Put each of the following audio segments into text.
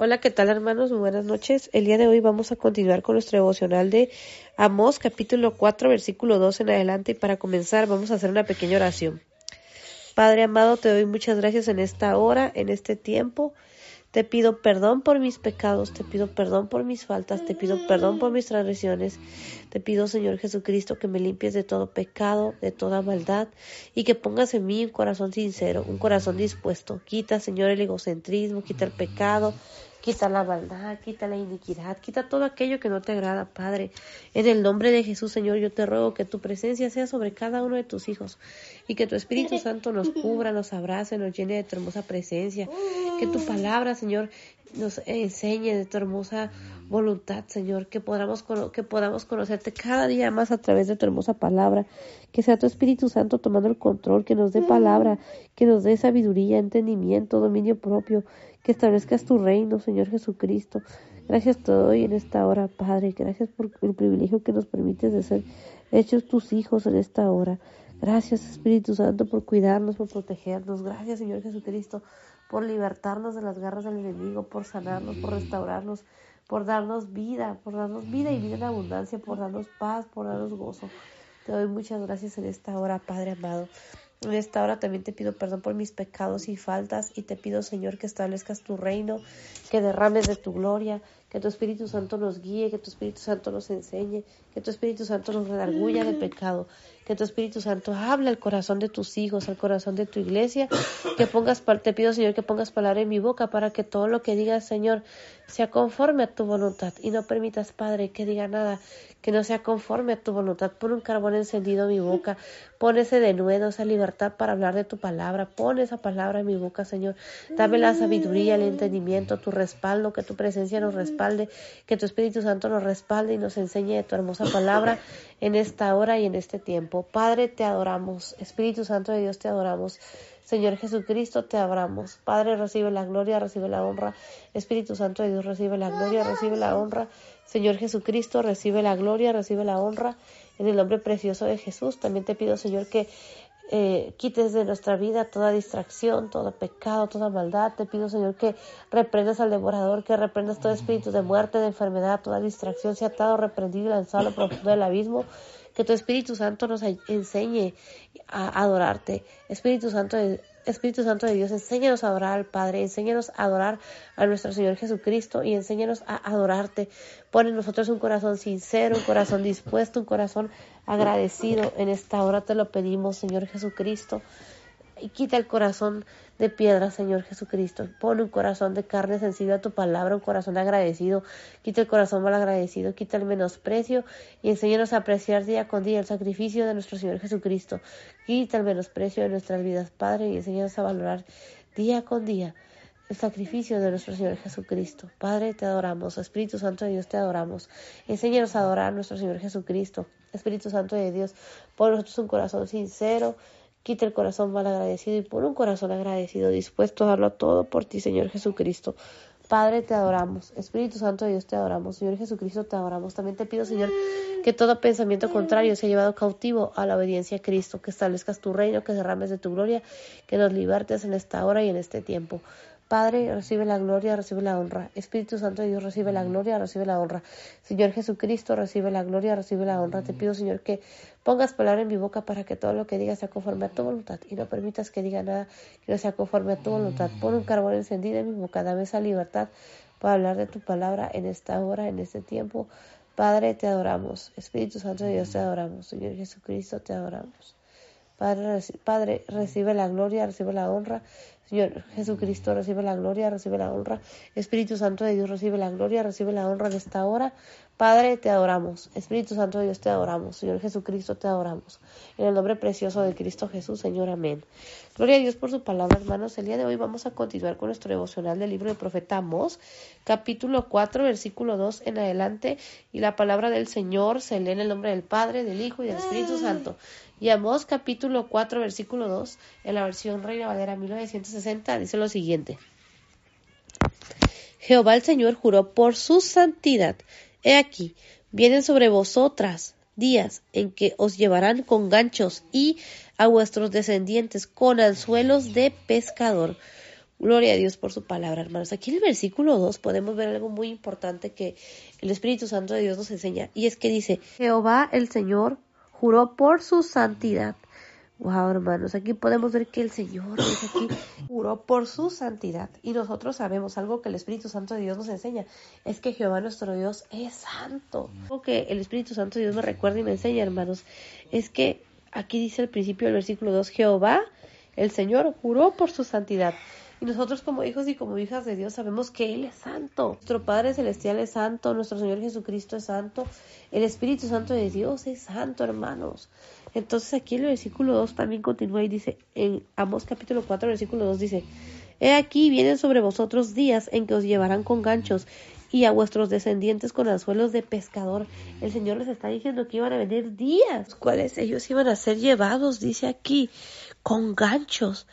Hola, ¿qué tal hermanos? Muy buenas noches. El día de hoy vamos a continuar con nuestro devocional de Amós, capítulo 4, versículo 2 en adelante. Y para comenzar vamos a hacer una pequeña oración. Padre amado, te doy muchas gracias en esta hora, en este tiempo. Te pido perdón por mis pecados, te pido perdón por mis faltas, te pido perdón por mis transgresiones. Te pido, Señor Jesucristo, que me limpies de todo pecado, de toda maldad y que pongas en mí un corazón sincero, un corazón dispuesto. Quita, Señor, el egocentrismo, quita el pecado, Quita la maldad, quita la iniquidad, quita todo aquello que no te agrada, Padre. En el nombre de Jesús, Señor, yo te ruego que tu presencia sea sobre cada uno de tus hijos y que tu Espíritu Santo nos cubra, nos abrace, nos llene de tu hermosa presencia. Que tu palabra, Señor, nos enseñe de tu hermosa voluntad, Señor, que podamos, que podamos conocerte cada día más a través de tu hermosa palabra, que sea tu Espíritu Santo tomando el control, que nos dé palabra, que nos dé sabiduría, entendimiento, dominio propio, que establezcas tu reino, Señor Jesucristo. Gracias te doy en esta hora, Padre, gracias por el privilegio que nos permites de ser hechos tus hijos en esta hora. Gracias, Espíritu Santo, por cuidarnos, por protegernos. Gracias, Señor Jesucristo, por libertarnos de las garras del enemigo, por sanarnos, por restaurarnos, por darnos vida, por darnos vida y vida en abundancia, por darnos paz, por darnos gozo. Te doy muchas gracias en esta hora, Padre amado. En esta hora también te pido perdón por mis pecados y faltas y te pido, Señor, que establezcas tu reino, que derrames de tu gloria, que tu Espíritu Santo nos guíe, que tu Espíritu Santo nos enseñe, que tu Espíritu Santo nos redarguya del pecado, que tu Espíritu Santo hable al corazón de tus hijos, al corazón de tu iglesia, que pongas, te pido Señor que pongas palabra en mi boca para que todo lo que digas Señor sea conforme a tu voluntad y no permitas Padre que diga nada que no sea conforme a tu voluntad. Pon un carbón encendido en mi boca, pon ese denuedo, esa libertad para hablar de tu palabra, pon esa palabra en mi boca Señor, dame la sabiduría, el entendimiento, tu respaldo, que tu presencia nos respalde, que tu Espíritu Santo nos respalde y nos enseñe de tu hermosa palabra en esta hora y en este tiempo. Padre, te adoramos. Espíritu Santo de Dios, te adoramos. Señor Jesucristo, te adoramos. Padre, recibe la gloria, recibe la honra. Espíritu Santo de Dios, recibe la gloria, recibe la honra. Señor Jesucristo, recibe la gloria, recibe la honra. En el nombre precioso de Jesús, también te pido, Señor, que eh, quites de nuestra vida toda distracción, todo pecado, toda maldad. Te pido, Señor, que reprendas al devorador, que reprendas todo espíritu de muerte, de enfermedad, toda distracción, sea atado, reprendido y lanzado al profundo del abismo. Que tu Espíritu Santo nos enseñe a adorarte. Espíritu Santo de Espíritu Santo de Dios, enséñanos a adorar al Padre, enséñanos a adorar a nuestro Señor Jesucristo y enséñanos a adorarte. Pon en nosotros un corazón sincero, un corazón dispuesto, un corazón agradecido. En esta hora te lo pedimos, Señor Jesucristo y quita el corazón de piedra, Señor Jesucristo. Pone un corazón de carne sensible a tu palabra, un corazón agradecido. Quita el corazón mal agradecido, quita el menosprecio y enséñanos a apreciar día con día el sacrificio de nuestro Señor Jesucristo. Quita el menosprecio de nuestras vidas, Padre, y enséñanos a valorar día con día el sacrificio de nuestro Señor Jesucristo. Padre, te adoramos. Espíritu Santo de Dios, te adoramos. Enséñanos a adorar a nuestro Señor Jesucristo. Espíritu Santo de Dios, pon nosotros un corazón sincero Quita el corazón mal agradecido y pon un corazón agradecido, dispuesto a darlo todo por ti, Señor Jesucristo. Padre, te adoramos. Espíritu Santo de Dios, te adoramos. Señor Jesucristo, te adoramos. También te pido, Señor, que todo pensamiento contrario sea llevado cautivo a la obediencia a Cristo, que establezcas tu reino, que derrames de tu gloria, que nos libertes en esta hora y en este tiempo. Padre, recibe la gloria, recibe la honra. Espíritu Santo de Dios, recibe la gloria, recibe la honra. Señor Jesucristo, recibe la gloria, recibe la honra. Te pido, Señor, que pongas palabra en mi boca para que todo lo que diga sea conforme a tu voluntad y no permitas que diga nada que no sea conforme a tu voluntad. Pon un carbón encendido en mi boca, dame esa libertad para hablar de tu palabra en esta hora, en este tiempo. Padre, te adoramos. Espíritu Santo de Dios, te adoramos. Señor Jesucristo, te adoramos. Padre, Padre, recibe la gloria, recibe la honra. Señor Jesucristo, recibe la gloria, recibe la honra. Espíritu Santo de Dios, recibe la gloria, recibe la honra en esta hora. Padre, te adoramos. Espíritu Santo de Dios, te adoramos. Señor Jesucristo, te adoramos. En el nombre precioso de Cristo Jesús, Señor, amén. Gloria a Dios por su palabra, hermanos. El día de hoy vamos a continuar con nuestro devocional del libro del profeta Amós, capítulo 4, versículo 2 en adelante. Y la palabra del Señor se lee en el nombre del Padre, del Hijo y del Espíritu Santo. Y Amós, capítulo 4, versículo 2, en la versión Reina Valera 1960, dice lo siguiente. Jehová el Señor juró por su santidad He aquí, vienen sobre vosotras días en que os llevarán con ganchos y a vuestros descendientes con anzuelos de pescador, Gloria a Dios por su palabra, hermanos. Aquí en el versículo 2 podemos ver algo muy importante que el Espíritu Santo de Dios nos enseña. Y es que dice, Jehová el Señor juró por su santidad. Wow, hermanos, aquí podemos ver que el Señor dice aquí juró por su santidad. Y nosotros sabemos algo que el Espíritu Santo de Dios nos enseña, es que Jehová nuestro Dios es santo. Algo que el Espíritu Santo de Dios me recuerda y me enseña, hermanos, es que aquí dice al principio del versículo 2, Jehová, el Señor, juró por su santidad. Y nosotros como hijos y como hijas de Dios sabemos que Él es santo. Nuestro Padre Celestial es santo, nuestro Señor Jesucristo es santo, el Espíritu Santo de Dios es santo, hermanos. Entonces aquí en el versículo 2 también continúa y dice, en Amos capítulo 4, versículo 2 dice, He aquí vienen sobre vosotros días en que os llevarán con ganchos y a vuestros descendientes con anzuelos de pescador. El Señor les está diciendo que iban a venir días, los cuales ellos iban a ser llevados, dice aquí, con ganchos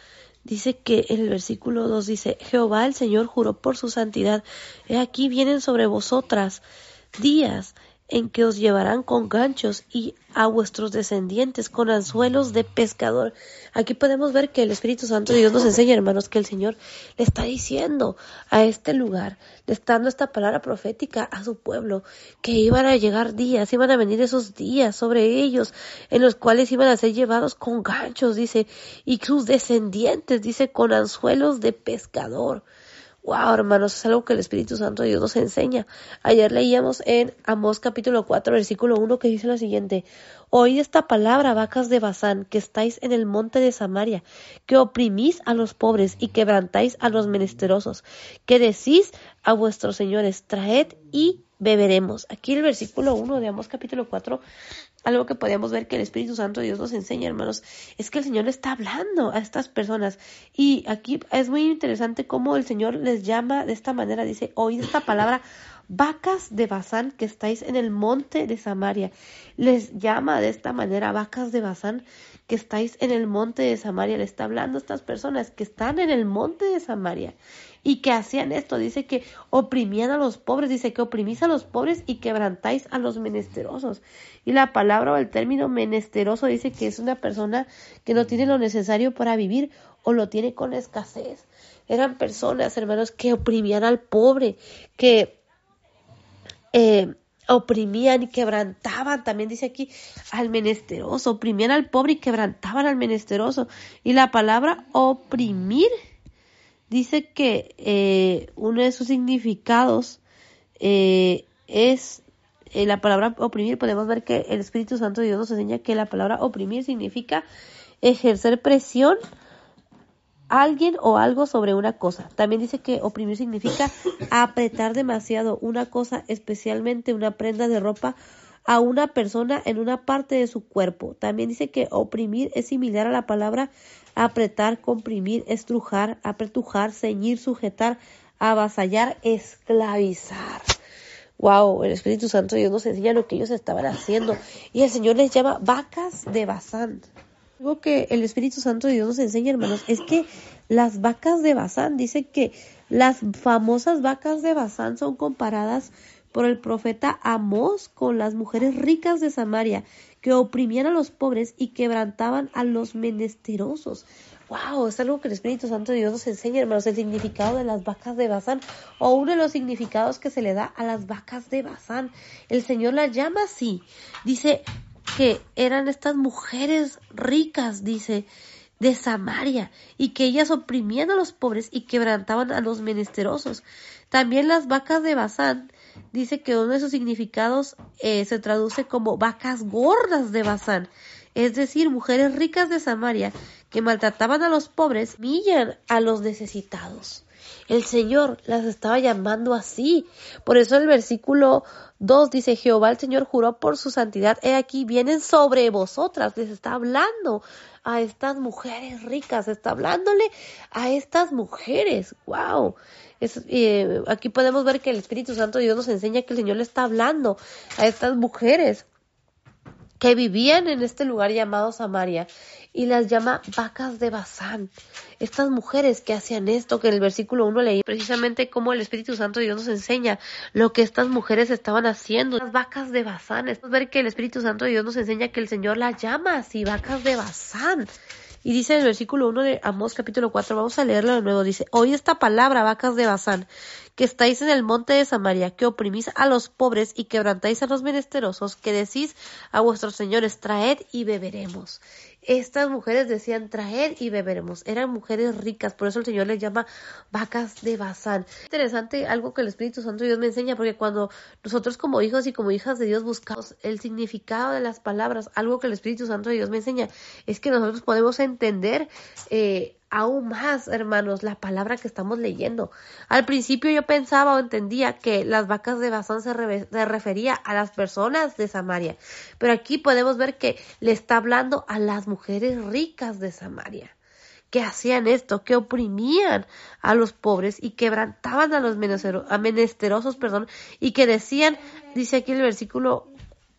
dice que en el versículo 2 dice, Jehová el Señor juró por su santidad, he aquí vienen sobre vosotras días en que os llevarán con ganchos y a vuestros descendientes con anzuelos de pescador. Aquí podemos ver que el Espíritu Santo de Dios nos enseña, hermanos, que el Señor le está diciendo a este lugar, le está dando esta palabra profética a su pueblo, que iban a llegar días, iban a venir esos días sobre ellos, en los cuales iban a ser llevados con ganchos, dice, y sus descendientes, dice, con anzuelos de pescador. Wow, hermanos, es algo que el Espíritu Santo de Dios nos enseña. Ayer leíamos en Amós capítulo 4, versículo 1, que dice lo siguiente: Oíd esta palabra, vacas de Bazán, que estáis en el monte de Samaria, que oprimís a los pobres y quebrantáis a los menesterosos, que decís a vuestros señores, traed y beberemos. Aquí el versículo 1 de Amós capítulo 4 algo que podemos ver que el Espíritu Santo de Dios nos enseña, hermanos, es que el Señor está hablando a estas personas. Y aquí es muy interesante cómo el Señor les llama de esta manera. Dice, oíd esta palabra, vacas de Bazán que estáis en el monte de Samaria. Les llama de esta manera, vacas de Bazán que estáis en el monte de Samaria. Le está hablando a estas personas que están en el monte de Samaria y que hacían esto. Dice que oprimían a los pobres, dice que oprimís a los pobres y quebrantáis a los menesterosos. Y la palabra o el término menesteroso dice que es una persona que no tiene lo necesario para vivir o lo tiene con escasez. Eran personas, hermanos, que oprimían al pobre, que eh, oprimían y quebrantaban, también dice aquí, al menesteroso, oprimían al pobre y quebrantaban al menesteroso. Y la palabra oprimir dice que eh, uno de sus significados eh, es la palabra oprimir. Podemos ver que el Espíritu Santo de Dios nos enseña que la palabra oprimir significa ejercer presión alguien o algo sobre una cosa. También dice que oprimir significa apretar demasiado una cosa, especialmente una prenda de ropa a una persona en una parte de su cuerpo. También dice que oprimir es similar a la palabra apretar, comprimir, estrujar, apretujar, ceñir, sujetar, avasallar, esclavizar. Wow, el Espíritu Santo Dios nos enseña lo que ellos estaban haciendo. Y el Señor les llama vacas de Bazán. Algo que el Espíritu Santo de Dios nos enseña, hermanos, es que las vacas de Bazán, dice que las famosas vacas de Bazán son comparadas por el profeta Amós con las mujeres ricas de Samaria, que oprimían a los pobres y quebrantaban a los menesterosos. Wow, es algo que el Espíritu Santo de Dios nos enseña, hermanos, el significado de las vacas de Bazán, o uno de los significados que se le da a las vacas de Bazán. El Señor las llama así. Dice que eran estas mujeres ricas, dice, de Samaria, y que ellas oprimían a los pobres y quebrantaban a los menesterosos. También las vacas de Bazán dice que uno de sus significados eh, se traduce como vacas gordas de Bazán, es decir, mujeres ricas de Samaria que maltrataban a los pobres, millan a los necesitados. El Señor las estaba llamando así. Por eso el versículo 2 dice, Jehová el Señor juró por su santidad, he aquí vienen sobre vosotras. Les está hablando a estas mujeres ricas, está hablándole a estas mujeres. ¡Wow! Eh, aquí podemos ver que el Espíritu Santo de Dios nos enseña que el Señor le está hablando a estas mujeres que vivían en este lugar llamado Samaria y las llama vacas de Bazán. Estas mujeres que hacían esto, que en el versículo 1 leí precisamente cómo el Espíritu Santo de Dios nos enseña lo que estas mujeres estaban haciendo. Las vacas de Bazán. Es ver que el Espíritu Santo de Dios nos enseña que el Señor las llama así, vacas de Bazán. Y dice en el versículo 1 de Amós capítulo 4, vamos a leerlo de nuevo, dice, oí esta palabra, vacas de Bazán, que estáis en el monte de Samaria, que oprimís a los pobres y quebrantáis a los menesterosos, que decís a vuestros señores, traed y beberemos. Estas mujeres decían, traed y beberemos. Eran mujeres ricas, por eso el Señor les llama vacas de Bazán. Interesante algo que el Espíritu Santo Dios me enseña, porque cuando nosotros como hijos y como hijas de Dios buscamos el significado de las palabras, algo que el Espíritu Santo Dios me enseña, es que nosotros podemos entender eh, aún más, hermanos, la palabra que estamos leyendo. Al principio yo pensaba o entendía que las vacas de Basán se, refería a las personas de Samaria, pero aquí podemos ver que le está hablando a las mujeres ricas de Samaria que hacían esto, que oprimían a los pobres y quebrantaban a los menesterosos, perdón, y que decían, dice aquí el versículo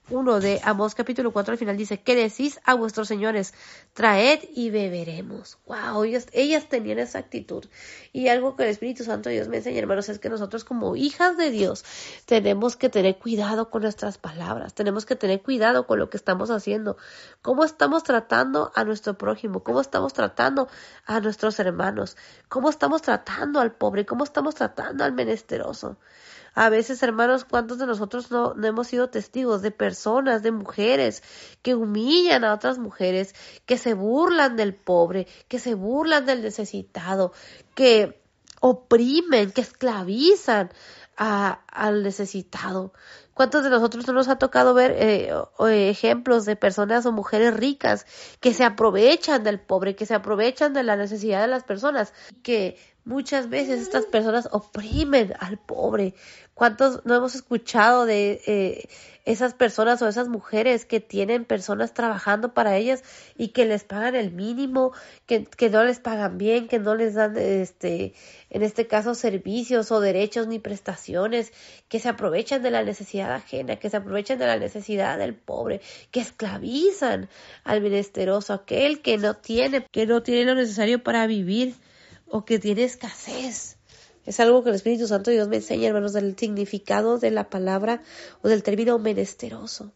1 de Amós capítulo 4 al final dice, ¿qué decís a vuestros señores? Traed y beberemos. Wow, ellas, ellas tenían esa actitud. Y algo que el Espíritu Santo Dios me enseña, hermanos, es que nosotros como hijas de Dios tenemos que tener cuidado con nuestras palabras, tenemos que tener cuidado con lo que estamos haciendo, cómo estamos tratando a nuestro prójimo, cómo estamos tratando a nuestros hermanos, cómo estamos tratando al pobre, cómo estamos tratando al menesteroso. A veces, hermanos, ¿cuántos de nosotros no, hemos sido testigos de personas, de mujeres que humillan a otras mujeres, que se burlan del pobre, que se burlan del necesitado, que oprimen, que esclavizan al necesitado? ¿Cuántos de nosotros no nos ha tocado ver eh, ejemplos de personas o mujeres ricas que se aprovechan del pobre, que se aprovechan de la necesidad de las personas, que muchas veces estas personas oprimen al pobre, ¿Cuántos no hemos escuchado de eh, esas personas o esas mujeres que tienen personas trabajando para ellas y que les pagan el mínimo, que, que no les pagan bien, que no les dan, este, en este caso, servicios o derechos ni prestaciones, que se aprovechan de la necesidad ajena, que se aprovechan de la necesidad del pobre, que esclavizan al menesteroso, aquel que no tiene, que no tiene lo necesario para vivir o que tiene escasez? Es algo que el Espíritu Santo Dios me enseña, hermanos, del significado de la palabra o del término menesteroso.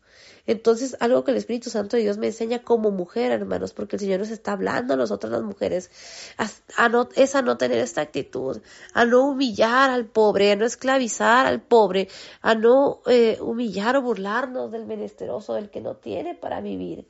Entonces, algo que el Espíritu Santo Dios me enseña como mujer, hermanos, porque el Señor nos está hablando a nosotras las mujeres, a, no, es a no tener esta actitud, a no humillar al pobre, a no esclavizar al pobre, a no eh, humillar o burlarnos del menesteroso, del que no tiene para vivir.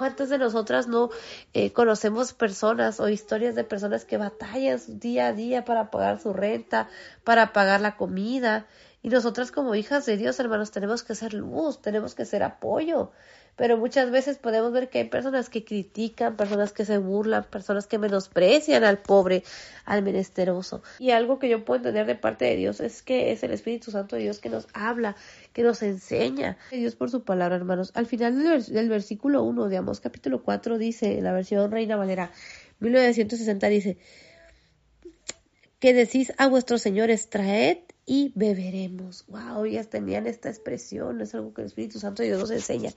¿Cuántas de nosotras no eh, conocemos personas o historias de personas que batallan día a día para pagar su renta, para pagar la comida? Y nosotras como hijas de Dios, hermanos, tenemos que ser luz, tenemos que ser apoyo, pero muchas veces podemos ver que hay personas que critican, personas que se burlan, personas que menosprecian al pobre, al menesteroso. Y algo que yo puedo entender de parte de Dios es que es el Espíritu Santo de Dios que nos habla, que nos enseña. Dios por su palabra, hermanos. Al final del, versículo 1 de Amós capítulo 4 dice, en la versión Reina Valera 1960 dice, que decís a vuestros señores, traed y beberemos. Wow, ellas tenían esta expresión, es algo que el Espíritu Santo Dios nos enseña.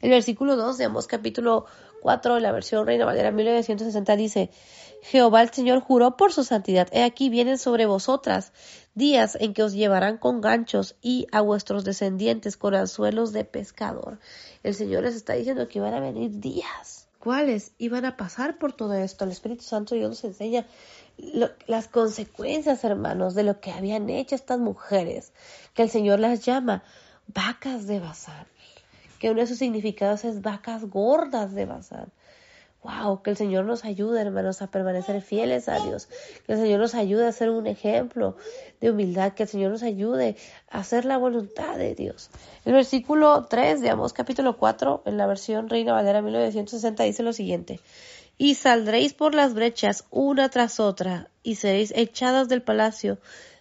El versículo 2 de Amós capítulo 4 de la versión Reina Valera 1960 dice, Jehová el Señor juró por su santidad, he aquí vienen sobre vosotras días en que os llevarán con ganchos y a vuestros descendientes con anzuelos de pescador. El Señor les está diciendo que van a venir días. ¿Cuáles iban a pasar por todo esto? El Espíritu Santo de Dios nos enseña las consecuencias, hermanos, de lo que habían hecho estas mujeres, que el Señor las llama vacas de Bazán, que uno de sus significados es vacas gordas de Bazán. Wow, que el Señor nos ayude, hermanos, a permanecer fieles a Dios. Que el Señor nos ayude a ser un ejemplo de humildad. Que el Señor nos ayude a hacer la voluntad de Dios. El versículo 3 de Amós capítulo 4, en la versión Reina Valera 1960, dice lo siguiente y saldréis por las brechas una tras otra, y seréis echadas del palacio,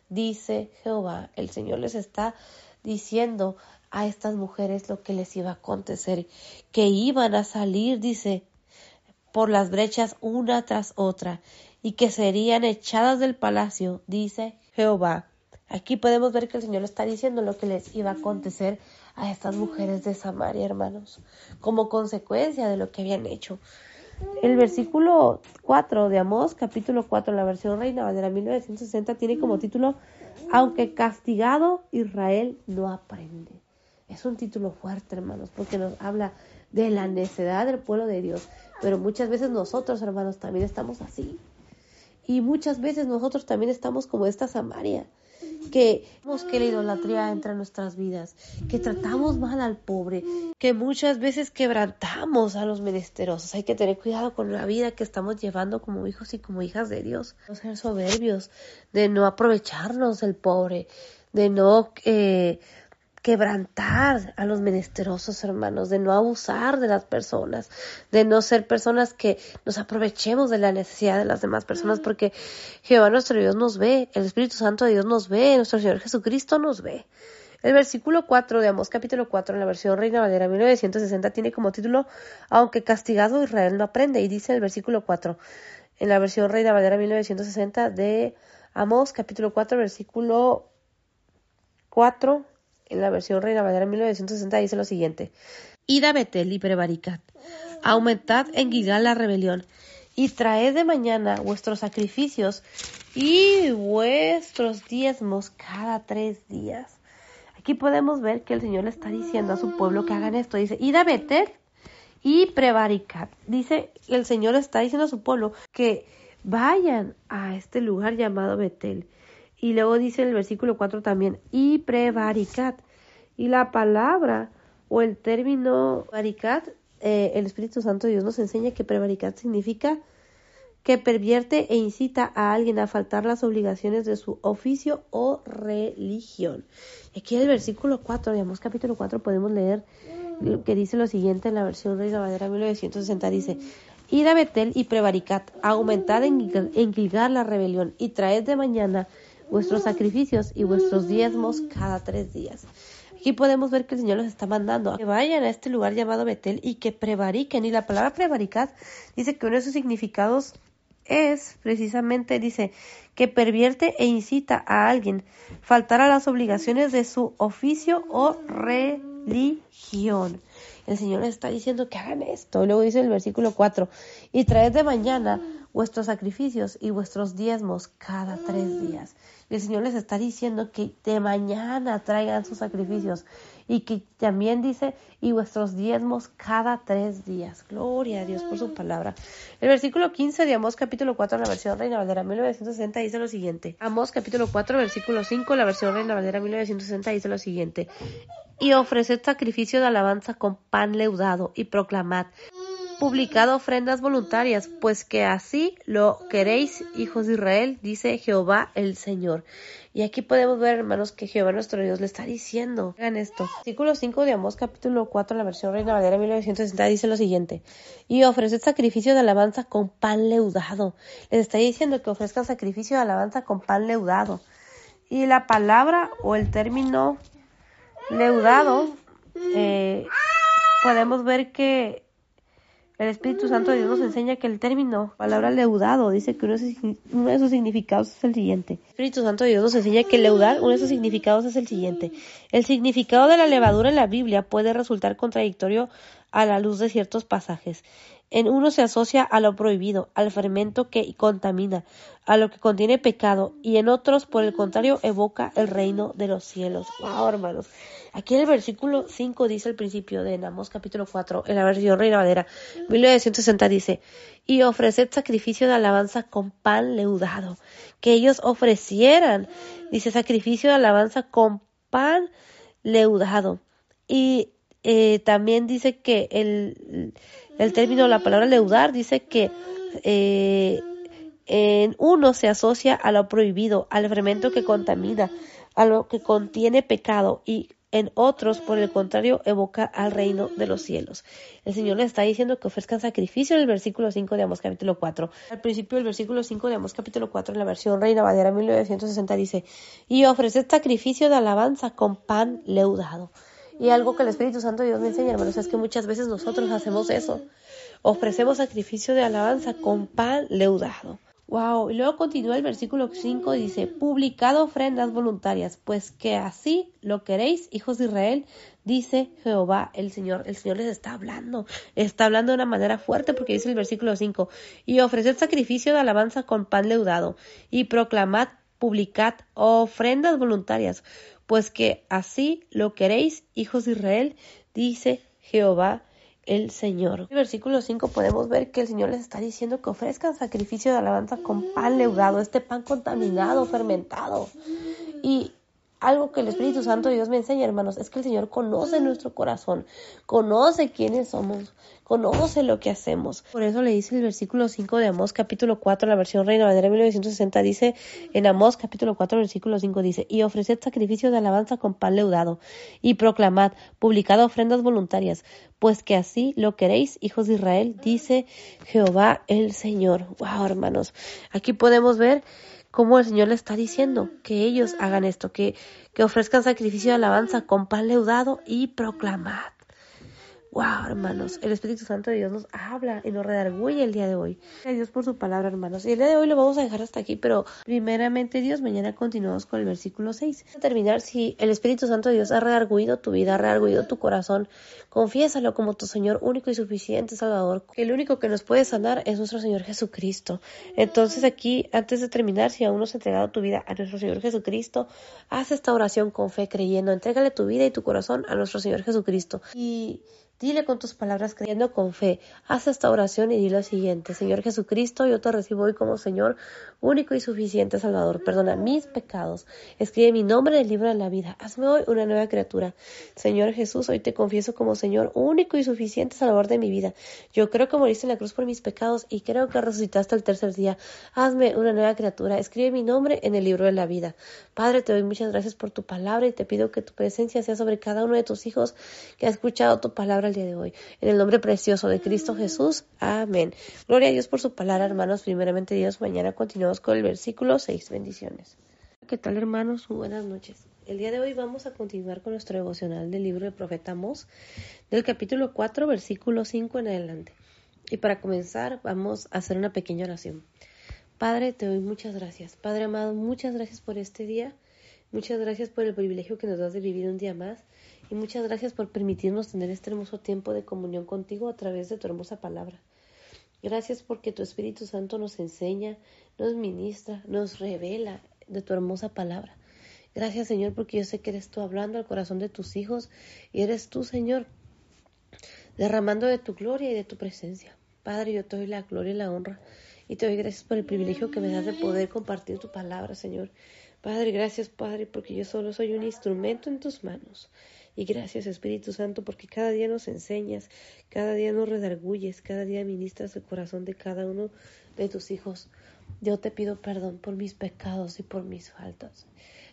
dice Jehová. El Señor les está diciendo a estas mujeres lo que les iba a acontecer, que iban a salir, dice, por las brechas una tras otra, y que serían echadas del palacio, dice Jehová. Aquí podemos ver que el Señor está diciendo lo que les iba a acontecer a estas mujeres de Samaria, hermanos, como consecuencia de lo que habían hecho. El versículo 4 de Amós, capítulo 4, la versión Reina Valera 1960, tiene como título Aunque castigado, Israel no aprende. Es un título fuerte, hermanos, porque nos habla de la necedad del pueblo de Dios, Pero muchas veces nosotros, hermanos, también estamos así. Y muchas veces nosotros también estamos como esta Samaria, que que la idolatría entra en nuestras vidas, que tratamos mal al pobre, que muchas veces quebrantamos a los menesterosos. Hay que tener cuidado con la vida que estamos llevando como hijos y como hijas de Dios. No ser soberbios, de no aprovecharnos del pobre, de no eh, quebrantar a los menesterosos, hermanos, de no abusar de las personas, de no ser personas que nos aprovechemos de la necesidad de las demás personas, porque Jehová nuestro Dios nos ve, el Espíritu Santo de Dios nos ve, nuestro Señor Jesucristo nos ve. El versículo 4 de Amós capítulo 4 en la versión Reina Valera 1960 tiene como título Aunque castigado Israel no aprende y dice el versículo 4 en la versión Reina Valera 1960 de Amós capítulo 4 versículo 4 en la versión Reina Valera 1960 dice lo siguiente. Id a Betel y prevaricat, aumentad en Gigal la rebelión, y traed de mañana vuestros sacrificios y vuestros diezmos cada tres días. Aquí podemos ver que el Señor le está diciendo a su pueblo que hagan esto. Dice, id a Betel y prevaricat. Dice, el Señor está diciendo a su pueblo que vayan a este lugar llamado Betel y luego dice el versículo 4 también, y prevaricat. Y la palabra o el término prevaricat, eh, el Espíritu Santo de Dios nos enseña que prevaricat significa que pervierte e incita a alguien a faltar las obligaciones de su oficio o religión. Aquí en el versículo 4, digamos capítulo 4, podemos leer que dice lo siguiente en la versión Reina Valera 1960, dice, Id a Betel y prevaricat, aumentad en, en la rebelión y traed de mañana vuestros sacrificios y vuestros diezmos cada tres días. Aquí podemos ver que el Señor los está mandando a que vayan a este lugar llamado Betel y que prevariquen. Y la palabra prevaricar dice que uno de sus significados es precisamente, dice, que pervierte e incita a alguien faltar a las obligaciones de su oficio o religión. El Señor está diciendo que hagan esto. Luego dice el versículo 4, y traed de mañana vuestros sacrificios y vuestros diezmos cada tres días. El Señor les está diciendo que de mañana traigan sus sacrificios y que también dice, y vuestros diezmos cada tres días. Gloria a Dios por su palabra. El versículo 15 de Amós capítulo 4, la versión Reina Valera 1960 dice lo siguiente. Amós capítulo 4, versículo 5, la versión Reina Valera 1960 dice lo siguiente. Y ofreced sacrificio de alabanza con pan leudado y proclamad publicado ofrendas voluntarias, pues que así lo queréis, hijos de Israel, dice Jehová el Señor. Y aquí podemos ver, hermanos, que Jehová nuestro Dios le está diciendo, hagan esto. Artículo 5 de Amós, capítulo 4, la versión Reina Valera 1960, dice lo siguiente. Y ofreced sacrificio de alabanza con pan leudado. Les está diciendo que ofrezcan sacrificio de alabanza con pan leudado. Y la palabra o el término leudado, eh, podemos ver que el Espíritu Santo de Dios nos enseña que el término palabra leudado dice que uno de, sus significados es el siguiente. El Espíritu Santo de Dios nos enseña que leudar, uno de sus significados es el siguiente. El significado de la levadura en la Biblia puede resultar contradictorio a la luz de ciertos pasajes. En uno se asocia a lo prohibido, al fermento que contamina, a lo que contiene pecado, y en otros, por el contrario, evoca el reino de los cielos. Wow, hermanos. Aquí en el versículo 5 dice el principio de Namos capítulo 4, en la versión Reina Valera, 1960 dice, y ofreced sacrificio de alabanza con pan leudado, que ellos ofrecieran, dice sacrificio de alabanza con pan leudado. Y eh, también dice que el, el término, la palabra leudar, dice que eh, en uno se asocia a lo prohibido, al fermento que contamina, a lo que contiene pecado y en otros, por el contrario, evoca al reino de los cielos. El Señor les está diciendo que ofrezcan sacrificio en el versículo 5 de Amos capítulo 4. Al principio del versículo 5 de Amos capítulo 4, en la versión Reina Valera 1960 dice, y ofreced sacrificio de alabanza con pan leudado. Y algo que el Espíritu Santo de Dios me enseña, hermanos, es que muchas veces nosotros hacemos eso. Ofrecemos sacrificio de alabanza con pan leudado. Wow, y luego continúa el versículo 5 dice, publicado ofrendas voluntarias, pues que así lo queréis, hijos de Israel, dice Jehová el Señor. El Señor les está hablando, está hablando de una manera fuerte porque dice el versículo 5, y ofreced sacrificio de alabanza con pan leudado, y proclamad, publicad ofrendas voluntarias, pues que así lo queréis, hijos de Israel, dice Jehová el Señor. En el versículo 5 podemos ver que el Señor les está diciendo que ofrezcan sacrificio de alabanza con pan leudado, este pan contaminado, fermentado. Y algo que el Espíritu Santo de Dios me enseña, hermanos, es que el Señor conoce nuestro corazón, conoce quiénes somos, conoce lo que hacemos. Por eso le dice el versículo 5 de Amós capítulo 4, la versión Reina Valera 1960, dice en Amós capítulo 4, versículo 5, dice, y ofreced sacrificios de alabanza con pan leudado, y proclamad, publicad ofrendas voluntarias, pues que así lo queréis, hijos de Israel, dice Jehová el Señor. Wow, hermanos, aquí podemos ver cómo el Señor le está diciendo que ellos hagan esto, que, que ofrezcan sacrificio de alabanza con pan leudado y proclamad. Wow, hermanos, el Espíritu Santo de Dios nos habla y nos redarguye el día de hoy. Gracias Dios por su palabra, hermanos. Y el día de hoy lo vamos a dejar hasta aquí, pero primeramente Dios, mañana continuamos con el versículo 6. Para terminar, si el Espíritu Santo de Dios ha redarguido tu vida, ha redarguido tu corazón, confiésalo como tu Señor único y suficiente Salvador. El único que nos puede sanar es nuestro Señor Jesucristo. Entonces aquí, antes de terminar, si aún no has entregado tu vida a nuestro Señor Jesucristo, haz esta oración con fe, creyendo. Entrégale tu vida y tu corazón a nuestro Señor Jesucristo. Y Dile con tus palabras creyendo con fe. Haz esta oración y di lo siguiente. Señor Jesucristo, yo te recibo hoy como Señor único y suficiente Salvador. Perdona mis pecados. Escribe mi nombre en el libro de la vida. Hazme hoy una nueva criatura. Señor Jesús, hoy te confieso como Señor único y suficiente Salvador de mi vida. Yo creo que moriste en la cruz por mis pecados y creo que resucitaste el tercer día. Hazme una nueva criatura. Escribe mi nombre en el libro de la vida. Padre, te doy muchas gracias por tu palabra y te pido que tu presencia sea sobre cada uno de tus hijos que ha escuchado tu palabra el día de hoy. En el nombre precioso de Cristo Jesús. Amén. Gloria a Dios por su palabra, hermanos. Primeramente Dios, mañana continuamos con el versículo 6. Bendiciones. ¿Qué tal, hermanos? buenas noches. El día de hoy vamos a continuar con nuestro devocional del libro de profeta Mos, del capítulo 4, versículo 5 en adelante. Y para comenzar, vamos a hacer una pequeña oración. Padre, te doy muchas gracias. Padre amado, muchas gracias por este día. Muchas gracias por el privilegio que nos das de vivir un día más y muchas gracias por permitirnos tener este hermoso tiempo de comunión contigo a través de tu hermosa palabra. Gracias porque tu Espíritu Santo nos enseña, nos ministra, nos revela de tu hermosa palabra. Gracias Señor porque yo sé que eres tú hablando al corazón de tus hijos y eres tú Señor derramando de tu gloria y de tu presencia. Padre, yo te doy la gloria y la honra y te doy gracias por el privilegio que me das de poder compartir tu palabra, Señor. Padre, gracias, Padre, porque yo solo soy un instrumento en tus manos. Y gracias, Espíritu Santo, porque cada día nos enseñas, cada día nos redarguyes, cada día ministras el corazón de cada uno de tus hijos. Yo te pido perdón por mis pecados y por mis faltas.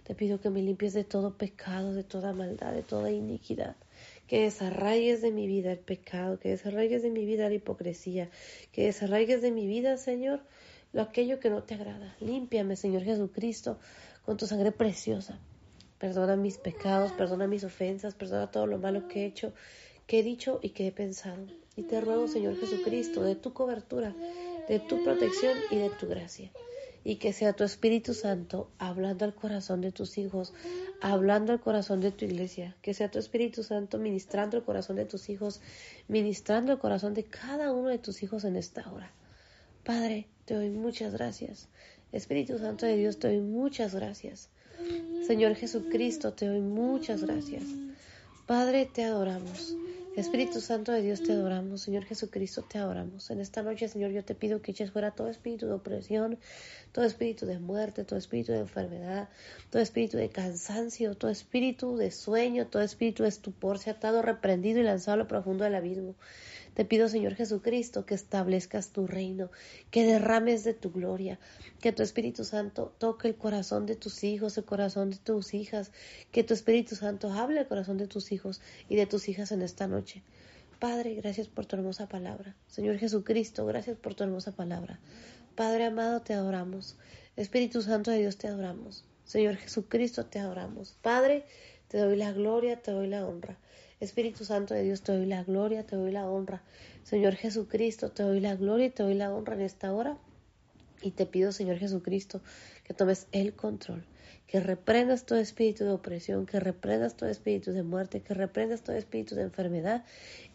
Te pido que me limpies de todo pecado, de toda maldad, de toda iniquidad. Que desarraigues de mi vida el pecado, que desarraigues de mi vida la hipocresía, que desarraigues de mi vida, Señor, lo aquello que no te agrada. Límpiame, Señor Jesucristo, con tu sangre preciosa. Perdona mis pecados, perdona mis ofensas, perdona todo lo malo que he hecho, que he dicho y que he pensado. Y te ruego, Señor Jesucristo, de tu cobertura, de tu protección y de tu gracia. Y que sea tu Espíritu Santo hablando al corazón de tus hijos, hablando al corazón de tu iglesia. Que sea tu Espíritu Santo ministrando el corazón de tus hijos, ministrando el corazón de cada uno de tus hijos en esta hora. Padre, te doy muchas gracias. Espíritu Santo de Dios, te doy muchas gracias. Señor Jesucristo, te doy muchas gracias. Padre, te adoramos. Espíritu Santo de Dios, te adoramos. Señor Jesucristo, te adoramos. En esta noche, Señor, yo te pido que eches fuera todo espíritu de opresión, todo espíritu de muerte, todo espíritu de enfermedad, todo espíritu de cansancio, todo espíritu de sueño, todo espíritu de estupor, sea atado, reprendido y lanzado a lo profundo del abismo. Te pido, Señor Jesucristo, que establezcas tu reino, que derrames de tu gloria, que tu Espíritu Santo toque el corazón de tus hijos, el corazón de tus hijas, que tu Espíritu Santo hable el corazón de tus hijos y de tus hijas en esta noche. Padre, gracias por tu hermosa palabra. Señor Jesucristo, gracias por tu hermosa palabra. Padre amado, te adoramos. Espíritu Santo de Dios, te adoramos. Señor Jesucristo, te adoramos. Padre, te doy la gloria, te doy la honra. Espíritu Santo de Dios, te doy la gloria, te doy la honra. Señor Jesucristo, te doy la gloria y te doy la honra en esta hora. Y te pido, Señor Jesucristo, que tomes el control, que reprendas todo espíritu de opresión, que reprendas todo espíritu de muerte, que reprendas todo espíritu de enfermedad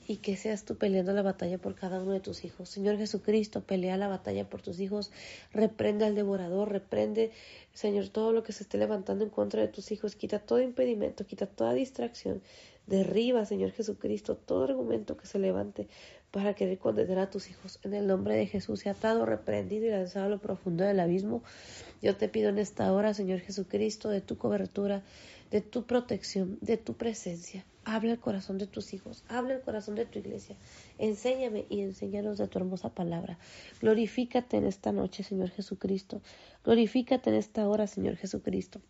y que seas tú peleando la batalla por cada uno de tus hijos. Señor Jesucristo, pelea la batalla por tus hijos, reprende al devorador, reprende, Señor, todo lo que se esté levantando en contra de tus hijos, quita todo impedimento, quita toda distracción, derriba, Señor Jesucristo, todo argumento que se levante para querer condenar a tus hijos. En el nombre de Jesús, atado, reprendido y lanzado a lo profundo del abismo. Yo te pido en esta hora, Señor Jesucristo, de tu cobertura, de tu protección, de tu presencia. Habla el corazón de tus hijos, habla el corazón de tu iglesia. Enséñame y enséñanos de tu hermosa palabra. Glorifícate en esta noche, Señor Jesucristo. Glorifícate en esta hora, Señor Jesucristo.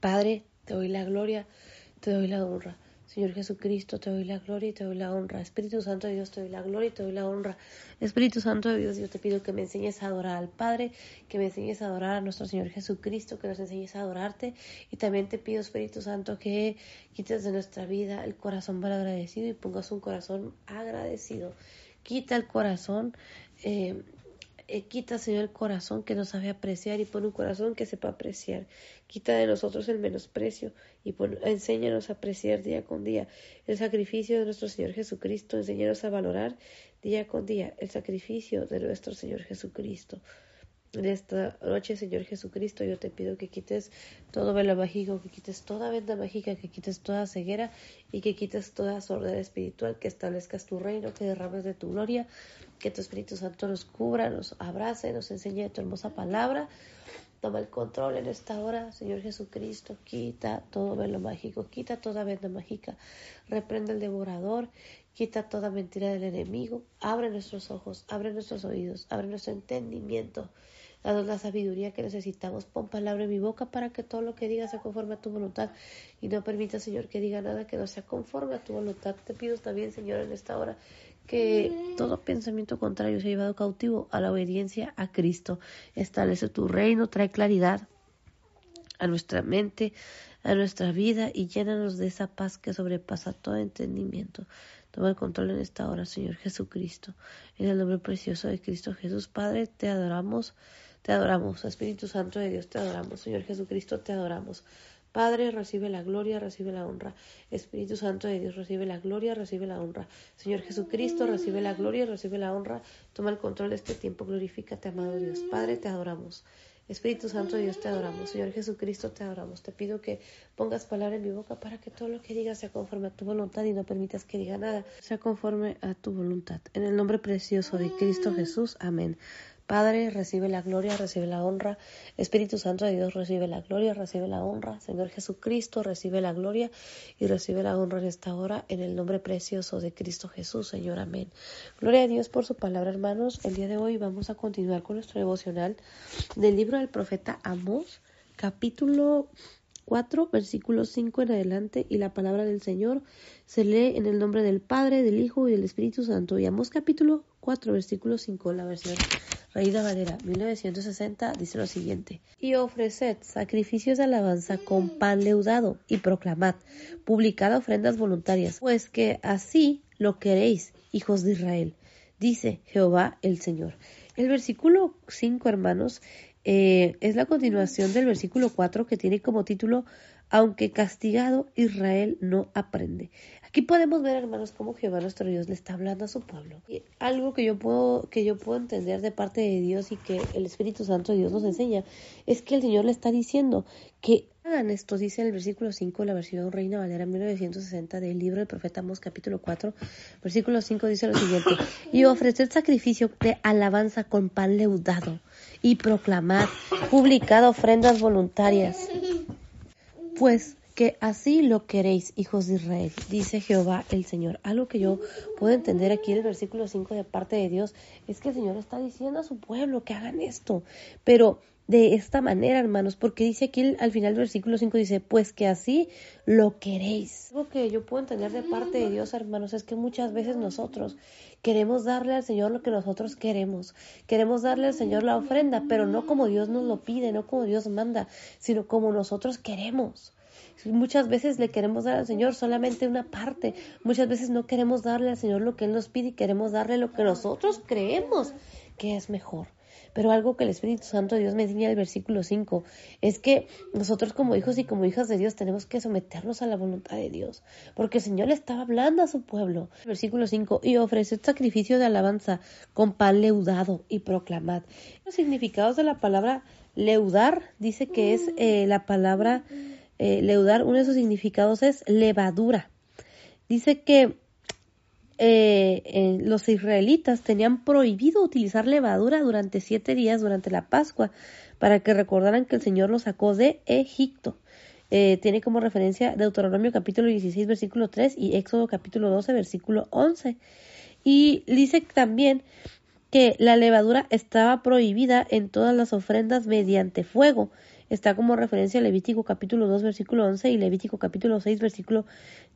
Padre, te doy la gloria, te doy la honra. Señor Jesucristo, te doy la gloria y te doy la honra. Espíritu Santo de Dios, te doy la gloria y te doy la honra. Espíritu Santo de Dios, yo te pido que me enseñes a adorar al Padre, que me enseñes a adorar a nuestro Señor Jesucristo, que nos enseñes a adorarte. Y también te pido, Espíritu Santo, que quites de nuestra vida el corazón mal agradecido y pongas un corazón agradecido. Quita el corazón eh, eh, quita, Señor, el corazón que no sabe apreciar y pon un corazón que sepa apreciar. Quita de nosotros el menosprecio y pon, enséñanos a apreciar día con día el sacrificio de nuestro Señor Jesucristo. Enséñanos a valorar día con día el sacrificio de nuestro Señor Jesucristo. En esta noche, Señor Jesucristo, yo te pido que quites todo velo mágico, que quites toda venda mágica, que quites toda ceguera y que quites toda sordera espiritual, que establezcas tu reino, que derrames de tu gloria, que tu Espíritu Santo nos cubra, nos abrace, nos enseñe tu hermosa palabra. Toma el control en esta hora, Señor Jesucristo. Quita todo velo mágico, quita toda venda mágica. Reprende el devorador, quita toda mentira del enemigo. Abre nuestros ojos, abre nuestros oídos, abre nuestro entendimiento Danos la sabiduría que necesitamos. Pon palabra en mi boca para que todo lo que diga sea conforme a tu voluntad. Y no permita, Señor, que diga nada que no sea conforme a tu voluntad. Te pido también, Señor, en esta hora que todo pensamiento contrario sea llevado cautivo a la obediencia a Cristo. Establece tu reino, trae claridad a nuestra mente, a nuestra vida y llénanos de esa paz que sobrepasa todo entendimiento. Toma el control en esta hora, Señor Jesucristo. En el nombre precioso de Cristo Jesús, Padre, te adoramos. Te adoramos, Espíritu Santo de Dios, te adoramos. Señor Jesucristo, te adoramos. Padre, recibe la gloria, recibe la honra. Espíritu Santo de Dios, recibe la gloria, recibe la honra. Señor Jesucristo, recibe la gloria, recibe la honra. Toma el control de este tiempo. Glorifícate, amado Dios. Padre, te adoramos. Espíritu Santo de Dios, te adoramos. Señor Jesucristo, te adoramos. Te pido que pongas palabra en mi boca para que todo lo que diga sea conforme a tu voluntad y no permitas que diga nada. Sea conforme a tu voluntad. En el nombre precioso de Cristo Jesús. Amén. Padre, recibe la gloria, recibe la honra. Espíritu Santo de Dios, recibe la gloria, recibe la honra. Señor Jesucristo, recibe la gloria y recibe la honra en esta hora, en el nombre precioso de Cristo Jesús, Señor. Amén. Gloria a Dios por su palabra, hermanos. El día de hoy vamos a continuar con nuestro devocional del libro del profeta Amós, capítulo 4, versículo 5 en adelante, y la palabra del Señor se lee en el nombre del Padre, del Hijo y del Espíritu Santo. Y Amós capítulo 4, versículo 5, la versión Reina Valera, 1960, dice lo siguiente: Y ofreced sacrificios de alabanza con pan leudado, y proclamad, publicad ofrendas voluntarias, pues que así lo queréis, hijos de Israel, dice Jehová el Señor. El versículo 5, hermanos, eh, es la continuación del versículo 4 que tiene como título Aunque castigado, Israel no aprende. Aquí podemos ver, hermanos, cómo Jehová nuestro Dios le está hablando a su pueblo. Y algo que yo puedo que yo puedo entender de parte de Dios y que el Espíritu Santo de Dios nos enseña es que el Señor le está diciendo que hagan esto, dice en el versículo 5, la versión Reina Valera 1960 del libro del profeta Amos capítulo 4, versículo 5 dice lo siguiente, y ofrecer sacrificio de alabanza con pan leudado y proclamar, publicad ofrendas voluntarias. Pues que así lo queréis, hijos de Israel, dice Jehová el Señor. Algo que yo puedo entender aquí en el versículo 5 de parte de Dios es que el Señor está diciendo a su pueblo que hagan esto, pero de esta manera, hermanos, porque dice aquí al final del versículo 5 dice, pues que así lo queréis. Algo que yo puedo entender de parte de Dios, hermanos, es que muchas veces nosotros queremos darle al Señor lo que nosotros queremos. Queremos darle al Señor la ofrenda, pero no como Dios nos lo pide, no como Dios manda, sino como nosotros queremos. Muchas veces le queremos dar al Señor solamente una parte. Muchas veces no queremos darle al Señor lo que Él nos pide y queremos darle lo que nosotros creemos que es mejor. Pero algo que el Espíritu Santo de Dios me enseña en el versículo 5 es que nosotros como hijos y como hijas de Dios tenemos que someternos a la voluntad de Dios, porque el Señor le estaba hablando a su pueblo. Versículo 5, y ofreced sacrificio de alabanza con pan leudado y proclamad. Los significados de la palabra leudar dice que es eh, la palabra eh, leudar, uno de sus significados es levadura. Dice que eh, los israelitas tenían prohibido utilizar levadura durante siete días durante la Pascua para que recordaran que el Señor los sacó de Egipto. Eh, tiene como referencia Deuteronomio capítulo 16 versículo 3 y Éxodo capítulo 12 versículo 11. Y dice también que la levadura estaba prohibida en todas las ofrendas mediante fuego está como referencia Levítico capítulo 2 versículo 11 y Levítico capítulo 6 versículo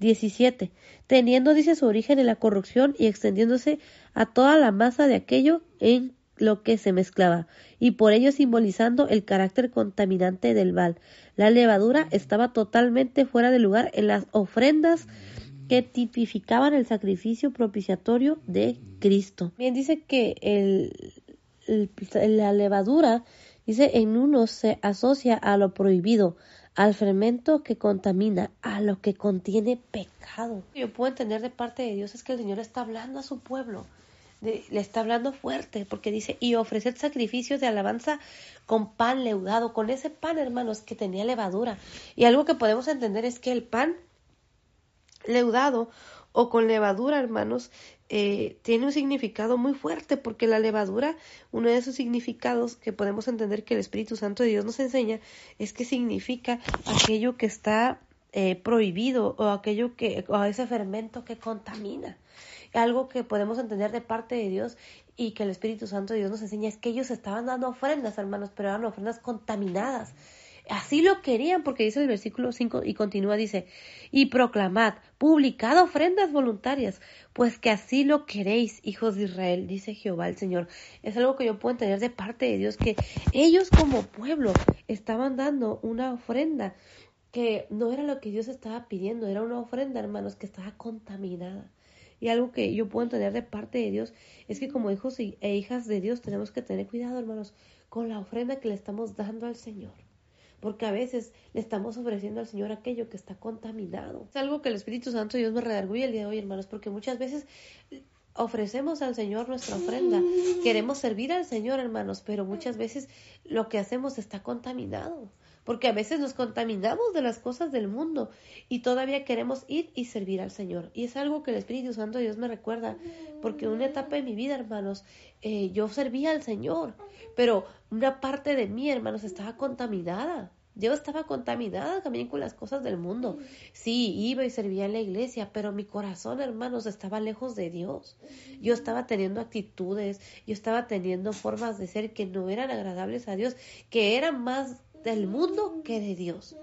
17, teniendo, dice, su origen en la corrupción y extendiéndose a toda la masa de aquello en lo que se mezclaba, y por ello simbolizando el carácter contaminante del val. La levadura estaba totalmente fuera de lugar en las ofrendas que tipificaban el sacrificio propiciatorio de Cristo. Bien, dice que el, la levadura Dice, en uno se asocia a lo prohibido, al fermento que contamina, a lo que contiene pecado. Yo puedo entender de parte de Dios es que el Señor está hablando a su pueblo. le está hablando fuerte porque dice y ofrecer sacrificios de alabanza con pan leudado, con ese pan hermanos que tenía levadura. Y algo que podemos entender es que el pan leudado o con levadura, hermanos, eh, tiene un significado muy fuerte porque la levadura, uno de sus significados que podemos entender que el Espíritu Santo de Dios nos enseña es que significa aquello que está eh, prohibido o aquello que, o ese fermento que contamina. Algo que podemos entender de parte de Dios y que el Espíritu Santo de Dios nos enseña es que ellos estaban dando ofrendas, hermanos, pero eran ofrendas contaminadas Así lo querían, porque dice el versículo 5 y continúa, dice, y proclamad, publicad ofrendas voluntarias, pues que así lo queréis, hijos de Israel, dice Jehová el Señor. Es algo que yo puedo entender de parte de Dios, que ellos como pueblo estaban dando una ofrenda que no era lo que Dios estaba pidiendo, era una ofrenda, hermanos, que estaba contaminada. Y algo que yo puedo entender de parte de Dios es que como hijos e hijas de Dios tenemos que tener cuidado, hermanos, con la ofrenda que le estamos dando al Señor porque a veces le estamos ofreciendo al Señor aquello que está contaminado. Es algo que el Espíritu Santo Dios me redarguye el día de hoy, hermanos, porque muchas veces ofrecemos al Señor nuestra ofrenda, queremos servir al Señor, hermanos, pero muchas veces lo que hacemos está contaminado, porque a veces nos contaminamos de las cosas del mundo y todavía queremos ir y servir al Señor. Y es algo que el Espíritu Santo Dios me recuerda, porque en una etapa de mi vida, hermanos, eh, yo servía al Señor, pero una parte de mí, hermanos, estaba contaminada. Yo estaba contaminada también con las cosas del mundo. Sí, iba y servía en la iglesia, pero mi corazón, hermanos, estaba lejos de Dios. Yo estaba teniendo actitudes, yo estaba teniendo formas de ser que no eran agradables a Dios, que eran más del mundo que de Dios.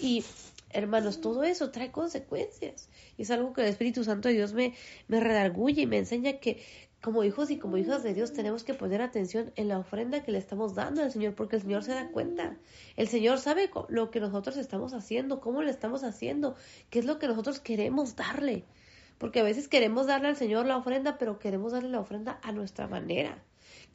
Y hermanos, todo eso trae consecuencias. Y es algo que el Espíritu Santo de Dios me, me redarguye y me enseña que como hijos y como hijas de Dios tenemos que poner atención en la ofrenda que le estamos dando al Señor, porque el Señor se da cuenta. El Señor sabe lo que nosotros estamos haciendo, cómo le estamos haciendo, qué es lo que nosotros queremos darle. Porque a veces queremos darle al Señor la ofrenda, pero queremos darle la ofrenda a nuestra manera.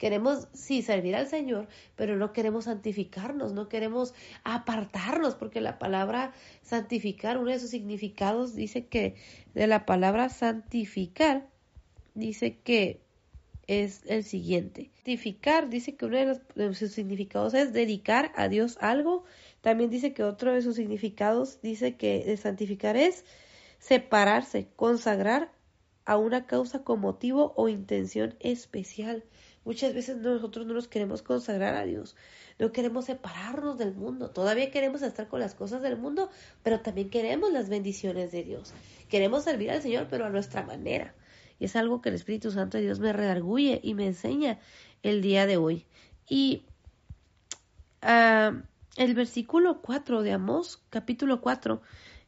Queremos, sí, servir al Señor, pero no queremos santificarnos, no queremos apartarnos, porque la palabra santificar, uno de sus significados dice que de la palabra santificar, dice que es el siguiente. Santificar dice que uno de, sus significados es dedicar a Dios algo. También dice que otro de sus significados dice que de santificar es separarse, consagrar a una causa con motivo o intención especial. Muchas veces nosotros no nos queremos consagrar a Dios, no queremos separarnos del mundo, todavía queremos estar con las cosas del mundo, pero también queremos las bendiciones de Dios. Queremos servir al Señor, pero a nuestra manera. Y es algo que el Espíritu Santo de Dios me redarguye y me enseña el día de hoy. Y ah, el versículo 4 de Amós, capítulo 4,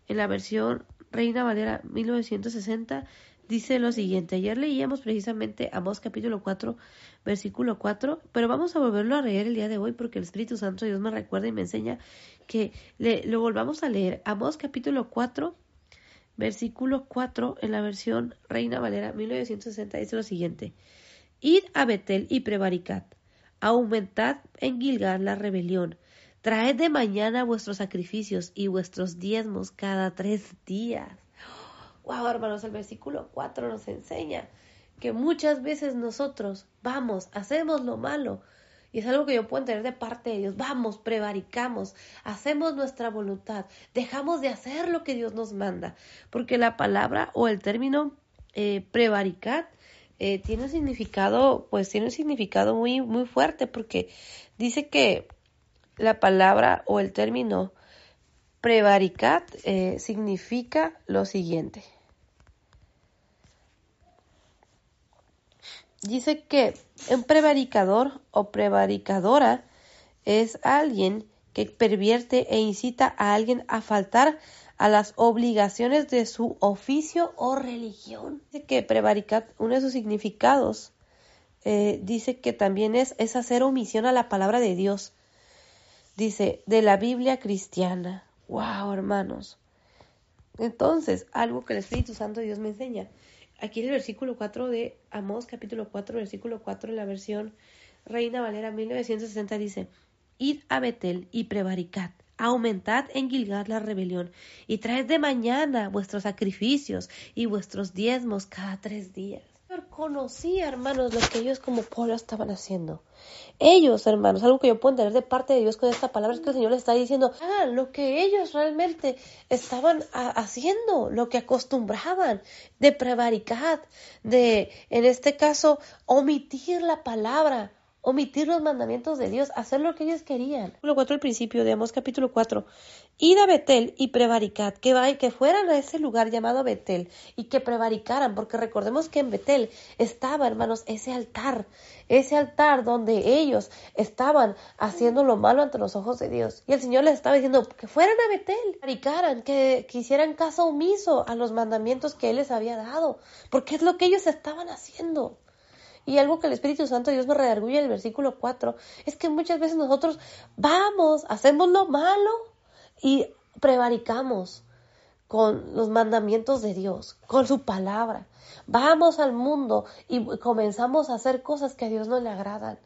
en la versión Reina Valera 1960, dice lo siguiente. Ayer leíamos precisamente Amós capítulo 4, versículo 4, pero vamos a volverlo a leer el día de hoy porque el Espíritu Santo Dios me recuerda y me enseña que le, lo volvamos a leer. Amós capítulo 4, versículo 4 en la versión Reina Valera 1960 dice lo siguiente. Id a Betel y prevaricat, Aumentad en Gilgal la rebelión. Traed de mañana vuestros sacrificios y vuestros diezmos cada tres días. Wow, hermanos, el versículo 4 nos enseña que muchas veces nosotros vamos, hacemos lo malo, y es algo que yo puedo entender de parte de Dios. Vamos, prevaricamos, hacemos nuestra voluntad, dejamos de hacer lo que Dios nos manda. Porque la palabra o el término eh, prevaricar eh, tiene un significado, pues tiene un significado muy, muy fuerte, porque dice que la palabra o el término prevaricat eh, significa lo siguiente. Dice que un prevaricador o prevaricadora es alguien que pervierte e incita a alguien a faltar a las obligaciones de su oficio o religión. Dice que prevaricar, uno de sus significados, eh, dice que también es, es hacer omisión a la palabra de Dios. Dice, de la Biblia cristiana. ¡Wow, hermanos! Entonces, algo que el Espíritu Santo de Dios me enseña aquí en el versículo 4 de Amós, capítulo 4, versículo 4, en la versión Reina Valera 1960 dice, Id a Betel y prevaricad, aumentad en Gilgad la rebelión, y traed de mañana vuestros sacrificios y vuestros diezmos cada tres días conocía, hermanos, lo que ellos como pueblo estaban haciendo. Ellos, hermanos, algo que yo puedo entender de parte de Dios con esta palabra es que el Señor le está diciendo, ah, lo que ellos realmente estaban haciendo, lo que acostumbraban de prevaricar, de, en este caso, omitir la palabra, omitir los mandamientos de Dios, hacer lo que ellos querían. Capítulo 4, al principio, digamos, capítulo 4. Id a Betel y prevaricad, que, va, que fueran a ese lugar llamado Betel y que prevaricaran, porque recordemos que en Betel estaba, hermanos, ese altar, ese altar donde ellos estaban haciendo lo malo ante los ojos de Dios. Y el Señor les estaba diciendo que fueran a Betel, prevaricaran, que, que hicieran caso omiso a los mandamientos que Él les había dado, porque es lo que ellos estaban haciendo. Y algo que el Espíritu Santo Dios me redarguye en el versículo 4 es que muchas veces nosotros vamos, hacemos lo malo y prevaricamos con los mandamientos de Dios, con su palabra. Vamos al mundo y comenzamos a hacer cosas que a Dios no le agradan.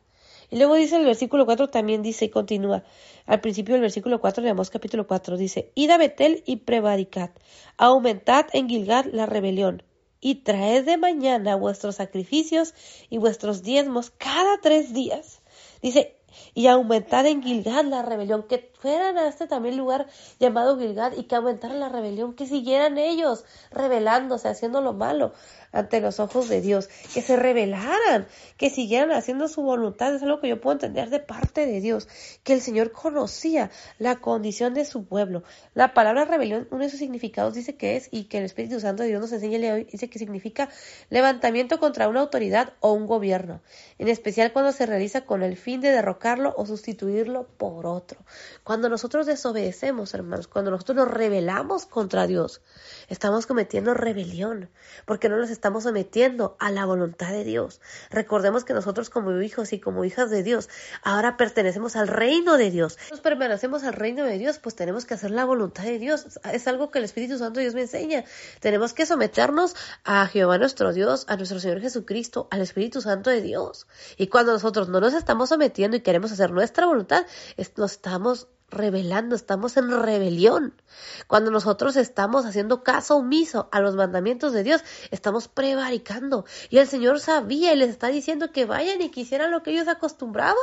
Y luego dice el versículo 4 también dice y continúa. Al principio del versículo 4 leemos capítulo 4 dice, Id a Betel y prevaricad, aumentad en Gilgad la rebelión, y traed de mañana vuestros sacrificios y vuestros diezmos cada tres días. Dice, y aumentar en Gilgad la rebelión, que fueran a este también lugar llamado Gilgad y que aumentara la rebelión, que siguieran ellos rebelándose, haciendo lo malo ante los ojos de Dios, que se rebelaran, que siguieran haciendo su voluntad, es algo que yo puedo entender de parte de Dios, que el Señor conocía la condición de su pueblo. La palabra rebelión, uno de sus significados dice que es, y que el Espíritu Santo de Dios nos enseña hoy, dice que significa levantamiento contra una autoridad o un gobierno, en especial cuando se realiza con el fin de derrocarlo o sustituirlo por otro. Cuando nosotros desobedecemos, hermanos, cuando nosotros nos rebelamos contra Dios, estamos cometiendo rebelión, porque no nos estamos sometiendo a la voluntad de Dios. Recordemos que nosotros como hijos y como hijas de Dios, ahora pertenecemos al reino de Dios. Nos permanecemos al reino de Dios, pues tenemos que hacer la voluntad de Dios. Es algo que el Espíritu Santo Dios me enseña. Tenemos que someternos a Jehová nuestro Dios, a nuestro Señor Jesucristo, al Espíritu Santo de Dios. Y cuando nosotros no nos estamos sometiendo y queremos hacer nuestra voluntad, nos estamos rebelando, estamos en rebelión. Cuando nosotros estamos haciendo caso omiso a los mandamientos de Dios, estamos prevaricando. Y el Señor sabía y les está diciendo que vayan y quisieran lo que ellos acostumbraban.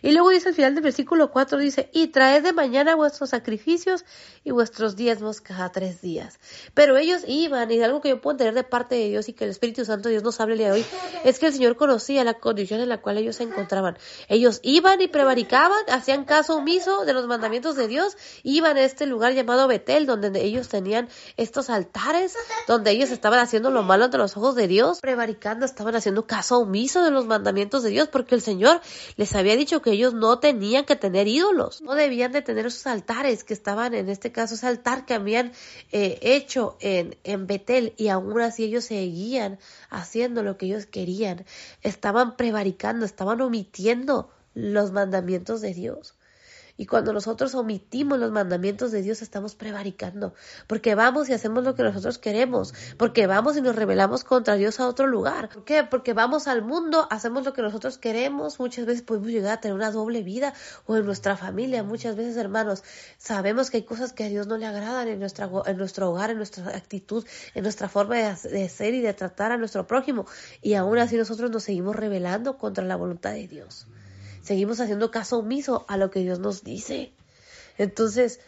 Y luego dice al final del versículo 4, dice, y traed de mañana vuestros sacrificios y vuestros diezmos cada tres días. Pero ellos iban, y algo que yo puedo tener de parte de Dios y que el Espíritu Santo de Dios nos hable el día de hoy, es que el Señor conocía la condición en la cual ellos se encontraban. Ellos iban y prevaricaban, hacían caso omiso de los mandamientos de Dios, iban a este lugar llamado Betel, donde ellos tenían estos altares, donde ellos estaban haciendo lo malo ante los ojos de Dios, prevaricando, estaban haciendo caso omiso de los mandamientos de Dios, porque el Señor les había dicho que ellos no tenían que tener ídolos, no debían de tener esos altares que estaban, en este caso, ese altar que habían eh, hecho en, en Betel y aún así ellos seguían haciendo lo que ellos querían, estaban prevaricando, estaban omitiendo los mandamientos de Dios. Y cuando nosotros omitimos los mandamientos de Dios, estamos prevaricando, porque vamos y hacemos lo que nosotros queremos, porque vamos y nos rebelamos contra Dios a otro lugar. ¿Por qué? Porque vamos al mundo, hacemos lo que nosotros queremos, muchas veces podemos llegar a tener una doble vida o en nuestra familia, muchas veces, hermanos, sabemos que hay cosas que a Dios no le agradan en, nuestra, en nuestro hogar, en nuestra actitud, en nuestra forma de, de ser y de tratar a nuestro prójimo, y aún así nosotros nos seguimos rebelando contra la voluntad de Dios seguimos haciendo caso omiso a lo que Dios nos dice. Entonces,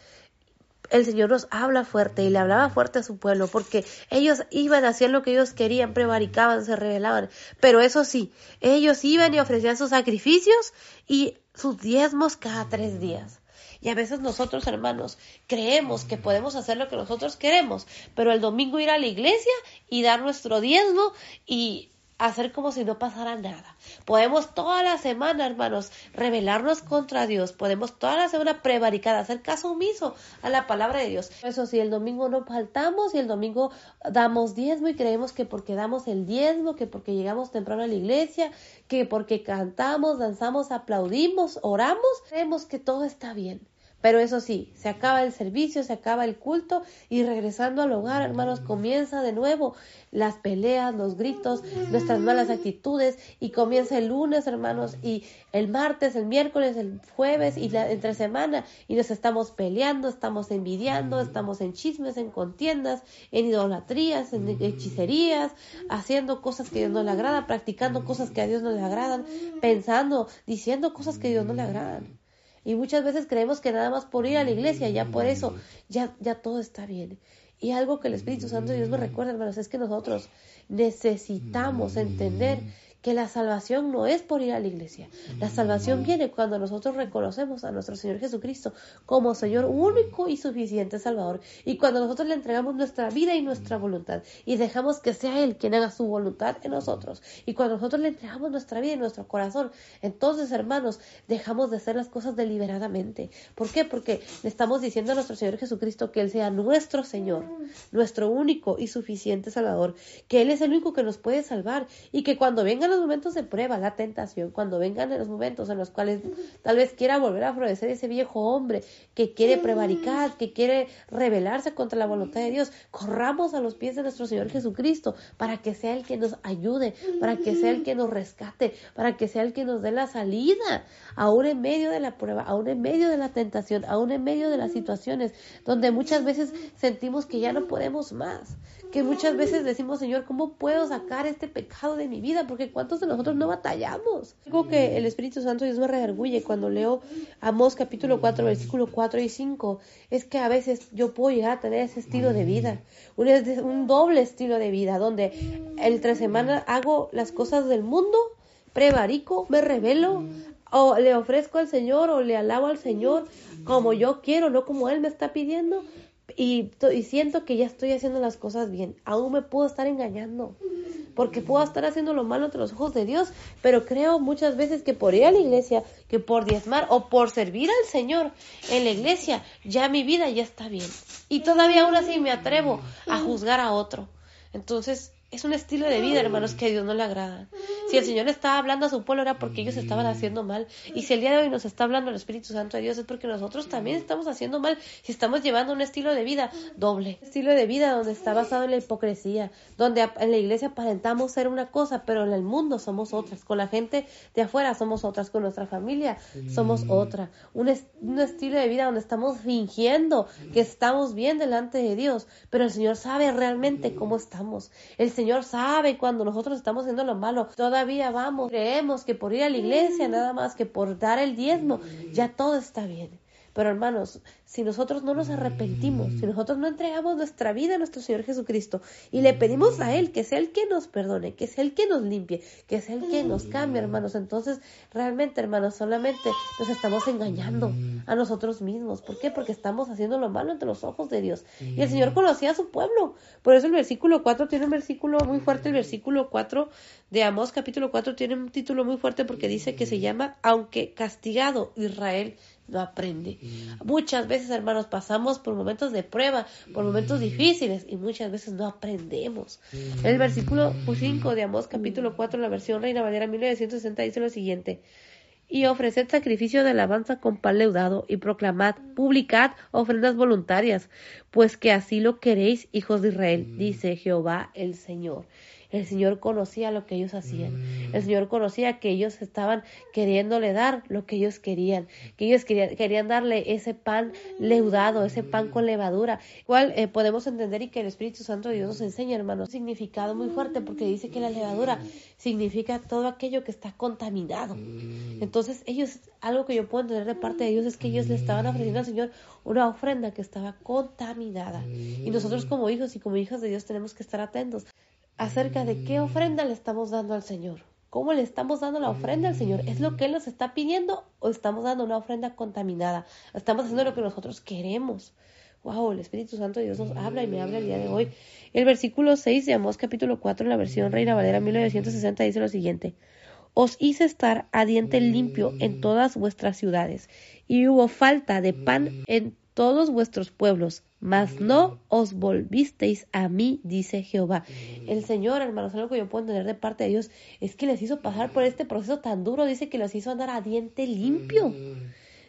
el Señor nos habla fuerte y le hablaba fuerte a su pueblo porque ellos iban hacer lo que ellos querían, prevaricaban, se rebelaban. Pero eso sí, ellos iban y ofrecían sus sacrificios y sus diezmos cada tres días. Y a veces nosotros, hermanos, creemos que podemos hacer lo que nosotros queremos, pero el domingo ir a la iglesia y dar nuestro diezmo y hacer como si no pasara nada. Podemos toda la semana, hermanos, rebelarnos contra Dios. Podemos toda la semana prevaricar, hacer caso omiso a la palabra de Dios. Eso sí, el domingo no faltamos y el domingo damos diezmo y creemos que porque damos el diezmo, que porque llegamos temprano a la iglesia, que porque cantamos, danzamos, aplaudimos, oramos, creemos que todo está bien. Pero eso sí, se acaba el servicio, se acaba el culto y regresando al hogar, hermanos, comienza de nuevo las peleas, los gritos, nuestras malas actitudes y comienza el lunes, hermanos, y el martes, el miércoles, el jueves y la entre semana y nos estamos peleando, estamos envidiando, estamos en chismes, en contiendas, en idolatrías, en hechicerías, haciendo cosas que a Dios no le agrada, practicando cosas que a Dios no le agradan, pensando, diciendo cosas que a Dios no le agradan. Y muchas veces creemos que nada más por ir a la iglesia, ya por eso, ya, ya todo está bien. Y algo que el Espíritu Santo de Dios me recuerda, hermanos, es que nosotros necesitamos entender que la salvación no es por ir a la iglesia. La salvación viene cuando nosotros reconocemos a nuestro Señor Jesucristo como Señor único y suficiente Salvador. Y cuando nosotros le entregamos nuestra vida y nuestra voluntad y dejamos que sea Él quien haga su voluntad en nosotros. Y cuando nosotros le entregamos nuestra vida y nuestro corazón, entonces, hermanos, dejamos de hacer las cosas deliberadamente. ¿Por qué? Porque le estamos diciendo a nuestro Señor Jesucristo que Él sea nuestro Señor, nuestro único y suficiente Salvador, que Él es el único que nos puede salvar y que cuando vengan los momentos de prueba, la tentación, cuando vengan los momentos en los cuales tal vez quiera volver a florecer ese viejo hombre que quiere prevaricar, que quiere rebelarse contra la voluntad de Dios, corramos a los pies de nuestro Señor Jesucristo para que sea el que nos ayude, para que sea el que nos rescate, para que sea el que nos dé la salida, aún en medio de la prueba, aún en medio de la tentación, aún en medio de las situaciones donde muchas veces sentimos que ya no podemos más, que muchas veces decimos, Señor, ¿cómo puedo sacar este pecado de mi vida? Porque ¿cuántos de nosotros no batallamos? Digo que el Espíritu Santo Dios me redarguye cuando leo Amós capítulo 4, versículo 4 y 5. Es que a veces yo puedo llegar a tener ese estilo de vida, un, doble estilo de vida, donde entre semana hago las cosas del mundo, prevarico, me revelo, o le ofrezco al Señor o le alabo al Señor como yo quiero, no como Él me está pidiendo, y, siento que ya estoy haciendo las cosas bien. Aún me puedo estar engañando. Porque puedo estar haciendo lo malo entre los ojos de Dios. Pero creo muchas veces que por ir a la iglesia, que por diezmar o por servir al Señor en la iglesia, ya mi vida ya está bien. Y todavía aún así me atrevo a juzgar a otro. Entonces, es un estilo de vida, hermanos, que a Dios no le agrada. Si el Señor estaba hablando a su pueblo era porque ellos estaban haciendo mal. Y si el día de hoy nos está hablando el Espíritu Santo de Dios es porque nosotros también estamos haciendo mal. Si estamos llevando un estilo de vida doble. Un estilo de vida donde está basado en la hipocresía. Donde en la iglesia aparentamos ser una cosa, pero en el mundo somos otras. Con la gente de afuera somos otras. Con nuestra familia somos otra. Un, un estilo de vida donde estamos fingiendo que estamos bien delante de Dios. Pero el Señor sabe realmente cómo estamos. El Señor sabe cuando nosotros estamos haciendo lo malo. Todavía vamos, creemos que por ir a la iglesia, nada más que por dar el diezmo, ya todo está bien. Pero hermanos, si nosotros no nos arrepentimos, si nosotros no entregamos nuestra vida a nuestro Señor Jesucristo y le pedimos a Él que sea el que nos perdone, que sea el que nos limpie, que sea el que nos cambie, hermanos, entonces realmente, hermanos, solamente nos estamos engañando a nosotros mismos. ¿Por qué? Porque estamos haciendo lo malo ante los ojos de Dios. Y el Señor conocía a su pueblo. Por eso el versículo 4 tiene un versículo muy fuerte, el versículo 4 de Amós capítulo 4 tiene un título muy fuerte porque dice que se llama Aunque castigado Israel no aprende. Muchas veces, hermanos, pasamos por momentos de prueba, por momentos difíciles y muchas veces no aprendemos. El versículo 5 de Amós capítulo 4, la versión Reina Valera 1960 dice lo siguiente. y ofreced sacrificio de alabanza con pan leudado, y proclamad, publicad ofrendas voluntarias, pues que así lo queréis, hijos de Israel, dice Jehová el Señor. El Señor conocía lo que ellos hacían. El Señor conocía que ellos estaban queriéndole dar lo que ellos querían, que ellos querían, querían darle ese pan leudado, ese pan con levadura, cual eh, podemos entender y que el Espíritu Santo de Dios nos enseña, hermanos, significado muy fuerte porque dice que la levadura significa todo aquello que está contaminado. Entonces ellos, algo que yo puedo entender de parte de ellos es que ellos le estaban ofreciendo al Señor una ofrenda que estaba contaminada. Y nosotros como hijos y como hijas de Dios tenemos que estar atentos acerca de qué ofrenda le estamos dando al Señor. ¿Cómo le estamos dando la ofrenda al Señor? ¿Es lo que Él nos está pidiendo o estamos dando una ofrenda contaminada? Estamos haciendo lo que nosotros queremos. Wow, el Espíritu Santo de Dios nos habla y me habla el día de hoy. El versículo 6 de Amós capítulo 4 en la versión Reina Valera 1960 dice lo siguiente. Os hice estar a diente limpio en todas vuestras ciudades, y hubo falta de pan en todos vuestros pueblos, mas no os volvisteis a mí, dice Jehová. El Señor, hermanos, algo que yo puedo entender de parte de Dios es que les hizo pasar por este proceso tan duro, dice que los hizo andar a diente limpio.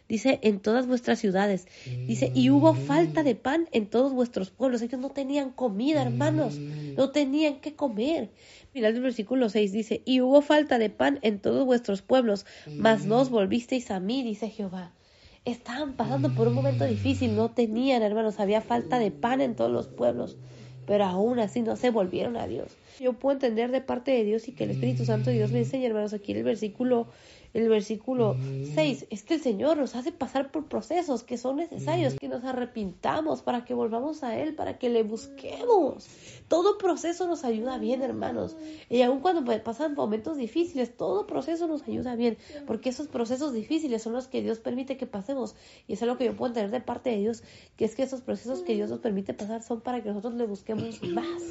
Dice, en todas vuestras ciudades. Dice, y hubo falta de pan en todos vuestros pueblos. Ellos no tenían comida, hermanos. No tenían que comer. Final del versículo 6 dice, y hubo falta de pan en todos vuestros pueblos, mas no os volvisteis a mí, dice Jehová estaban pasando por un momento difícil, no tenían hermanos, había falta de pan en todos los pueblos, pero aún así no se volvieron a Dios. Yo puedo entender de parte de Dios y que el Espíritu Santo de Dios me enseña, hermanos, aquí en el versículo el versículo 6, es que el Señor nos hace pasar por procesos que son necesarios, que nos arrepintamos para que volvamos a Él, para que le busquemos. Todo proceso nos ayuda bien, hermanos. Y aun cuando pasan momentos difíciles, todo proceso nos ayuda bien, porque esos procesos difíciles son los que Dios permite que pasemos. Y es algo que yo puedo entender de parte de Dios, que es que esos procesos que Dios nos permite pasar son para que nosotros le busquemos más,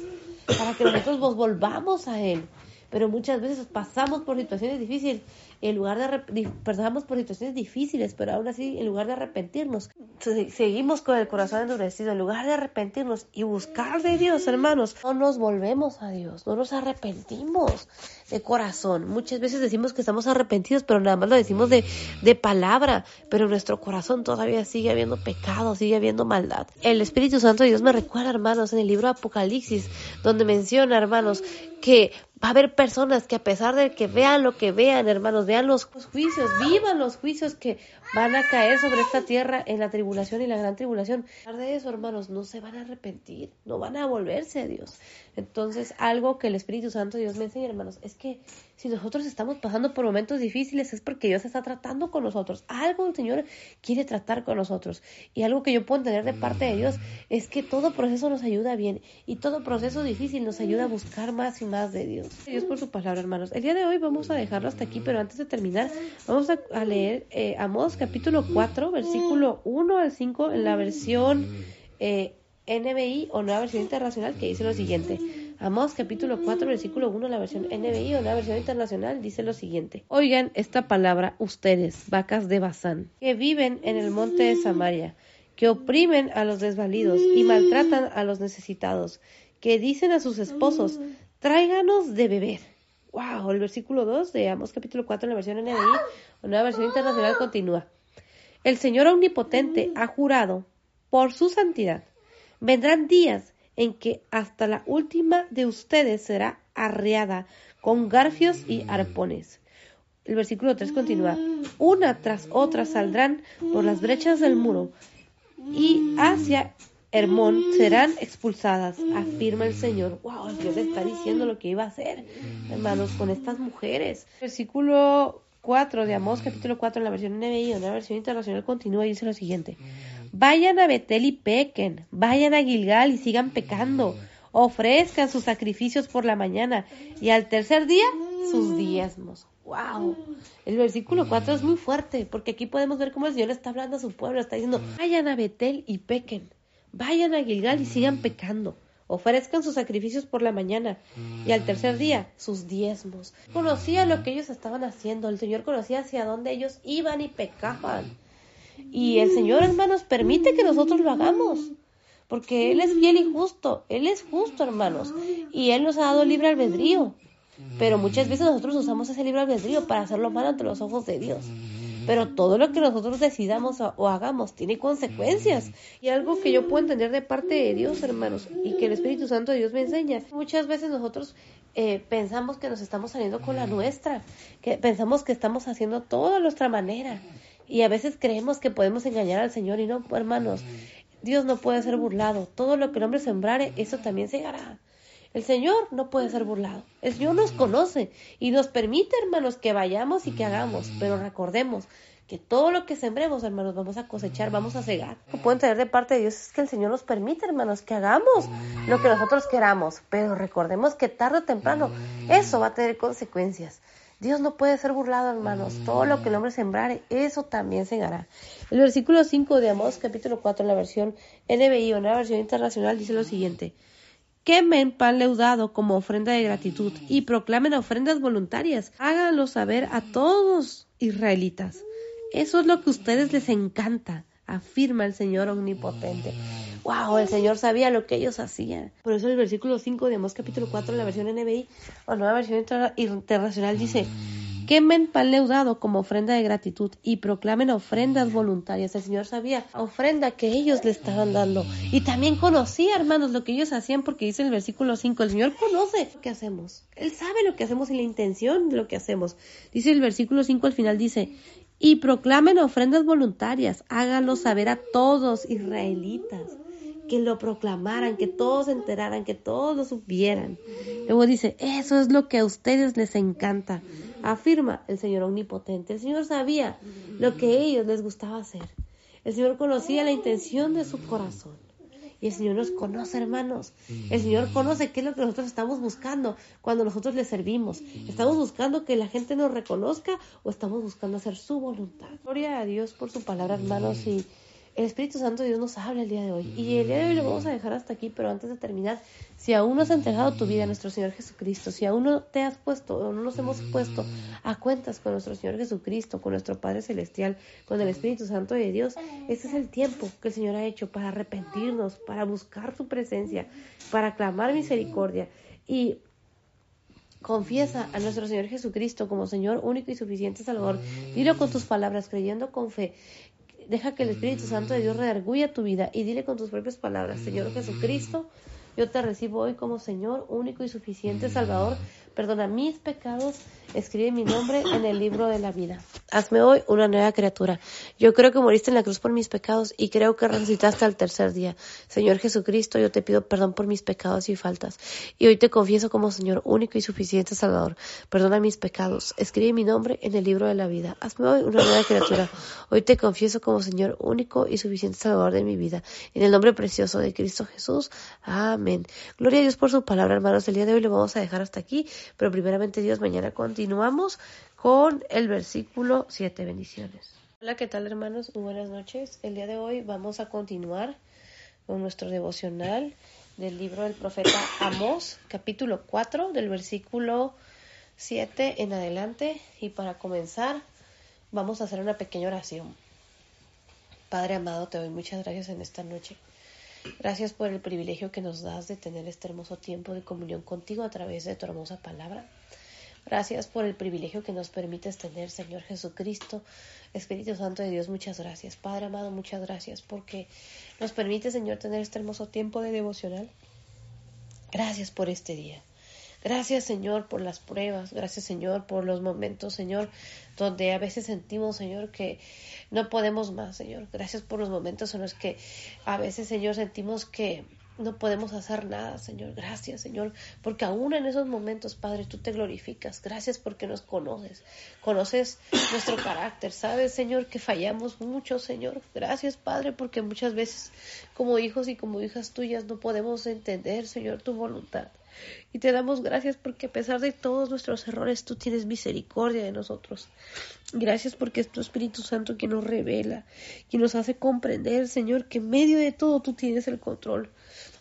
para que nosotros nos volvamos a Él pero muchas veces pasamos por situaciones difíciles, en lugar de pasamos por situaciones difíciles, pero aún así, en lugar de arrepentirnos, seguimos con el corazón endurecido, en lugar de arrepentirnos y buscar de Dios, hermanos, no nos volvemos a Dios, no nos arrepentimos de corazón. Muchas veces decimos que estamos arrepentidos, pero nada más lo decimos de, de palabra, pero en nuestro corazón todavía sigue habiendo pecado, sigue habiendo maldad. El Espíritu Santo de Dios me recuerda, hermanos, en el libro Apocalipsis, donde menciona, hermanos, que va a haber personas que a pesar de que vean lo que vean, hermanos, vean los juicios, vivan los juicios que van a caer sobre esta tierra en la tribulación y la gran tribulación. De eso, hermanos, no se van a arrepentir, no van a volverse a Dios. Entonces, algo que el Espíritu Santo Dios me enseña, hermanos, es que si nosotros estamos pasando por momentos difíciles es porque Dios está tratando con nosotros. Algo el Señor quiere tratar con nosotros. Y algo que yo puedo entender de parte de Dios es que todo proceso nos ayuda bien y todo proceso difícil nos ayuda a buscar más y más de Dios. Dios por su palabra, hermanos. El día de hoy vamos a dejarlo hasta aquí, pero antes de terminar, vamos a, leer eh, Amós capítulo 4, versículo 1 al 5 en la versión eh, NBI o nueva versión internacional que dice lo siguiente. Amós capítulo 4 versículo 1, la versión NBI o la versión internacional dice lo siguiente. Oigan esta palabra ustedes, vacas de Bazán, que viven en el monte de Samaria, que oprimen a los desvalidos y maltratan a los necesitados, que dicen a sus esposos, tráiganos de beber. Wow, el versículo 2 de Amós capítulo 4 en la versión NBI o nueva versión internacional continúa. El Señor omnipotente ha jurado por su santidad. Vendrán días en que hasta la última de ustedes será arreada con garfios y arpones. El versículo 3 continúa, una tras otra saldrán por las brechas del muro y hacia Hermón serán expulsadas, afirma el Señor. Wow, Dios está diciendo lo que iba a hacer, hermanos, con estas mujeres. Versículo 4 de Amós, capítulo 4 en la versión NBI, en la versión internacional continúa y dice lo siguiente. Vayan a Betel y pequen, vayan a Gilgal y sigan pecando, ofrezcan sus sacrificios por la mañana y al tercer día sus diezmos. ¡Wow! El versículo 4 es muy fuerte porque aquí podemos ver cómo el Señor está hablando a su pueblo, está diciendo, vayan a Betel y pequen, vayan a Gilgal y sigan pecando. Ofrezcan sus sacrificios por la mañana y al tercer día sus diezmos. Conocía lo que ellos estaban haciendo. El Señor conocía hacia dónde ellos iban y pecaban. Y el Señor, hermanos, permite que nosotros lo hagamos. Porque Él es fiel y justo. Él es justo, hermanos. Y Él nos ha dado libre albedrío. Pero muchas veces nosotros usamos ese libro albedrío para hacerlo mal ante los ojos de Dios. Pero todo lo que nosotros decidamos o hagamos tiene consecuencias. Y algo que yo puedo entender de parte de Dios, hermanos, y que el Espíritu Santo de Dios me enseña. Muchas veces nosotros eh, pensamos que nos estamos saliendo con la nuestra, que pensamos que estamos haciendo todo a nuestra manera. Y a veces creemos que podemos engañar al Señor y no, hermanos. Dios no puede ser burlado. Todo lo que el hombre sembrare, eso también se hará. El Señor no puede ser burlado. El Señor nos conoce y nos permite, hermanos, que vayamos y que hagamos. Pero recordemos que todo lo que sembremos, hermanos, vamos a cosechar, vamos a cegar. Lo pueden tener de parte de Dios es que el Señor nos permite, hermanos, que hagamos lo que nosotros queramos. Pero recordemos que tarde o temprano eso va a tener consecuencias. Dios no puede ser burlado, hermanos. Todo lo que el hombre sembrare, eso también segará. El versículo 5 de Amós, capítulo 4, en la versión NBI o en la versión internacional, dice lo siguiente quemen pan leudado como ofrenda de gratitud y proclamen ofrendas voluntarias. Háganlo saber a todos israelitas. Eso es lo que a ustedes les encanta, afirma el Señor omnipotente. Wow, el Señor sabía lo que ellos hacían. Por eso el versículo 5 de Amós capítulo 4, la versión NBI o nueva versión internacional dice, Quemen pan leudado como ofrenda de gratitud y proclamen ofrendas voluntarias. El Señor sabía ofrenda que ellos le estaban dando. Y también conocía, hermanos, lo que ellos hacían porque dice el versículo 5, el Señor conoce lo que hacemos. Él sabe lo que hacemos y la intención de lo que hacemos. Dice el versículo 5 al final, dice, y proclamen ofrendas voluntarias. Háganlo saber a todos israelitas que lo proclamaran, que todos se enteraran, que todos lo supieran. Luego dice, eso es lo que a ustedes les encanta afirma el Señor omnipotente. El Señor sabía lo que a ellos les gustaba hacer. El Señor conocía la intención de su corazón. Y el Señor nos conoce, hermanos. El Señor conoce qué es lo que nosotros estamos buscando cuando nosotros le servimos. ¿Estamos buscando que la gente nos reconozca o estamos buscando hacer su voluntad? Gloria a Dios por su palabra, hermanos. Y el Espíritu Santo de Dios nos habla el día de hoy. Y el día de hoy lo vamos a dejar hasta aquí, pero antes de terminar, si aún no has entregado tu vida a nuestro Señor Jesucristo, si aún no te has puesto o no nos hemos puesto a cuentas con nuestro Señor Jesucristo, con nuestro Padre Celestial, con el Espíritu Santo de Dios, este es el tiempo que el Señor ha hecho para arrepentirnos, para buscar su presencia, para clamar misericordia. Y Confiesa a nuestro Señor Jesucristo como Señor único y suficiente Salvador. Dilo con tus palabras, creyendo con fe Deja que el Espíritu Santo de Dios redarguya tu vida y dile con tus propias palabras, Señor Jesucristo, yo te recibo hoy como Señor único y suficiente Salvador perdona mis pecados, escribe mi nombre en el libro de la vida. Hazme hoy una nueva criatura. Yo creo que moriste en la cruz por mis pecados y creo que resucitaste al tercer día. Señor Jesucristo, yo te pido perdón por mis pecados y faltas. Y hoy te confieso como Señor único y suficiente Salvador. Perdona mis pecados. Escribe mi nombre en el libro de la vida. Hazme hoy una nueva criatura. Hoy te confieso como Señor único y suficiente Salvador de mi vida. En el nombre precioso de Cristo Jesús. Amén. Gloria a Dios por su palabra, hermanos. El día de hoy lo vamos a dejar hasta aquí. Pero primeramente Dios, mañana continuamos con el versículo 7. Bendiciones. Hola, ¿qué tal hermanos? Muy buenas noches. El día de hoy vamos a continuar con nuestro devocional del libro del profeta Amós, capítulo 4, del versículo 7 en adelante. Y para comenzar, vamos a hacer una pequeña oración. Padre amado, te doy muchas gracias en esta noche. Gracias por el privilegio que nos das de tener este hermoso tiempo de comunión contigo a través de tu hermosa palabra. Gracias por el privilegio que nos permites tener, Señor Jesucristo, Espíritu Santo de Dios, muchas gracias. Padre amado, muchas gracias porque nos permite, Señor, tener este hermoso tiempo de devocional. Gracias por este día. Gracias Señor por las pruebas, gracias Señor por los momentos, Señor, donde a veces sentimos, Señor, que no podemos más, Señor. Gracias por los momentos en los que a veces, Señor, sentimos que no podemos hacer nada, Señor. Gracias, Señor, porque aún en esos momentos, Padre, tú te glorificas. Gracias porque nos conoces. Conoces nuestro carácter. Sabes, Señor, que fallamos mucho, Señor. Gracias, Padre, porque muchas veces como hijos y como hijas tuyas no podemos entender, Señor, tu voluntad. Y te damos gracias porque a pesar de todos nuestros errores, tú tienes misericordia de nosotros. Gracias porque es tu Espíritu Santo quien nos revela, quien nos hace comprender, Señor, que en medio de todo tú tienes el control.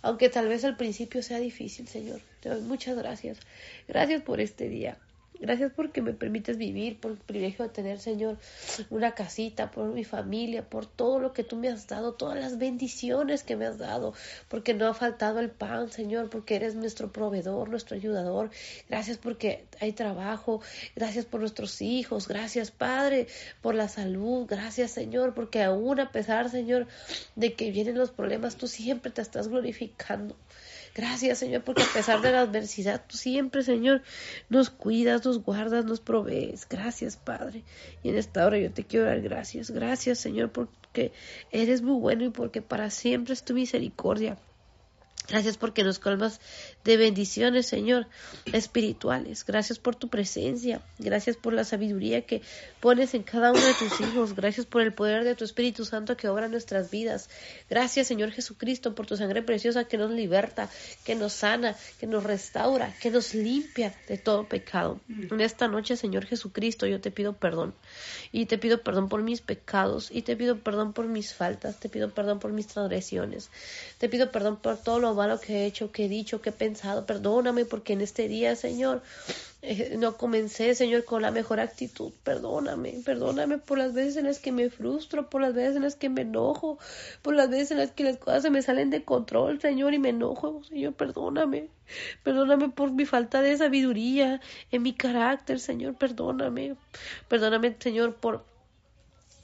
Aunque tal vez al principio sea difícil, Señor. Te doy muchas gracias. Gracias por este día. Gracias porque me permites vivir, por el privilegio de tener, Señor, una casita, por mi familia, por todo lo que tú me has dado, todas las bendiciones que me has dado, porque no ha faltado el pan, Señor, porque eres nuestro proveedor, nuestro ayudador. Gracias porque hay trabajo, gracias por nuestros hijos, gracias, Padre, por la salud, gracias, Señor, porque aún a pesar, Señor, de que vienen los problemas, tú siempre te estás glorificando. Gracias, Señor, porque a pesar de la adversidad, tú siempre, Señor, nos cuidas, nos guardas, nos provees. Gracias, Padre. Y en esta hora yo te quiero dar gracias. Gracias, Señor, porque eres muy bueno y porque para siempre es tu misericordia. Gracias porque nos colmas de bendiciones, Señor, espirituales. Gracias por tu presencia. Gracias por la sabiduría que pones en cada uno de tus hijos. Gracias por el poder de tu Espíritu Santo que obra nuestras vidas. Gracias, Señor Jesucristo, por tu sangre preciosa que nos liberta, que nos sana, que nos restaura, que nos limpia de todo pecado. En esta noche, Señor Jesucristo, yo te pido perdón. Y te pido perdón por mis pecados. Y te pido perdón por mis faltas. Te pido perdón por mis transgresiones. Te pido perdón por todo lo malo que he hecho, que he dicho, que he pensado. Perdóname porque en este día, Señor, eh, no comencé, Señor, con la mejor actitud. Perdóname, perdóname por las veces en las que me frustro, por las veces en las que me enojo, por las veces en las que las cosas se me salen de control, Señor, y me enojo. Señor, perdóname. Perdóname por mi falta de sabiduría en mi carácter, Señor, perdóname. Perdóname, Señor, por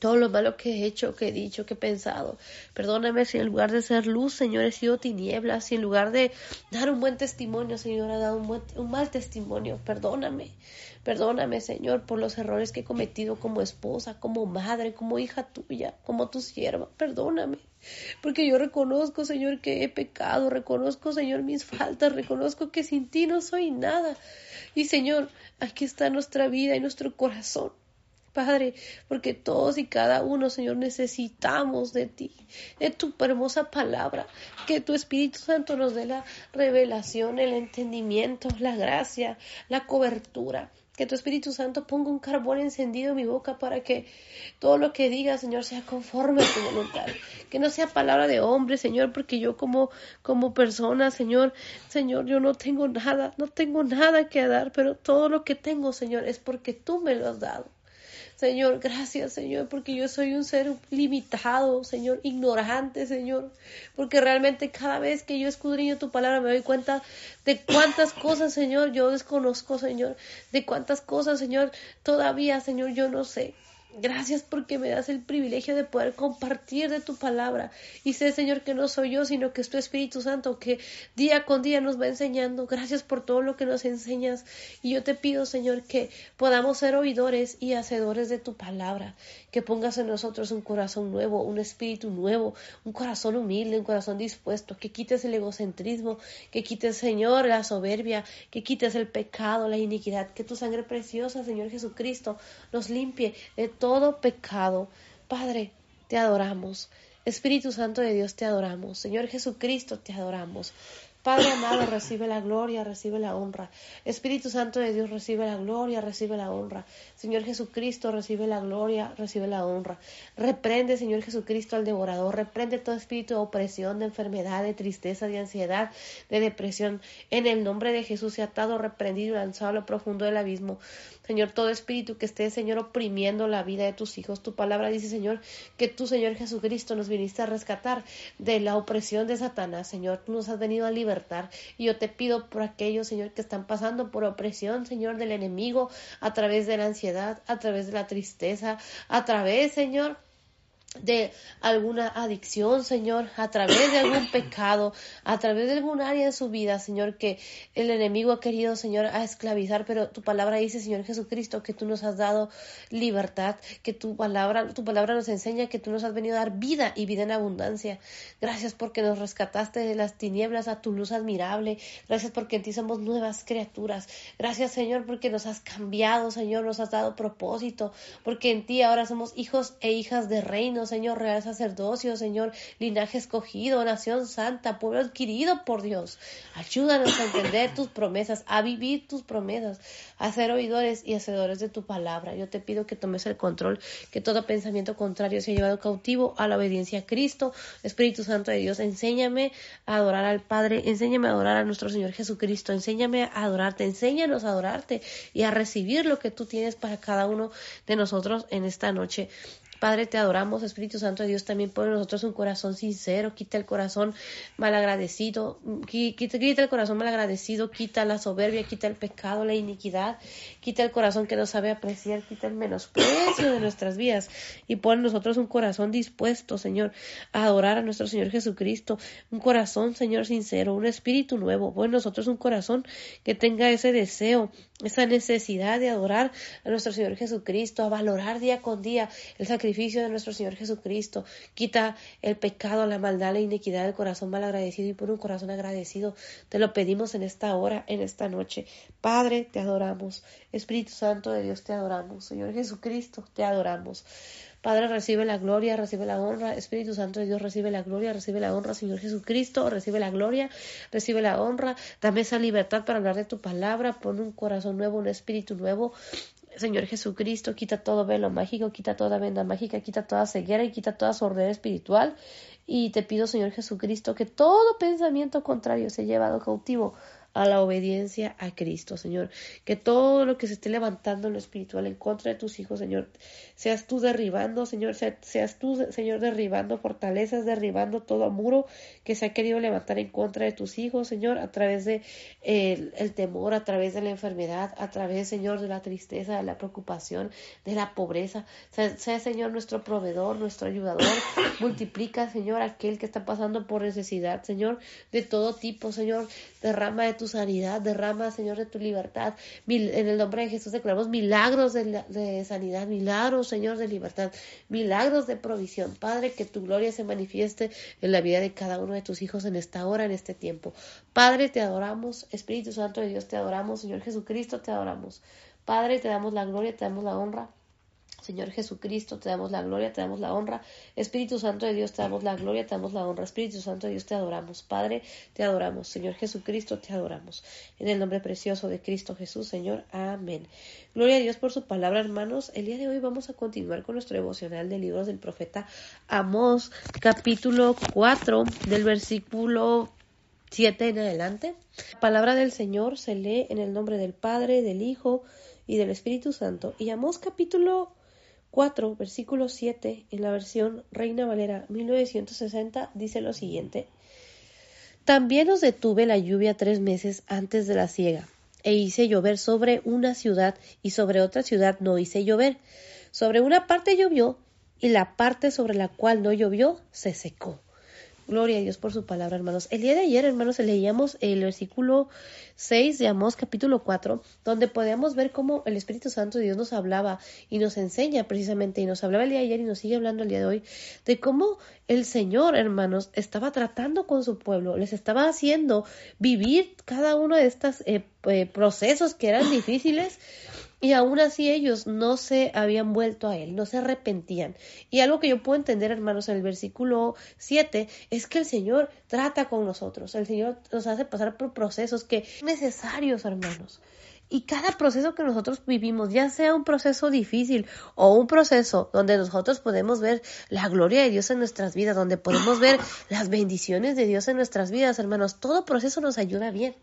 todo lo malo que he hecho, que he dicho, que he pensado. Perdóname si en lugar de ser luz, Señor, he sido tinieblas, si en lugar de dar un buen testimonio, Señor, he dado un, un mal testimonio. Perdóname, perdóname, Señor, por los errores que he cometido como esposa, como madre, como hija tuya, como tu sierva. Perdóname. Porque yo reconozco, Señor, que he pecado, reconozco, Señor, mis faltas, reconozco que sin ti no soy nada. Y, Señor, aquí está nuestra vida y nuestro corazón. Padre, porque todos y cada uno, Señor, necesitamos de ti, de tu hermosa palabra, que tu Espíritu Santo nos dé la revelación, el entendimiento, la gracia, la cobertura. Que tu Espíritu Santo ponga un carbón encendido en mi boca para que todo lo que diga, Señor, sea conforme a tu voluntad. Que no sea palabra de hombre, Señor, porque yo como, como persona, Señor, Señor, yo no tengo nada, no tengo nada que dar, pero todo lo que tengo, Señor, es porque tú me lo has dado. Señor, gracias, Señor, porque yo soy un ser limitado, Señor, ignorante, Señor, porque realmente cada vez que yo escudriño tu palabra me doy cuenta de cuántas cosas, Señor, yo desconozco, Señor, de cuántas cosas, Señor, todavía, Señor, yo no sé. Gracias porque me das el privilegio de poder compartir de tu palabra. Y sé, Señor, que no soy yo, sino que es tu Espíritu Santo que día con día nos va enseñando. Gracias por todo lo que nos enseñas. Y yo te pido, Señor, que podamos ser oidores y hacedores de tu palabra. Que pongas en nosotros un corazón nuevo, un espíritu nuevo, un corazón humilde, un corazón dispuesto. Que quites el egocentrismo, que quites, Señor, la soberbia, que quites el pecado, la iniquidad. Que tu sangre preciosa, Señor Jesucristo, nos limpie de todo pecado. Padre, te adoramos. Espíritu Santo de Dios, te adoramos. Señor Jesucristo, te adoramos. Padre amado, recibe la gloria, recibe la honra. Espíritu Santo de Dios, recibe la gloria, recibe la honra. Señor Jesucristo, recibe la gloria, recibe la honra. Reprende, Señor Jesucristo, al devorador. Reprende todo espíritu de opresión, de enfermedad, de tristeza, de ansiedad, de depresión. En el nombre de Jesús, atado, reprendido y lanzado a lo profundo del abismo. Señor, todo espíritu que esté, Señor, oprimiendo la vida de tus hijos. Tu palabra dice, Señor, que tú, Señor Jesucristo, nos viniste a rescatar de la opresión de Satanás. Señor, tú nos has venido a libertar. Y yo te pido por aquellos, Señor, que están pasando por opresión, Señor, del enemigo, a través de la ansiedad, a través de la tristeza, a través, Señor, de alguna adicción, Señor, a través de algún pecado, a través de algún área de su vida, Señor, que el enemigo ha querido, Señor, a esclavizar, pero tu palabra dice, Señor Jesucristo, que tú nos has dado libertad, que tu palabra, tu palabra nos enseña que tú nos has venido a dar vida y vida en abundancia. Gracias porque nos rescataste de las tinieblas a tu luz admirable. Gracias porque en ti somos nuevas criaturas. Gracias, Señor, porque nos has cambiado, Señor, nos has dado propósito, porque en ti ahora somos hijos e hijas de reino Señor, real sacerdocio, Señor, linaje escogido, nación santa, pueblo adquirido por Dios. Ayúdanos a entender tus promesas, a vivir tus promesas, a ser oidores y hacedores de tu palabra. Yo te pido que tomes el control, que todo pensamiento contrario sea llevado cautivo a la obediencia a Cristo. Espíritu Santo de Dios, enséñame a adorar al Padre, enséñame a adorar a nuestro Señor Jesucristo, enséñame a adorarte, enséñanos a adorarte y a recibir lo que tú tienes para cada uno de nosotros en esta noche. Padre, te adoramos, Espíritu Santo de Dios, también pone en nosotros un corazón sincero, quita el corazón malagradecido, quita, quita el corazón malagradecido, quita la soberbia, quita el pecado, la iniquidad, quita el corazón que no sabe apreciar, quita el menosprecio de nuestras vidas y pone en nosotros un corazón dispuesto, Señor, a adorar a nuestro Señor Jesucristo, un corazón, Señor, sincero, un espíritu nuevo, pone en nosotros un corazón que tenga ese deseo, esa necesidad de adorar a nuestro Señor Jesucristo, a valorar día con día el sacrificio de nuestro Señor Jesucristo. Quita el pecado, la maldad, la iniquidad del corazón mal agradecido y por un corazón agradecido. Te lo pedimos en esta hora, en esta noche. Padre, te adoramos. Espíritu Santo de Dios, te adoramos. Señor Jesucristo, te adoramos. Padre, recibe la gloria, recibe la honra. Espíritu Santo de Dios, recibe la gloria, recibe la honra. Señor Jesucristo, recibe la gloria, recibe la honra. Dame esa libertad para hablar de tu palabra. Pon un corazón nuevo, un espíritu nuevo. Señor Jesucristo, quita todo velo mágico, quita toda venda mágica, quita toda ceguera y quita toda sordera espiritual. Y te pido, Señor Jesucristo, que todo pensamiento contrario sea llevado cautivo a la obediencia a Cristo, Señor. Que todo lo que se esté levantando en lo espiritual en contra de tus hijos, Señor, seas tú derribando, Señor, seas tú, Señor, derribando fortalezas, derribando todo muro que se ha querido levantar en contra de tus hijos, Señor, a través de el, temor, a través de la enfermedad, a través, Señor, de la tristeza, de la preocupación, de la pobreza. Sea, sea Señor, nuestro proveedor, nuestro ayudador. Multiplica, Señor, aquel que está pasando por necesidad, Señor, de todo tipo, Señor. Derrama de tu sanidad, derrama, Señor, de tu libertad. En el nombre de Jesús declaramos milagros de, sanidad, milagros, Señor, de libertad, milagros de provisión. Padre, que tu gloria se manifieste en la vida de cada uno de tus hijos en esta hora, en este tiempo. Padre, te adoramos. Espíritu Santo de Dios, te adoramos. Señor Jesucristo, te adoramos. Padre, te damos la gloria, te damos la honra. Señor Jesucristo, te damos la gloria, te damos la honra. Espíritu Santo de Dios, te damos la gloria, te damos la honra. Espíritu Santo de Dios, te adoramos. Padre, te adoramos. Señor Jesucristo, te adoramos. En el nombre precioso de Cristo Jesús, Señor. Amén. Gloria a Dios por su palabra, hermanos. El día de hoy vamos a continuar con nuestro devocional de libros del profeta Amós, capítulo 4, del versículo 7 en adelante. La palabra del Señor se lee en el nombre del Padre, del Hijo y del Espíritu Santo. Y Amós capítulo 4, versículo 7, en la versión Reina Valera 1960, dice lo siguiente. También os detuve la lluvia tres meses antes de la siega, e hice llover sobre una ciudad y sobre otra ciudad no hice llover. Sobre una parte llovió y la parte sobre la cual no llovió se secó. Gloria a Dios por su palabra, hermanos. El día de ayer, hermanos, leíamos el versículo 6 de Amós, capítulo 4, donde podíamos ver cómo el Espíritu Santo de Dios nos hablaba y nos enseña precisamente, y nos hablaba el día de ayer y nos sigue hablando el día de hoy, de cómo el Señor, hermanos, estaba tratando con su pueblo, les estaba haciendo vivir cada uno de estos eh, eh, procesos que eran difíciles y aún así ellos no se habían vuelto a Él, no se arrepentían. Y algo que yo puedo entender, hermanos, en el versículo 7 es que el Señor trata con nosotros. El Señor nos hace pasar por procesos que son necesarios, hermanos. Y cada proceso que nosotros vivimos, ya sea un proceso difícil o un proceso donde nosotros podemos ver la gloria de Dios en nuestras vidas, donde podemos ver las bendiciones de Dios en nuestras vidas, hermanos, todo proceso nos ayuda bien.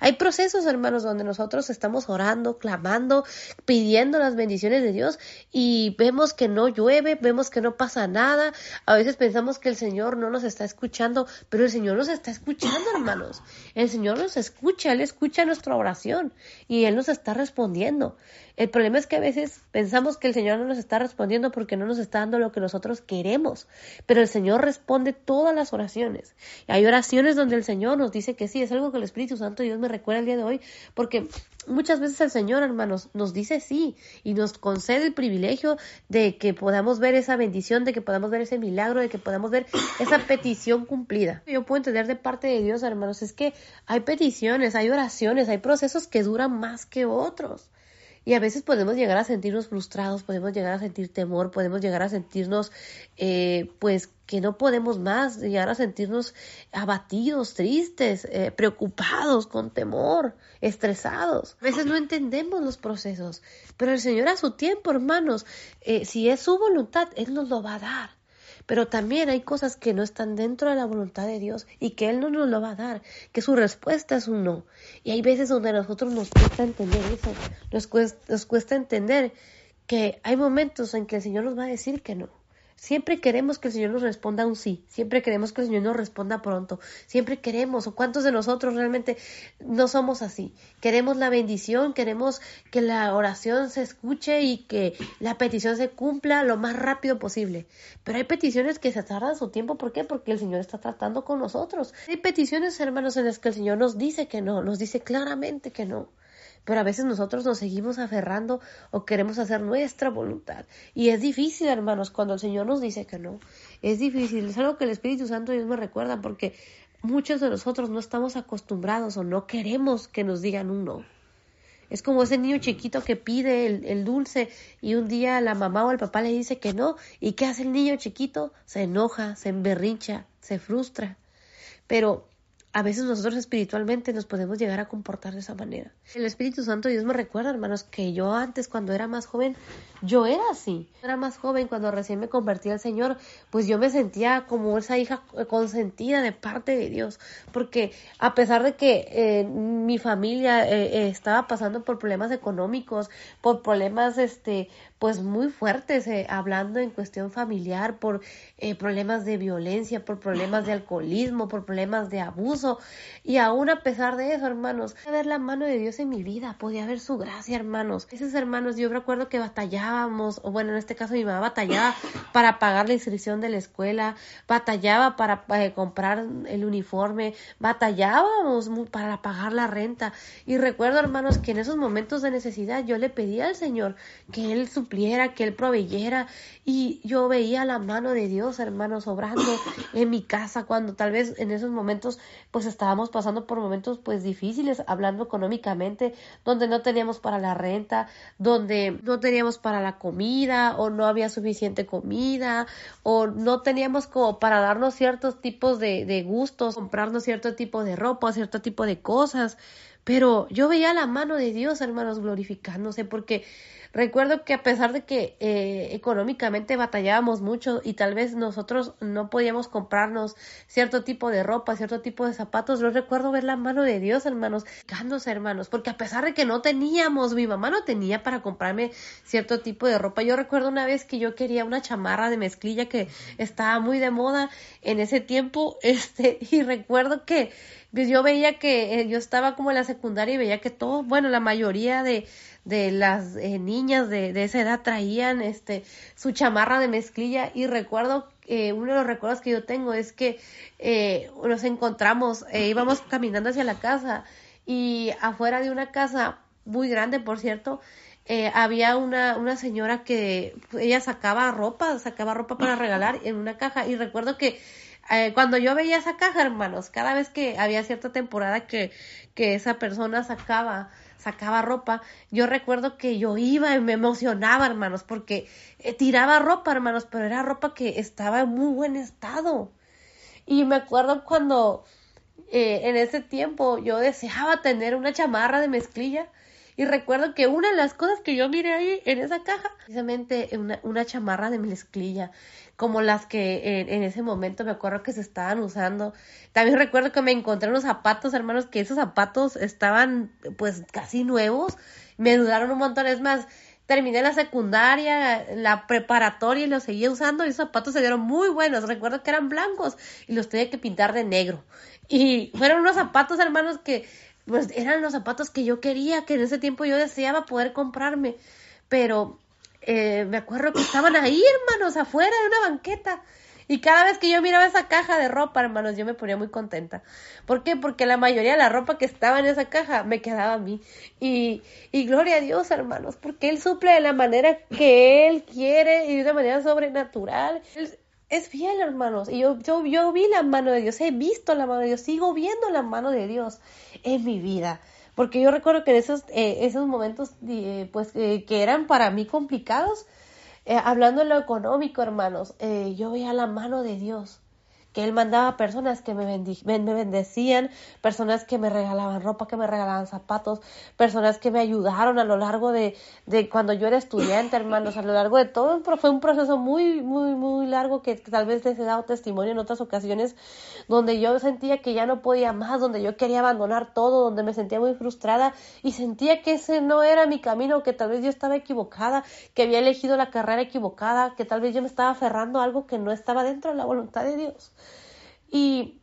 Hay procesos, hermanos, donde nosotros estamos orando, clamando, pidiendo las bendiciones de Dios y vemos que no llueve, vemos que no pasa nada. A veces pensamos que el Señor no nos está escuchando, pero el Señor nos está escuchando, hermanos. El Señor nos escucha, Él escucha nuestra oración y Él nos está respondiendo. El problema es que a veces pensamos que el Señor no nos está respondiendo porque no nos está dando lo que nosotros queremos, pero el Señor responde todas las oraciones. Hay oraciones donde el Señor nos dice que sí, es algo que el Espíritu Santo Dios me recuerda el día de hoy, porque muchas veces el Señor, hermanos, nos dice sí y nos concede el privilegio de que podamos ver esa bendición, de que podamos ver ese milagro, de que podamos ver esa petición cumplida. Yo puedo entender de parte de Dios, hermanos, es que hay peticiones, hay oraciones, hay procesos que duran más que otros. Y a veces podemos llegar a sentirnos frustrados, podemos llegar a sentir temor, podemos llegar a sentirnos, eh, pues, que no podemos más, llegar a sentirnos abatidos, tristes, eh, preocupados, con temor, estresados. A veces no entendemos los procesos, pero el Señor a su tiempo, hermanos, eh, si es su voluntad, Él nos lo va a dar. Pero también hay cosas que no están dentro de la voluntad de Dios y que Él no nos lo va a dar, que su respuesta es un no. Y hay veces donde a nosotros nos cuesta entender eso, nos cuesta, nos cuesta entender que hay momentos en que el Señor nos va a decir que no. Siempre queremos que el Señor nos responda un sí, siempre queremos que el Señor nos responda pronto, siempre queremos, o cuántos de nosotros realmente no somos así. Queremos la bendición, queremos que la oración se escuche y que la petición se cumpla lo más rápido posible. Pero hay peticiones que se tardan su tiempo, ¿por qué? Porque el Señor está tratando con nosotros. Hay peticiones, hermanos, en las que el Señor nos dice que no, nos dice claramente que no pero a veces nosotros nos seguimos aferrando o queremos hacer nuestra voluntad. Y es difícil, hermanos, cuando el Señor nos dice que no. Es difícil, es algo que el Espíritu Santo Dios me recuerda porque muchos de nosotros no estamos acostumbrados o no queremos que nos digan un no. Es como ese niño chiquito que pide el, el, dulce y un día la mamá o el papá le dice que no. ¿Y qué hace el niño chiquito? Se enoja, se emberrincha, se frustra. Pero a veces nosotros espiritualmente nos podemos llegar a comportar de esa manera. El Espíritu Santo Dios me recuerda, hermanos, que yo antes, cuando era más joven, yo era así. Era más joven cuando recién me convertí al Señor, pues yo me sentía como esa hija consentida de parte de Dios, porque a pesar de que eh, mi familia eh, eh, estaba pasando por problemas económicos, por problemas, este, pues muy fuertes, hablando en cuestión familiar, por problemas de violencia, por problemas de alcoholismo, por problemas de abuso, y aún a pesar de eso, hermanos, podía ver la mano de Dios en mi vida, podía ver su gracia, hermanos. Esos hermanos, yo recuerdo que batallaba o bueno, en este caso mi mamá batallaba para pagar la inscripción de la escuela, batallaba para eh, comprar el uniforme, batallábamos para pagar la renta. Y recuerdo, hermanos, que en esos momentos de necesidad yo le pedía al Señor que Él que Él proveyera. Y yo veía la mano de Dios, hermanos, obrando en mi casa cuando tal vez en esos momentos pues estábamos pasando por momentos pues difíciles, hablando económicamente, donde no teníamos para la renta, donde no teníamos para la comida o no había suficiente comida o no teníamos como para darnos ciertos tipos de gustos, comprarnos cierto tipo de ropa, cierto tipo de cosas. Pero yo veía la mano de Dios, hermanos, glorificándose, porque Recuerdo que a pesar de que eh, económicamente batallábamos mucho y tal vez nosotros no podíamos comprarnos cierto tipo de ropa, cierto tipo de zapatos, yo recuerdo ver la mano de Dios, hermanos, cándose, hermanos, porque a pesar de que no teníamos, mi mamá no tenía para comprarme cierto tipo de ropa. Yo recuerdo una vez que yo quería una chamarra de mezclilla que estaba muy de moda en ese tiempo, este, y recuerdo que pues, yo veía que eh, yo estaba como en la secundaria y veía que todo, bueno, la mayoría de de las eh, niñas de, de, esa edad traían este su chamarra de mezclilla. Y recuerdo eh, uno de los recuerdos que yo tengo es que eh, nos encontramos eh, íbamos caminando hacia la casa y afuera de una casa muy grande por cierto eh, había una, una señora que ella sacaba ropa sacaba ropa para regalar en una caja. Y recuerdo que eh, cuando yo veía esa caja, hermanos, cada vez que había cierta temporada que, que esa persona sacaba sacaba ropa, yo recuerdo que yo iba y me emocionaba, hermanos, porque eh, tiraba ropa, hermanos, pero era ropa que estaba en muy buen estado. Y me acuerdo cuando eh, en ese tiempo yo deseaba tener una chamarra de mezclilla. Y recuerdo que una de las cosas que yo miré ahí en esa caja, precisamente una, una chamarra de mezclilla como las que en, ese momento me acuerdo que se estaban usando. También recuerdo que me encontré unos zapatos, hermanos, que esos zapatos estaban pues casi nuevos. Me dudaron un montón, es más, terminé la secundaria, la preparatoria y los seguía usando y esos zapatos se dieron muy buenos. Recuerdo que eran blancos y los tenía que pintar de negro. Y fueron unos zapatos, hermanos, que pues eran los zapatos que yo quería, que en ese tiempo yo deseaba poder comprarme. Pero eh, me acuerdo que estaban ahí, hermanos, afuera de una banqueta. Y cada vez que yo miraba esa caja de ropa, hermanos, yo me ponía muy contenta. ¿Por qué? Porque la mayoría de la ropa que estaba en esa caja me quedaba a mí. Y, y gloria a Dios, hermanos, porque Él suple de la manera que Él quiere y de una manera sobrenatural. Él es fiel, hermanos. Y yo, yo, yo vi la mano de Dios, he visto la mano de Dios, sigo viendo la mano de Dios en mi vida. Porque yo recuerdo que en esos, eh, esos momentos, eh, pues, eh, que eran para mí complicados, hablando de lo económico, hermanos, yo veía la mano de Dios que Él mandaba personas que me, bendecían, personas que me regalaban ropa, que me regalaban zapatos, personas que me ayudaron a lo largo de, de cuando yo era estudiante, hermanos, a lo largo de todo, fue un proceso muy, muy, muy largo que, tal vez les he dado testimonio en otras ocasiones, donde yo sentía que ya no podía más, donde yo quería abandonar todo, donde me sentía muy frustrada y sentía que ese no era mi camino, que tal vez yo estaba equivocada, que había elegido la carrera equivocada, que tal vez yo me estaba aferrando a algo que no estaba dentro de la voluntad de Dios. Y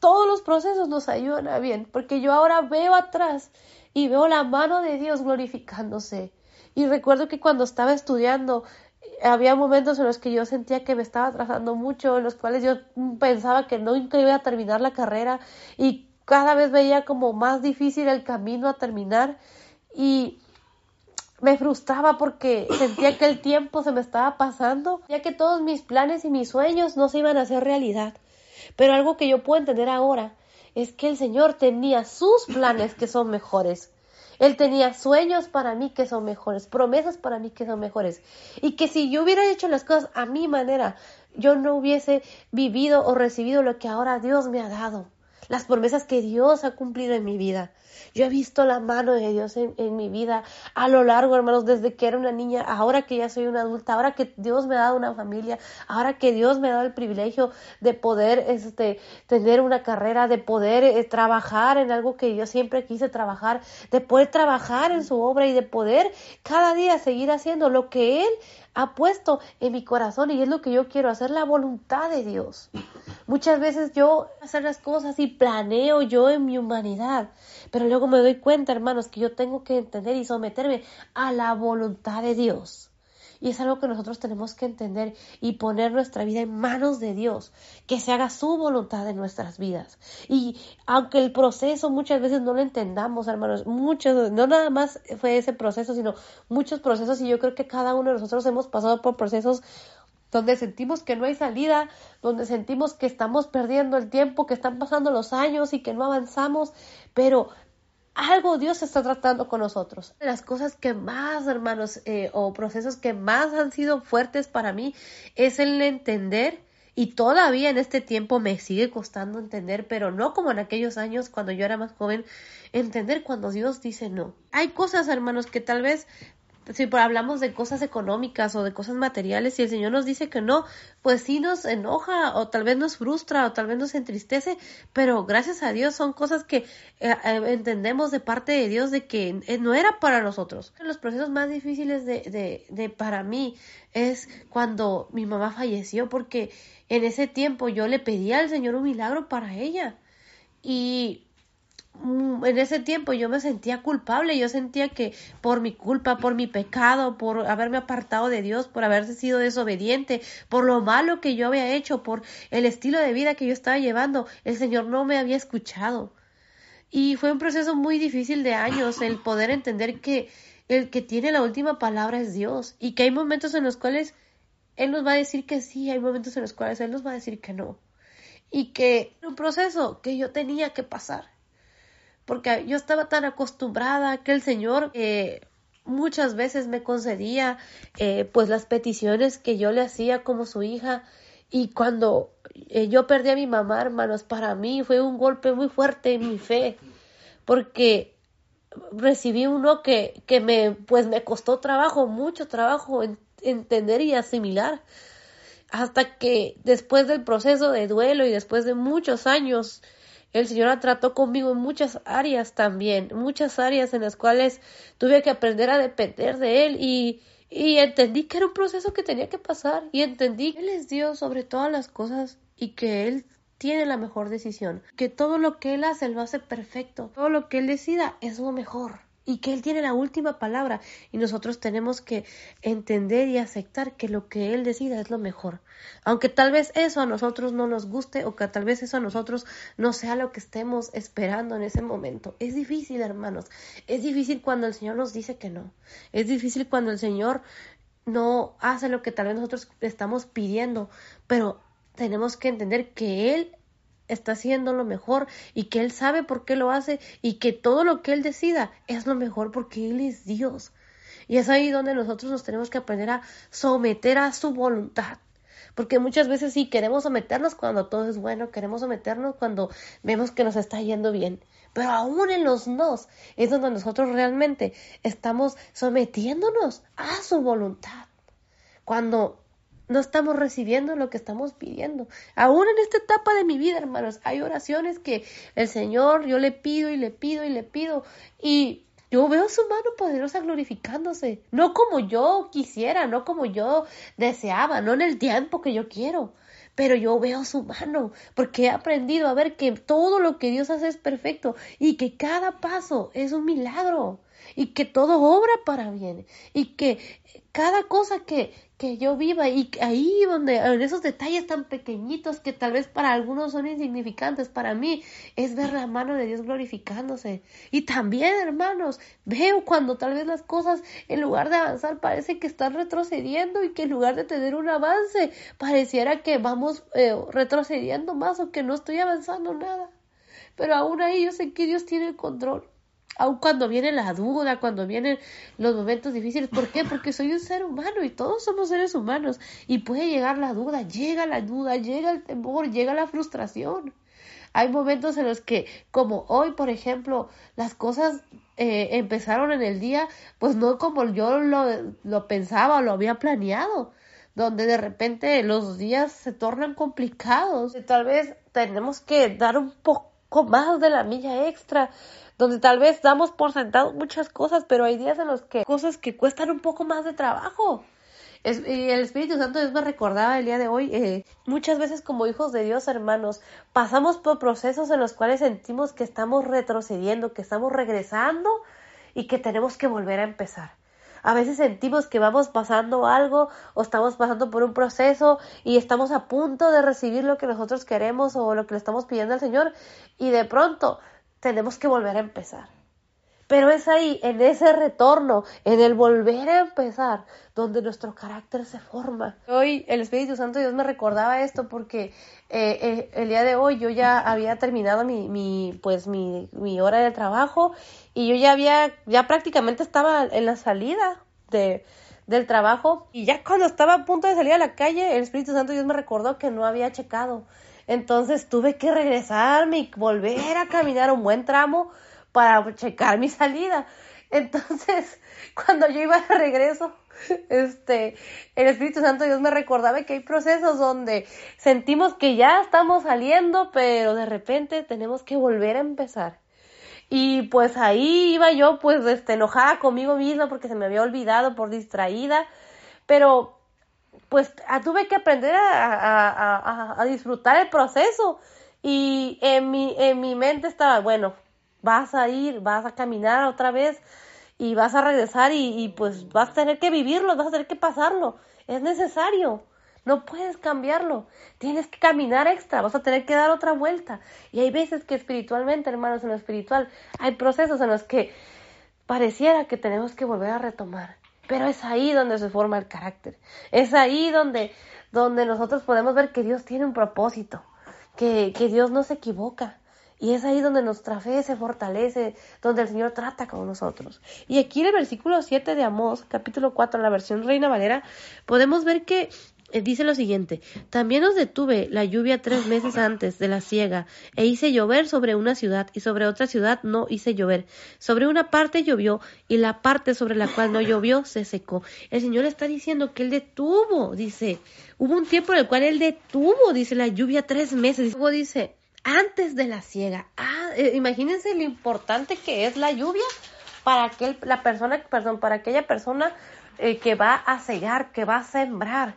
todos los procesos nos ayudan a bien, porque yo ahora veo atrás y veo la mano de Dios glorificándose. Y recuerdo que cuando estaba estudiando, había momentos en los que yo sentía que me estaba atrasando mucho, en los cuales yo pensaba que nunca iba a terminar la carrera y cada vez veía como más difícil el camino a terminar y me frustraba porque sentía que el tiempo se me estaba pasando, ya que todos mis planes y mis sueños no se iban a hacer realidad. Pero algo que yo puedo entender ahora es que el Señor tenía sus planes que son mejores. Él tenía sueños para mí que son mejores, promesas para mí que son mejores. Y que si yo hubiera hecho las cosas a mi manera, yo no hubiese vivido o recibido lo que ahora Dios me ha dado las promesas que Dios ha cumplido en mi vida. Yo he visto la mano de Dios en, mi vida a lo largo, hermanos, desde que era una niña, ahora que ya soy una adulta, ahora que Dios me ha dado una familia, ahora que Dios me ha dado el privilegio de poder este, tener una carrera, de poder eh, trabajar en algo que yo siempre quise trabajar, de poder trabajar en su obra y de poder cada día seguir haciendo lo que Él ha puesto en mi corazón y es lo que yo quiero hacer, la voluntad de Dios. Muchas veces yo hacer las cosas y planeo yo en mi humanidad, pero luego me doy cuenta, hermanos, que yo tengo que entender y someterme a la voluntad de Dios. Y es algo que nosotros tenemos que entender y poner nuestra vida en manos de Dios, que se haga su voluntad en nuestras vidas. Y aunque el proceso muchas veces no lo entendamos, hermanos, muchos, no nada más fue ese proceso, sino muchos procesos y yo creo que cada uno de nosotros hemos pasado por procesos donde sentimos que no hay salida, donde sentimos que estamos perdiendo el tiempo, que están pasando los años y que no avanzamos, pero algo Dios está tratando con nosotros. Las cosas que más, hermanos, eh, o procesos que más han sido fuertes para mí es el entender y todavía en este tiempo me sigue costando entender, pero no como en aquellos años cuando yo era más joven, entender cuando Dios dice no. Hay cosas, hermanos, que tal vez si hablamos de cosas económicas o de cosas materiales, si el Señor nos dice que no, pues sí nos enoja o tal vez nos frustra o tal vez nos entristece, pero gracias a Dios son cosas que eh, eh, entendemos de parte de Dios de que eh, no era para nosotros. Los procesos más difíciles de, de, de para mí es cuando mi mamá falleció porque en ese tiempo yo le pedía al Señor un milagro para ella y en ese tiempo yo me sentía culpable, yo sentía que por mi culpa, por mi pecado, por haberme apartado de Dios, por haber sido desobediente, por lo malo que yo había hecho, por el estilo de vida que yo estaba llevando, el Señor no me había escuchado. Y fue un proceso muy difícil de años el poder entender que el que tiene la última palabra es Dios y que hay momentos en los cuales Él nos va a decir que sí, hay momentos en los cuales Él nos va a decir que no. Y que un proceso que yo tenía que pasar porque yo estaba tan acostumbrada que el Señor eh, muchas veces me concedía eh, pues las peticiones que yo le hacía como su hija. Y cuando eh, yo perdí a mi mamá, hermanos, para mí fue un golpe muy fuerte en mi fe, porque recibí uno que, que me, pues me costó trabajo, mucho trabajo entender y asimilar, hasta que después del proceso de duelo y después de muchos años, el Señor trató conmigo en muchas áreas también, muchas áreas en las cuales tuve que aprender a depender de Él y, y entendí que era un proceso que tenía que pasar y entendí que Él es Dios sobre todas las cosas y que Él tiene la mejor decisión, que todo lo que Él hace lo hace perfecto, todo lo que Él decida es lo mejor y que Él tiene la última palabra y nosotros tenemos que entender y aceptar que lo que Él decida es lo mejor. Aunque tal vez eso a nosotros no nos guste o que tal vez eso a nosotros no sea lo que estemos esperando en ese momento. Es difícil, hermanos. Es difícil cuando el Señor nos dice que no. Es difícil cuando el Señor no hace lo que tal vez nosotros estamos pidiendo, pero tenemos que entender que Él está haciendo lo mejor y que Él sabe por qué lo hace y que todo lo que Él decida es lo mejor porque Él es Dios. Y es ahí donde nosotros nos tenemos que aprender a someter a su voluntad. Porque muchas veces sí queremos someternos cuando todo es bueno, queremos someternos cuando vemos que nos está yendo bien. Pero aún en los nos es donde nosotros realmente estamos sometiéndonos a su voluntad. Cuando no estamos recibiendo lo que estamos pidiendo. Aún en esta etapa de mi vida, hermanos, hay oraciones que el Señor, yo le pido y le pido y le pido y yo veo su mano poderosa glorificándose, no como yo quisiera, no como yo deseaba, no en el tiempo que yo quiero, pero yo veo su mano, porque he aprendido a ver que todo lo que Dios hace es perfecto y que cada paso es un milagro y que todo obra para bien y que cada cosa que, que yo viva y ahí donde en esos detalles tan pequeñitos que tal vez para algunos son insignificantes para mí es ver la mano de Dios glorificándose. Y también hermanos veo cuando tal vez las cosas en lugar de avanzar parece que están retrocediendo y que en lugar de tener un avance pareciera que vamos eh, retrocediendo más o que no estoy avanzando nada. Pero aún ahí yo sé que Dios tiene el control Aun cuando viene la duda, cuando vienen los momentos difíciles. ¿Por qué? Porque soy un ser humano y todos somos seres humanos. Y puede llegar la duda, llega la duda, llega el temor, llega la frustración. Hay momentos en los que, como hoy, por ejemplo, las cosas eh, empezaron en el día, pues no como yo lo, lo pensaba o lo había planeado donde de repente los días se tornan complicados. Y tal vez tenemos que dar un poco más de la milla extra donde tal vez damos por sentado muchas cosas, pero hay días en los que cosas que cuestan un poco más de trabajo. y el Espíritu Santo Dios me recordaba el día de hoy, eh, muchas veces como hijos de Dios, hermanos, pasamos por procesos en los cuales sentimos que estamos retrocediendo, que estamos regresando y que tenemos que volver a empezar. A veces sentimos que vamos pasando algo o estamos pasando por un proceso y estamos a punto de recibir lo que nosotros queremos o lo que le estamos pidiendo al Señor y de pronto tenemos que volver a empezar. Pero es ahí, en ese retorno, en el volver a empezar, donde nuestro carácter se forma. Hoy el Espíritu Santo Dios me recordaba esto porque eh, eh, el día de hoy yo ya había terminado mi, pues mi, hora de trabajo y yo ya había, ya prácticamente estaba en la salida de, del trabajo y ya cuando estaba a punto de salir a la calle, el Espíritu Santo Dios me recordó que no había checado entonces tuve que regresarme y volver a caminar un buen tramo para checar mi salida. Entonces, cuando yo iba de regreso, este, el Espíritu Santo Dios me recordaba que hay procesos donde sentimos que ya estamos saliendo, pero de repente tenemos que volver a empezar. Y pues ahí iba yo, pues, este, enojada conmigo misma porque se me había olvidado por distraída, pero pues ah, tuve que aprender a, disfrutar el proceso. Y en mi, en mi mente estaba, bueno, vas a ir, vas a caminar otra vez y vas a regresar y, pues vas a tener que vivirlo, vas a tener que pasarlo. Es necesario. No puedes cambiarlo. Tienes que caminar extra, vas a tener que dar otra vuelta. Y hay veces que espiritualmente, hermanos, en lo espiritual, hay procesos en los que pareciera que tenemos que volver a retomar. Pero es ahí donde se forma el carácter. Es ahí donde, donde nosotros podemos ver que Dios tiene un propósito, que, que Dios no se equivoca. Y es ahí donde nuestra fe se fortalece, donde el Señor trata con nosotros. Y aquí en el versículo 7 de Amós, capítulo 4, la versión Reina Valera, podemos ver que dice lo siguiente, también os detuve la lluvia tres meses antes de la siega, e hice llover sobre una ciudad, y sobre otra ciudad no hice llover. Sobre una parte llovió, y la parte sobre la cual no llovió se secó. El Señor está diciendo que Él detuvo, dice, hubo un tiempo en el cual Él detuvo, dice, la lluvia tres meses. luego dice, antes de la siega. Ah, eh, imagínense lo importante que es la lluvia para aquel, la persona, perdón, para aquella persona eh, que va a cegar, que va a sembrar.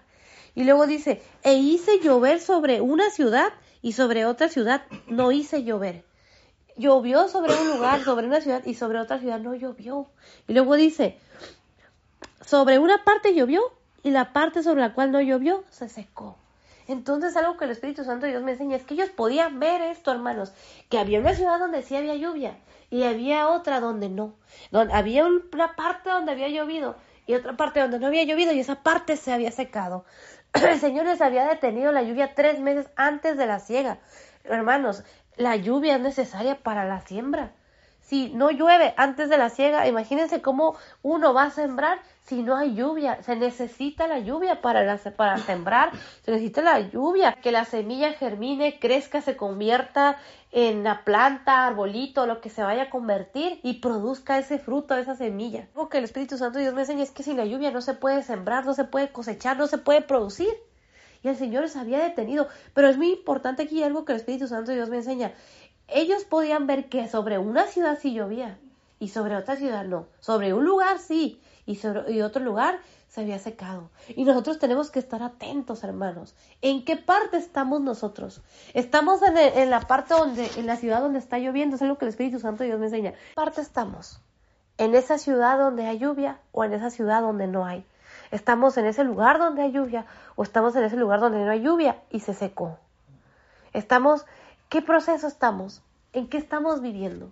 Y luego dice, e hice llover sobre una ciudad y sobre otra ciudad no hice llover. Llovió sobre un lugar, sobre una ciudad y sobre otra ciudad no llovió. Y luego dice, sobre una parte llovió y la parte sobre la cual no llovió se secó. Entonces algo que el Espíritu Santo de Dios me enseña es que ellos podían ver esto, hermanos, que había una ciudad donde sí había lluvia y había otra donde no. Donde había una parte donde había llovido y otra parte donde no había llovido y esa parte se había secado. el Señor les había detenido la lluvia tres meses antes de la siega. Hermanos, la lluvia es necesaria para la siembra. Si no llueve antes de la siega, imagínense cómo uno va a sembrar si no hay lluvia. Se necesita la lluvia para, sembrar, se necesita la lluvia, que la semilla germine, crezca, se convierta en la planta, arbolito, lo que se vaya a convertir y produzca ese fruto, esa semilla. Lo que el Espíritu Santo Dios me enseña es que sin la lluvia no se puede sembrar, no se puede cosechar, no se puede producir. Y el Señor se había detenido. Pero es muy importante aquí algo que el Espíritu Santo Dios me enseña ellos podían ver que sobre una ciudad sí llovía y sobre otra ciudad no. Sobre un lugar sí y sobre otro lugar se había secado. Y nosotros tenemos que estar atentos, hermanos. ¿En qué parte estamos nosotros? Estamos en, la parte donde, en la ciudad donde está lloviendo, es lo que el Espíritu Santo Dios me enseña. ¿En qué parte estamos? ¿En esa ciudad donde hay lluvia o en esa ciudad donde no hay? ¿Estamos en ese lugar donde hay lluvia o estamos en ese lugar donde no hay lluvia y se secó? Estamos ¿Qué proceso estamos? ¿En qué estamos viviendo?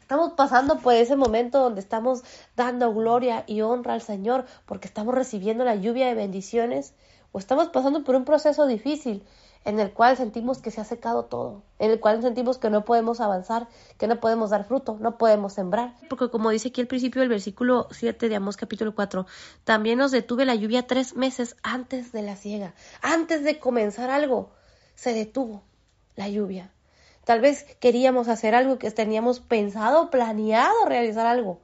Estamos pasando por ese momento donde estamos dando gloria y honra al Señor porque estamos recibiendo la lluvia de bendiciones o estamos pasando por un proceso difícil en el cual sentimos que se ha secado todo, en el cual sentimos que no podemos avanzar, que no podemos dar fruto, no podemos sembrar. Porque como dice aquí al principio del versículo 7 de Amós capítulo 4, también nos detuve la lluvia tres meses antes de la siega, antes de comenzar algo, se detuvo la lluvia. Tal vez queríamos hacer algo que teníamos pensado, planeado realizar algo.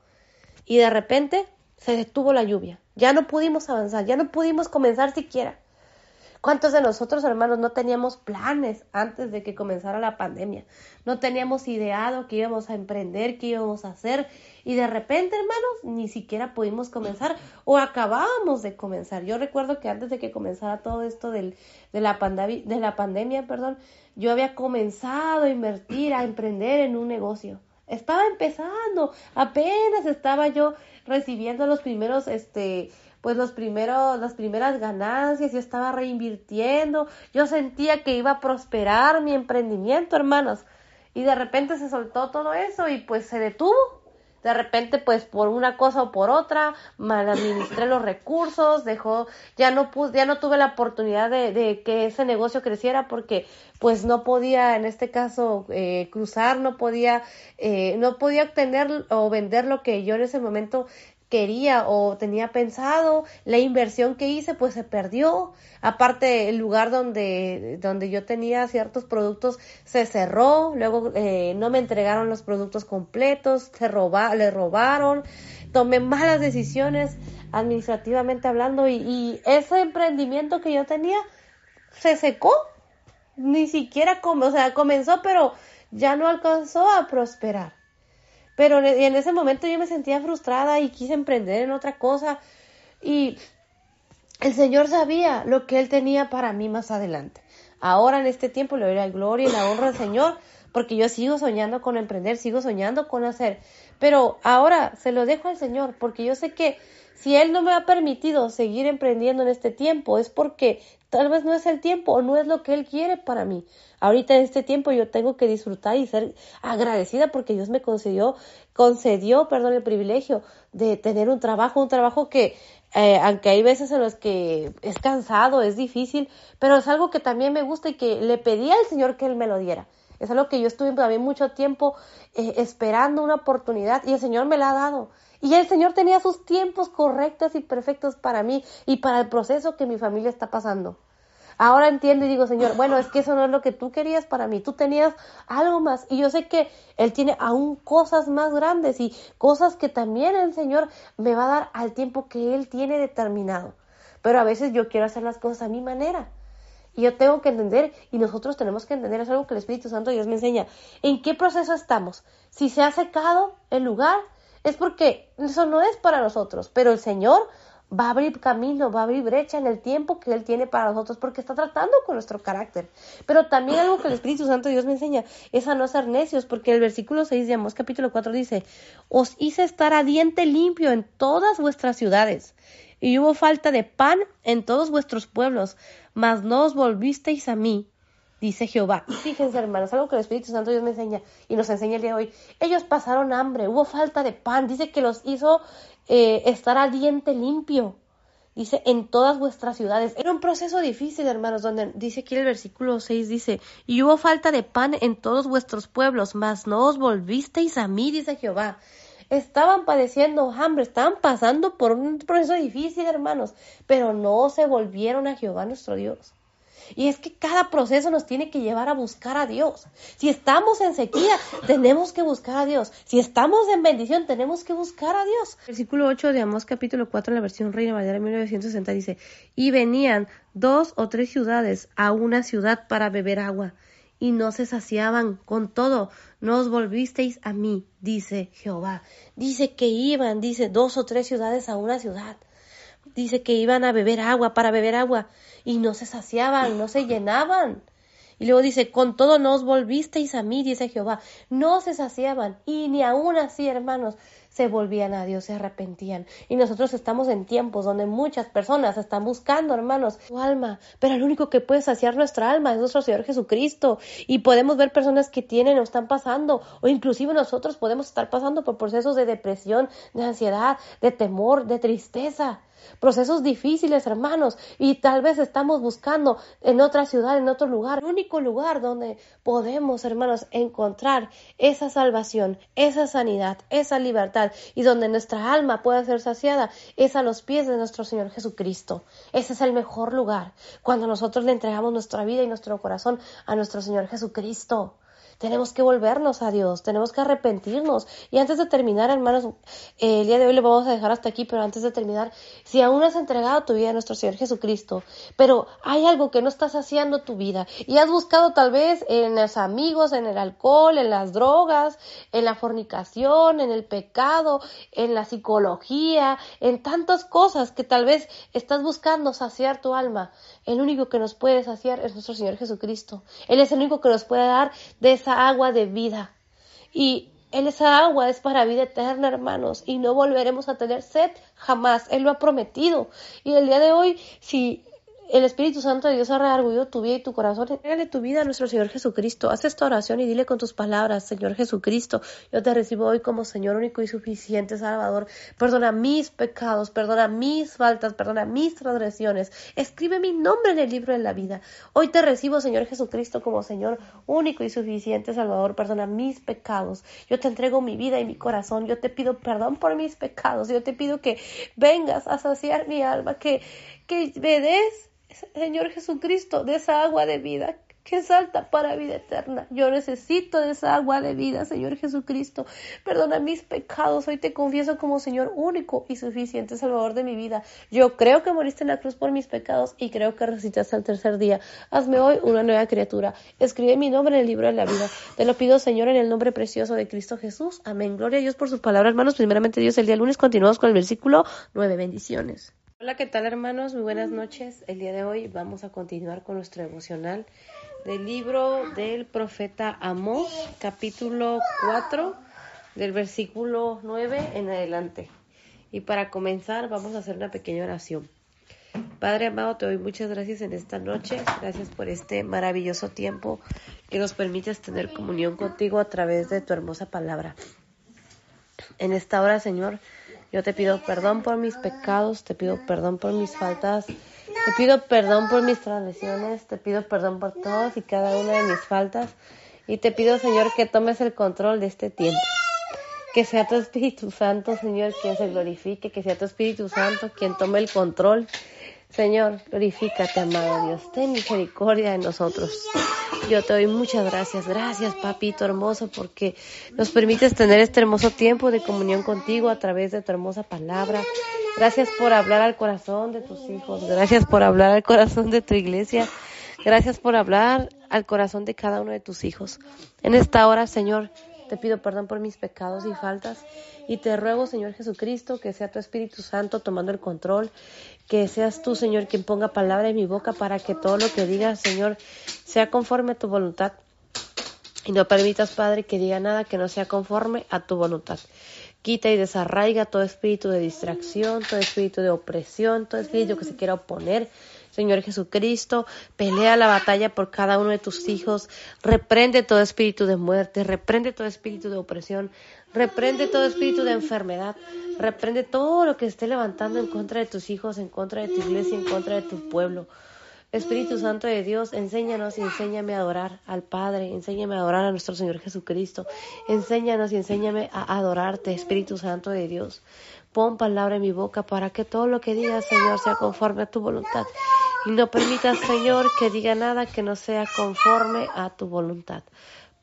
Y de repente se detuvo la lluvia. Ya no pudimos avanzar, ya no pudimos comenzar siquiera. ¿Cuántos de nosotros, hermanos, no teníamos planes antes de que comenzara la pandemia? No teníamos ideado que íbamos a emprender, qué íbamos a hacer. Y de repente, hermanos, ni siquiera pudimos comenzar o acabábamos de comenzar. Yo recuerdo que antes de que comenzara todo esto de, la de la pandemia, perdón, yo había comenzado a invertir, a emprender en un negocio. Estaba empezando, apenas estaba yo recibiendo los primeros, este, pues los primeros, las primeras ganancias, yo estaba reinvirtiendo, yo sentía que iba a prosperar mi emprendimiento, hermanos. Y de repente se soltó todo eso y pues se detuvo. De repente, pues por una cosa o por otra, mal administré los recursos, dejó, ya no pude, ya no tuve la oportunidad de, de, que ese negocio creciera porque pues no podía, en este caso, eh, cruzar, no podía, eh, no podía obtener o vender lo que yo en ese momento quería o tenía pensado, la inversión que hice pues se perdió, aparte el lugar donde, donde yo tenía ciertos productos se cerró, luego eh, no me entregaron los productos completos, se roba, le robaron, tomé malas decisiones administrativamente hablando y, y ese emprendimiento que yo tenía se secó, ni siquiera como, o sea, comenzó pero ya no alcanzó a prosperar. Pero en ese momento yo me sentía frustrada y quise emprender en otra cosa. Y el Señor sabía lo que Él tenía para mí más adelante. Ahora en este tiempo le doy la gloria y la honra al Señor porque yo sigo soñando con emprender, sigo soñando con hacer. Pero ahora se lo dejo al Señor porque yo sé que si Él no me ha permitido seguir emprendiendo en este tiempo es porque Tal vez no es el tiempo o no es lo que Él quiere para mí. Ahorita en este tiempo yo tengo que disfrutar y ser agradecida porque Dios me concedió, concedió, perdón, el privilegio de tener un trabajo, un trabajo que, eh, aunque hay veces en los que es cansado, es difícil, pero es algo que también me gusta y que le pedí al Señor que Él me lo diera. Es algo que yo estuve también mucho tiempo eh, esperando una oportunidad y el Señor me la ha dado. Y el Señor tenía sus tiempos correctos y perfectos para mí y para el proceso que mi familia está pasando. Ahora entiendo y digo, Señor, bueno, es que eso no es lo que tú querías para mí, tú tenías algo más. Y yo sé que Él tiene aún cosas más grandes y cosas que también el Señor me va a dar al tiempo que Él tiene determinado. Pero a veces yo quiero hacer las cosas a mi manera. Y yo tengo que entender, y nosotros tenemos que entender, es algo que el Espíritu Santo Dios me enseña, en qué proceso estamos. Si se ha secado el lugar, es porque eso no es para nosotros, pero el Señor va a abrir camino, va a abrir brecha en el tiempo que Él tiene para nosotros porque está tratando con nuestro carácter. Pero también algo que el Espíritu Santo Dios me enseña es a no ser necios, porque el versículo 6 de Amós capítulo 4 dice, os hice estar a diente limpio en todas vuestras ciudades, y hubo falta de pan en todos vuestros pueblos, mas no os volvisteis a mí, dice Jehová. fíjense, hermanos, algo que el Espíritu Santo Dios me enseña y nos enseña el día de hoy. Ellos pasaron hambre, hubo falta de pan, dice que los hizo eh, estar a diente limpio. dice, en todas vuestras ciudades. Era un proceso difícil, hermanos, donde dice aquí el versículo 6, dice, y hubo falta de pan en todos vuestros pueblos, mas no os volvisteis a mí, dice Jehová. Estaban padeciendo hambre, estaban pasando por un proceso difícil, hermanos, pero no se volvieron a Jehová nuestro Dios. Y es que cada proceso nos tiene que llevar a buscar a Dios. Si estamos en sequía, tenemos que buscar a Dios. Si estamos en bendición, tenemos que buscar a Dios. Versículo 8 de Amós capítulo 4 en la versión Reina Valera 1960 dice, y venían dos o tres ciudades a una ciudad para beber agua y no se saciaban. Con todo, no os volvisteis a mí, dice Jehová. Dice que iban, dice, dos o tres ciudades a una ciudad. Dice que iban a beber agua, para beber agua y no se saciaban, no se llenaban. Y luego dice, con todo no os volvisteis a mí, dice Jehová. No se saciaban y ni aún así, hermanos, se volvían a Dios, se arrepentían. Y nosotros estamos en tiempos donde muchas personas están buscando, hermanos, su alma, pero el único que puede saciar nuestra alma es nuestro Señor Jesucristo. Y podemos ver personas que tienen o están pasando, o inclusive nosotros podemos estar pasando por procesos de depresión, de ansiedad, de temor, de tristeza procesos difíciles, hermanos, y tal vez estamos buscando en otra ciudad, en otro lugar, el único lugar donde podemos, hermanos, encontrar esa salvación, esa sanidad, esa libertad y donde nuestra alma pueda ser saciada es a los pies de nuestro Señor Jesucristo. Ese es el mejor lugar cuando nosotros le entregamos nuestra vida y nuestro corazón a nuestro Señor Jesucristo. Tenemos que volvernos a Dios, tenemos que arrepentirnos. Y antes de terminar, hermanos, eh, el día de hoy le vamos a dejar hasta aquí, pero antes de terminar, si aún has entregado tu vida a nuestro Señor Jesucristo, pero hay algo que no estás haciendo tu vida y has buscado tal vez en los amigos, en el alcohol, en las drogas, en la fornicación, en el pecado, en la psicología, en tantas cosas que tal vez estás buscando saciar tu alma, el único que nos puede saciar es nuestro Señor Jesucristo. Él es el único que nos puede dar de esa agua de vida. Y él, esa agua es para vida eterna, hermanos, y no volveremos a tener sed jamás. Él lo ha prometido. Y el día de hoy, si el Espíritu Santo de Dios ha reargullido tu vida y tu corazón. Entrégale tu vida a nuestro Señor Jesucristo. Haz esta oración y dile con tus palabras, Señor Jesucristo, yo te recibo hoy como Señor único y suficiente Salvador. Perdona mis pecados, perdona mis faltas, perdona mis transgresiones. Escribe mi nombre en el libro de la vida. Hoy te recibo, Señor Jesucristo, como Señor único y suficiente Salvador. Perdona mis pecados. Yo te entrego mi vida y mi corazón. Yo te pido perdón por mis pecados. Yo te pido que vengas a saciar mi alma, que, que me des Señor Jesucristo, de esa agua de vida que salta para vida eterna. Yo necesito de esa agua de vida, Señor Jesucristo. Perdona mis pecados. Hoy te confieso como Señor único y suficiente Salvador de mi vida. Yo creo que moriste en la cruz por mis pecados y creo que resucitaste al tercer día. Hazme hoy una nueva criatura. Escribe mi nombre en el libro de la vida. Te lo pido, Señor, en el nombre precioso de Cristo Jesús. Amén. Gloria a Dios por su palabra, hermanos. Primeramente, Dios, el día lunes continuamos con el versículo nueve. Bendiciones. Hola, ¿qué tal hermanos? Muy buenas noches. El día de hoy vamos a continuar con nuestro devocional del libro del profeta Amós, capítulo 4, del versículo 9 en adelante. Y para comenzar vamos a hacer una pequeña oración. Padre amado, te doy muchas gracias en esta noche. Gracias por este maravilloso tiempo que nos permites tener comunión contigo a través de tu hermosa palabra. En esta hora, Señor, yo te pido perdón por mis pecados, te pido perdón por mis faltas, te pido perdón por mis transgresiones, te pido perdón por todas y cada una de mis faltas. Y te pido, Señor, que tomes el control de este tiempo. Que sea tu Espíritu Santo, Señor, quien se glorifique, que sea tu Espíritu Santo quien tome el control. Señor, glorifícate, amado Dios. Ten misericordia de nosotros. Yo te doy muchas gracias. Gracias, papito hermoso, porque nos permites tener este hermoso tiempo de comunión contigo a través de tu hermosa palabra. Gracias por hablar al corazón de tus hijos. Gracias por hablar al corazón de tu iglesia. Gracias por hablar al corazón de cada uno de tus hijos. En esta hora, Señor, te pido perdón por mis pecados y faltas y te ruego, Señor Jesucristo, que sea tu Espíritu Santo tomando el control, que seas tú, Señor, quien ponga palabra en mi boca para que todo lo que diga, Señor, sea conforme a tu voluntad. Y no permitas, Padre, que diga nada que no sea conforme a tu voluntad. Quita y desarraiga todo espíritu de distracción, todo espíritu de opresión, todo espíritu que se quiera oponer Señor Jesucristo, pelea la batalla por cada uno de tus hijos, reprende todo espíritu de muerte, reprende todo espíritu de opresión, reprende todo espíritu de enfermedad, reprende todo lo que esté levantando en contra de tus hijos, en contra de tu iglesia, en contra de tu pueblo. Espíritu Santo de Dios, enséñanos y enséñame a adorar al Padre, enséñame a adorar a nuestro Señor Jesucristo, enséñanos y enséñame a adorarte, Espíritu Santo de Dios. Pon palabra en mi boca para que todo lo que diga, Señor, sea conforme a tu voluntad. Y no permitas, Señor, que diga nada que no sea conforme a tu voluntad.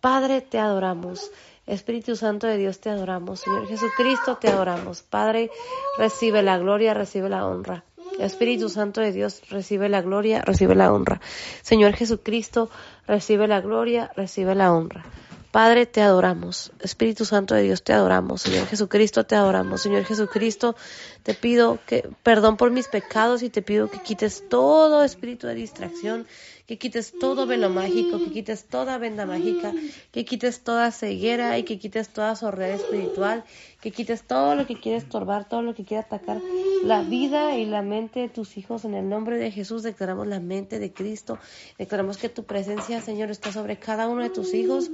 Padre, te adoramos. Espíritu Santo de Dios, te adoramos. Señor Jesucristo, te adoramos. Padre, recibe la gloria, recibe la honra. Espíritu Santo de Dios, recibe la gloria, recibe la honra. Señor Jesucristo, recibe la gloria, recibe la honra. Padre, te adoramos. Espíritu Santo de Dios, te adoramos. Señor Jesucristo, te adoramos. Señor Jesucristo, te pido que perdón por mis pecados y te pido que quites todo espíritu de distracción, que quites todo velo mágico, que quites toda venda mágica, que quites toda ceguera y que quites toda sordera espiritual, que quites todo lo que quiere estorbar, todo lo que quiere atacar la vida y la mente de tus hijos. En el nombre de Jesús declaramos la mente de Cristo, declaramos que tu presencia, Señor, está sobre cada uno de tus hijos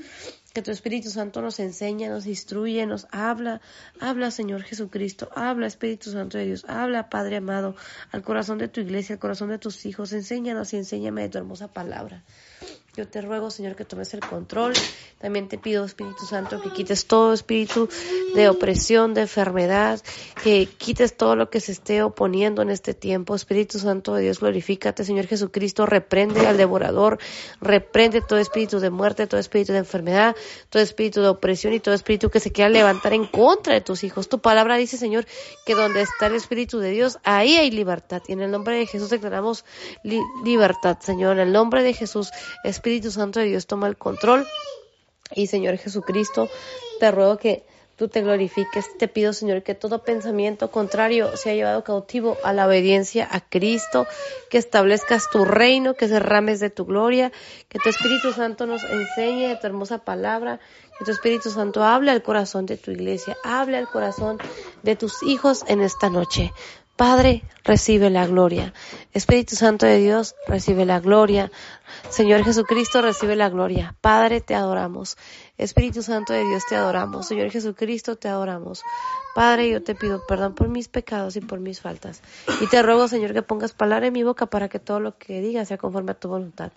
que tu Espíritu Santo nos enseña, nos instruye, nos habla. Habla, Señor Jesucristo. Habla, Espíritu Santo de Dios. Habla, Padre amado, al corazón de tu iglesia, al corazón de tus hijos. Enséñanos y enséñame de tu hermosa palabra. Yo te ruego, Señor, que tomes el control. También te pido, Espíritu Santo, que quites todo espíritu de opresión, de enfermedad, que quites todo lo que se esté oponiendo en este tiempo. Espíritu Santo de Dios, glorifícate, Señor Jesucristo, reprende al devorador, reprende todo espíritu de muerte, todo espíritu de enfermedad, todo espíritu de opresión y todo espíritu que se quiera levantar en contra de tus hijos. Tu palabra dice, Señor, que donde está el Espíritu de Dios, ahí hay libertad. Y en el nombre de Jesús declaramos libertad, Señor. En el nombre de Jesús, Espíritu Santo de Dios toma el control. Y Señor Jesucristo, te ruego que tú te glorifiques. Te pido, Señor, que todo pensamiento contrario sea llevado cautivo a la obediencia a Cristo, que establezcas tu reino, que derrames de tu gloria, que tu Espíritu Santo nos enseñe de tu hermosa palabra, que tu Espíritu Santo hable al corazón de tu iglesia, hable al corazón de tus hijos en esta noche. Padre, recibe la gloria. Espíritu Santo de Dios, recibe la gloria. Señor Jesucristo, recibe la gloria. Padre, te adoramos. Espíritu Santo de Dios, te adoramos. Señor Jesucristo, te adoramos. Padre, yo te pido perdón por mis pecados y por mis faltas. Y te ruego, Señor, que pongas palabra en mi boca para que todo lo que diga sea conforme a tu voluntad.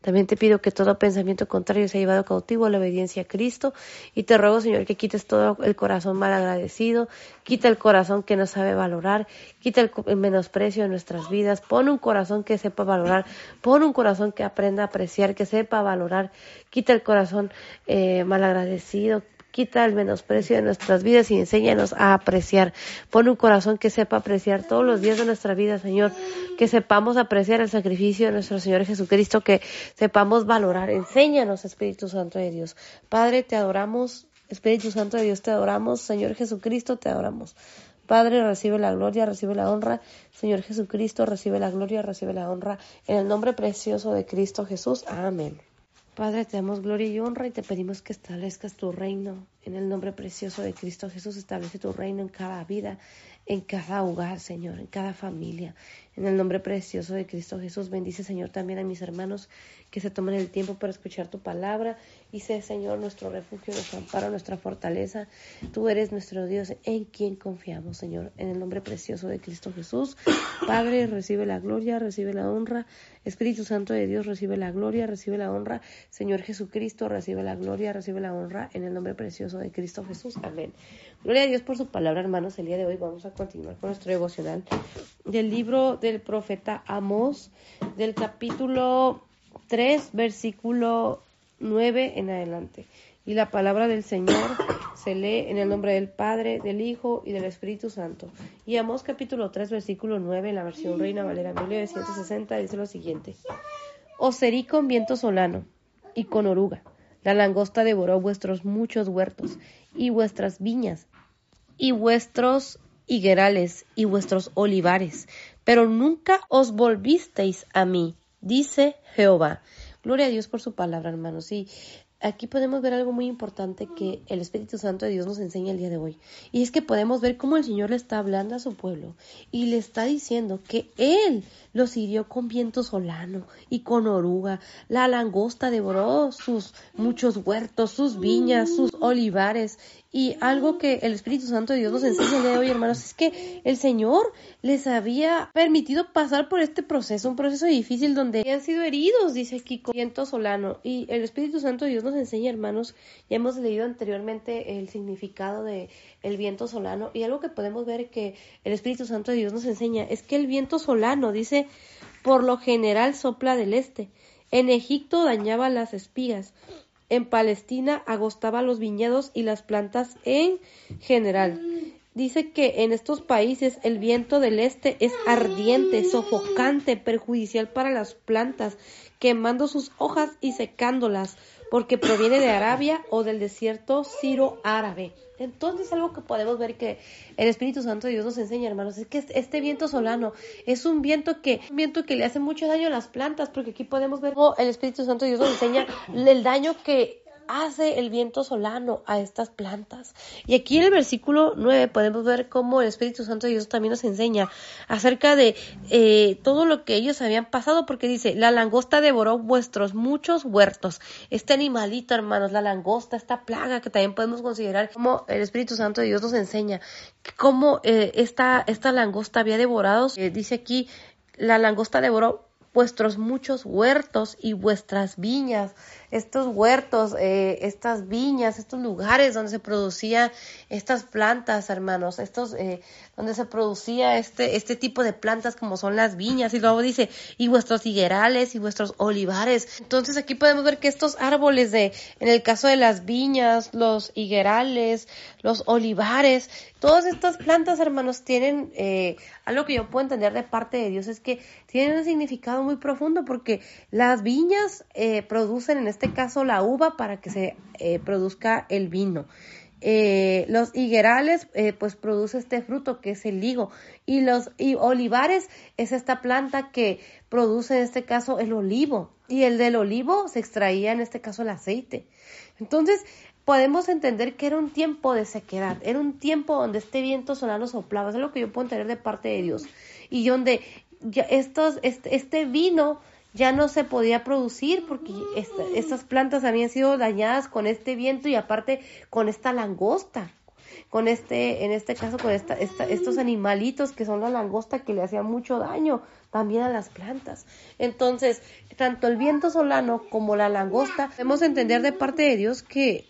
También te pido que todo pensamiento contrario sea llevado cautivo a la obediencia a Cristo. Y te ruego, Señor, que quites todo el corazón mal agradecido, quita el corazón que no sabe valorar, quita el menosprecio de nuestras vidas, pon un corazón que sepa valorar, pon un corazón que aprenda a apreciar, que sepa valorar, quita el corazón eh, mal agradecido, quita el menosprecio de nuestras vidas y enséñanos a apreciar. Pon un corazón que sepa apreciar todos los días de nuestra vida, Señor, que sepamos apreciar el sacrificio de nuestro Señor Jesucristo, que sepamos valorar. Enséñanos, Espíritu Santo de Dios. Padre, te adoramos. Espíritu Santo de Dios, te adoramos. Señor Jesucristo, te adoramos. Padre, recibe la gloria, recibe la honra. Señor Jesucristo, recibe la gloria, recibe la honra. En el nombre precioso de Cristo Jesús. Amén. Padre, te damos gloria y honra y te pedimos que establezcas tu reino. En el nombre precioso de Cristo Jesús, establece tu reino en cada vida, en cada hogar, Señor, en cada familia. En el nombre precioso de Cristo Jesús, bendice, Señor, también a mis hermanos que se tomen el tiempo para escuchar tu palabra. Y sé, Señor, nuestro refugio, nuestro amparo, nuestra fortaleza. Tú eres nuestro Dios en quien confiamos, Señor. En el nombre precioso de Cristo Jesús. Padre, recibe la gloria, recibe la honra. Espíritu Santo de Dios, recibe la gloria, recibe la honra. Señor Jesucristo, recibe la gloria, recibe la honra. En el nombre precioso de Cristo Jesús. Amén. Gloria a Dios por su palabra, hermanos. El día de hoy vamos a continuar con nuestro devocional del libro del profeta Amós, del capítulo 3, versículo 9 en adelante. Y la palabra del Señor se lee en el nombre del Padre, del Hijo y del Espíritu Santo. Y Amós capítulo 3, versículo 9 en la versión Reina Valera 1960 dice lo siguiente. Os herí con viento solano y con oruga. La langosta devoró vuestros muchos huertos y vuestras viñas y vuestros higuerales y vuestros olivares, pero nunca os volvisteis a mí, dice Jehová. Gloria a Dios por su palabra, hermanos. Y aquí podemos ver algo muy importante que el Espíritu Santo de Dios nos enseña el día de hoy. Y es que podemos ver cómo el Señor le está hablando a su pueblo y le está diciendo que Él los hirió con viento solano y con oruga. La langosta devoró sus muchos huertos, sus viñas, sus olivares. Y algo que el Espíritu Santo de Dios nos enseña de hoy, hermanos, es que el Señor les había permitido pasar por este proceso, un proceso difícil donde han sido heridos, dice aquí, viento solano. Y el Espíritu Santo de Dios nos enseña, hermanos, ya hemos leído anteriormente el significado de el viento solano y algo que podemos ver que el Espíritu Santo de Dios nos enseña es que el viento solano, dice, por lo general sopla del este. En Egipto dañaba las espigas. En Palestina agostaba los viñedos y las plantas en general. Dice que en estos países el viento del este es ardiente, sofocante, perjudicial para las plantas, quemando sus hojas y secándolas porque proviene de Arabia o del desierto Ciro árabe. Entonces algo que podemos ver que el Espíritu Santo de Dios nos enseña, hermanos, es que este viento solano es un viento que un viento que le hace mucho daño a las plantas, porque aquí podemos ver cómo el Espíritu Santo de Dios nos enseña el daño que hace el viento solano a estas plantas. Y aquí en el versículo 9 podemos ver cómo el Espíritu Santo de Dios también nos enseña acerca de eh, todo lo que ellos habían pasado, porque dice, la langosta devoró vuestros muchos huertos. Este animalito, hermanos, la langosta, esta plaga que también podemos considerar como el Espíritu Santo de Dios nos enseña, cómo eh, esta, esta langosta había devorado, eh, dice aquí, la langosta devoró vuestros muchos huertos y vuestras viñas estos huertos, eh, estas viñas, estos lugares donde se producían estas plantas, hermanos, estos eh, donde se producía este, este tipo de plantas como son las viñas. Y luego dice, y vuestros higuerales y vuestros olivares. Entonces aquí podemos ver que estos árboles de, en el caso de las viñas, los higuerales, los olivares, todas estas plantas, hermanos, tienen eh, algo que yo puedo entender de parte de Dios, es que tienen un significado muy profundo porque las viñas producen en este este caso la uva para que se eh, produzca el vino. Eh, los higuerales eh, pues produce este fruto que es el higo. Y los y olivares es esta planta que produce en este caso el olivo. Y el del olivo se extraía en este caso el aceite. Entonces podemos entender que era un tiempo de sequedad. Era un tiempo donde este viento solano soplaba. Es lo que yo puedo entender de parte de Dios. Y donde ya estos este, este vino ya no se podía producir porque estas plantas habían sido dañadas con este viento y aparte con esta langosta con este, en este caso, con esta, estos animalitos que son la langosta que le hacían mucho daño también a las plantas. Entonces, tanto el viento solano como la langosta, debemos entender de parte de Dios que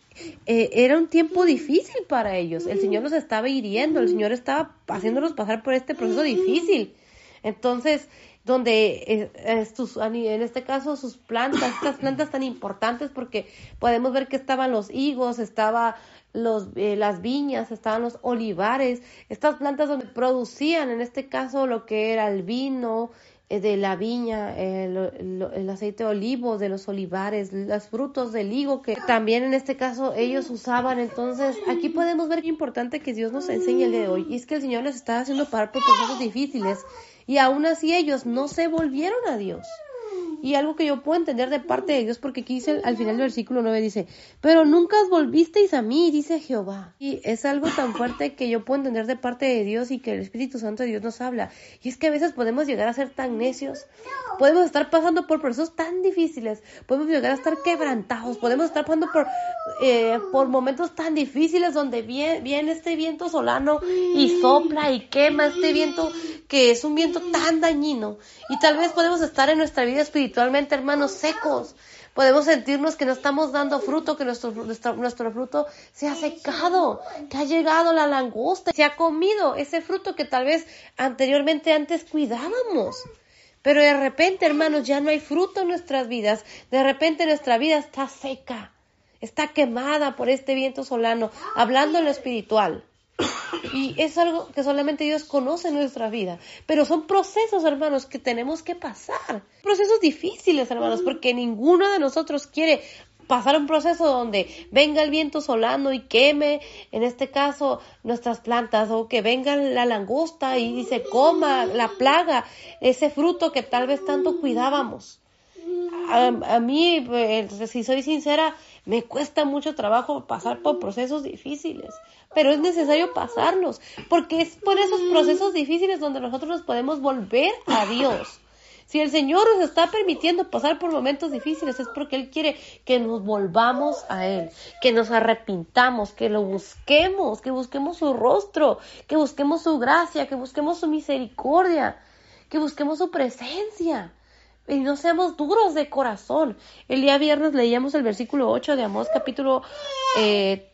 eh, era un tiempo difícil para ellos. El Señor los estaba hiriendo, el Señor estaba haciéndolos pasar por este proceso difícil. Entonces, donde en este caso sus plantas, estas plantas tan importantes porque podemos ver que estaban los higos, estaba los, eh, las viñas, estaban los olivares, estas plantas donde producían en este caso lo que era el vino eh, de la viña, el, aceite de olivo de los olivares, los frutos del higo que también en este caso ellos usaban. Entonces aquí podemos ver qué importante que Dios nos enseña el día de hoy y es que el Señor les está haciendo parar por procesos difíciles y aún así ellos no se volvieron a Dios. Y algo que yo puedo entender de parte de Dios, porque aquí dice al final del versículo 9 dice, pero nunca os volvisteis a mí, dice Jehová. Y es algo tan fuerte que yo puedo entender de parte de Dios y que el Espíritu Santo de Dios nos habla. Y es que a veces podemos llegar a ser tan necios, podemos estar pasando por procesos tan difíciles, podemos llegar a estar quebrantados, podemos estar pasando por, eh, por momentos tan difíciles donde viene, viene este viento solano y sopla y quema este viento que es un viento tan dañino. Y tal vez podemos estar en nuestra vida espiritualmente, hermanos, secos. Podemos sentirnos que no estamos dando fruto, que nuestro, nuestro, fruto se ha secado, que ha llegado la langosta, se ha comido ese fruto que tal vez anteriormente antes cuidábamos. Pero de repente, hermanos, ya no hay fruto en nuestras vidas. De repente nuestra vida está seca, está quemada por este viento solano, hablando en lo espiritual. Y es algo que solamente Dios conoce en nuestra vida. Pero son procesos, hermanos, que tenemos que pasar. Procesos difíciles, hermanos, porque ninguno de nosotros quiere pasar un proceso donde venga el viento solano y queme, en este caso, nuestras plantas, o que venga la langosta y se coma la plaga, ese fruto que tal vez tanto cuidábamos. A, mí, pues, si soy sincera, Me cuesta mucho trabajo pasar por procesos difíciles, pero es necesario pasarlos, porque es por esos procesos difíciles donde nosotros nos podemos volver a Dios. Si el Señor nos está permitiendo pasar por momentos difíciles es porque Él quiere que nos volvamos a Él, que nos arrepintamos, que lo busquemos, que busquemos su rostro, que busquemos su gracia, que busquemos su misericordia, que busquemos su presencia y no seamos duros de corazón. El día viernes leíamos el versículo 8 de Amós capítulo eh,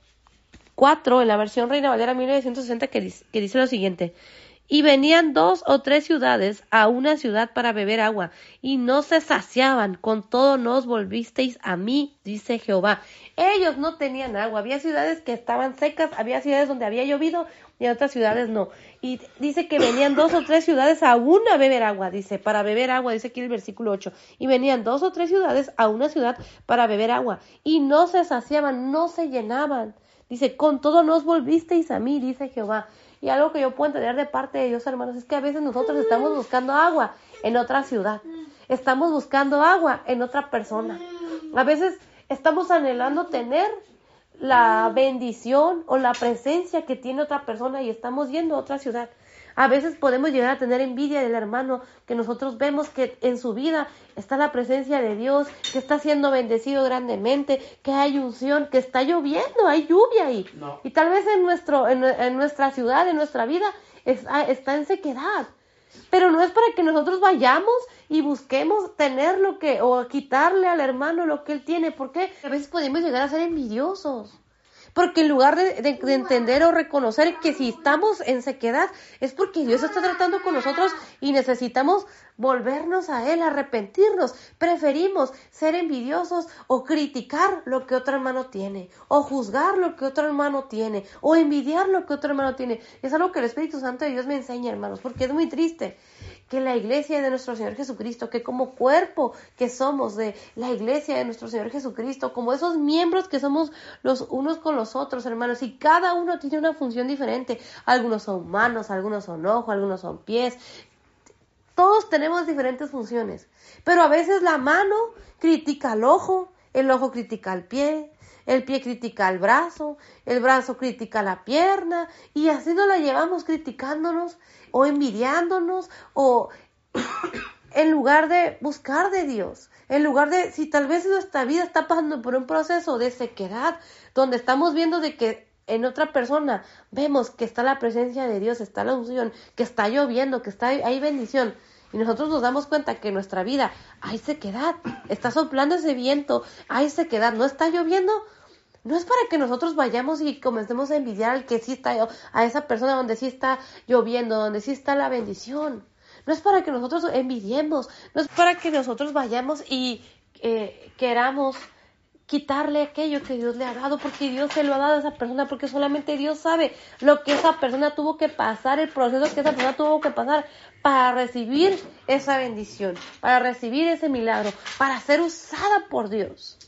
4 en la versión Reina Valera 1960 que que dice lo siguiente. Y venían dos o tres ciudades a una ciudad para beber agua, y no se saciaban, con todo no os volvisteis a mí, dice Jehová. Ellos no tenían agua, había ciudades que estaban secas, había ciudades donde había llovido y otras ciudades no. Y dice que venían dos o tres ciudades a una a beber agua, dice, para beber agua, dice aquí el versículo 8. Y venían dos o tres ciudades a una ciudad para beber agua, y no se saciaban, no se llenaban. Dice, con todo no os volvisteis a mí, dice Jehová. Y algo que yo puedo entender de parte de Dios, hermanos, es que a veces nosotros estamos buscando agua en otra ciudad. Estamos buscando agua en otra persona. A veces estamos anhelando tener la bendición o la presencia que tiene otra persona y estamos yendo a otra ciudad. A veces podemos llegar a tener envidia del hermano que nosotros vemos que en su vida está la presencia de Dios, que está siendo bendecido grandemente, que hay unción, que está lloviendo, hay lluvia ahí. Y tal vez en, nuestro, en, nuestra ciudad, en nuestra vida, está, está en sequedad. Pero no es para que nosotros vayamos y busquemos tener lo que, o quitarle al hermano lo que él tiene, porque a veces podemos llegar a ser envidiosos. Porque en lugar de, entender o reconocer que si estamos en sequedad es porque Dios está tratando con nosotros y necesitamos volvernos a Él, arrepentirnos. Preferimos ser envidiosos o criticar lo que otro hermano tiene, o juzgar lo que otro hermano tiene, o envidiar lo que otro hermano tiene. Es algo que el Espíritu Santo de Dios me enseña, hermanos, porque es muy triste que la iglesia de nuestro Señor Jesucristo, que como cuerpo que somos de la iglesia de nuestro Señor Jesucristo, como esos miembros que somos los unos con los otros, hermanos, y cada uno tiene una función diferente. Algunos son manos, algunos son ojos, algunos son pies. Todos tenemos diferentes funciones, pero a veces la mano critica al ojo, el ojo critica al pie, el pie critica al brazo, el brazo critica la pierna, y así nos la llevamos criticándonos o envidiándonos o en lugar de buscar de Dios, en lugar de si tal vez nuestra vida está pasando por un proceso de sequedad, donde estamos viendo de que en otra persona vemos que está la presencia de Dios, está la unción, que está lloviendo, que está hay bendición. Y nosotros nos damos cuenta que en nuestra vida hay sequedad, está soplando ese viento, hay sequedad, no está lloviendo, no es para que nosotros vayamos y comencemos a envidiar al que sí está, a esa persona donde sí está lloviendo, donde sí está la bendición. No es para que nosotros envidiemos, no es para que nosotros vayamos y eh, queramos quitarle aquello que Dios le ha dado, porque Dios se lo ha dado a esa persona, porque solamente Dios sabe lo que esa persona tuvo que pasar, el proceso que esa persona tuvo que pasar para recibir esa bendición, para recibir ese milagro, para ser usada por Dios.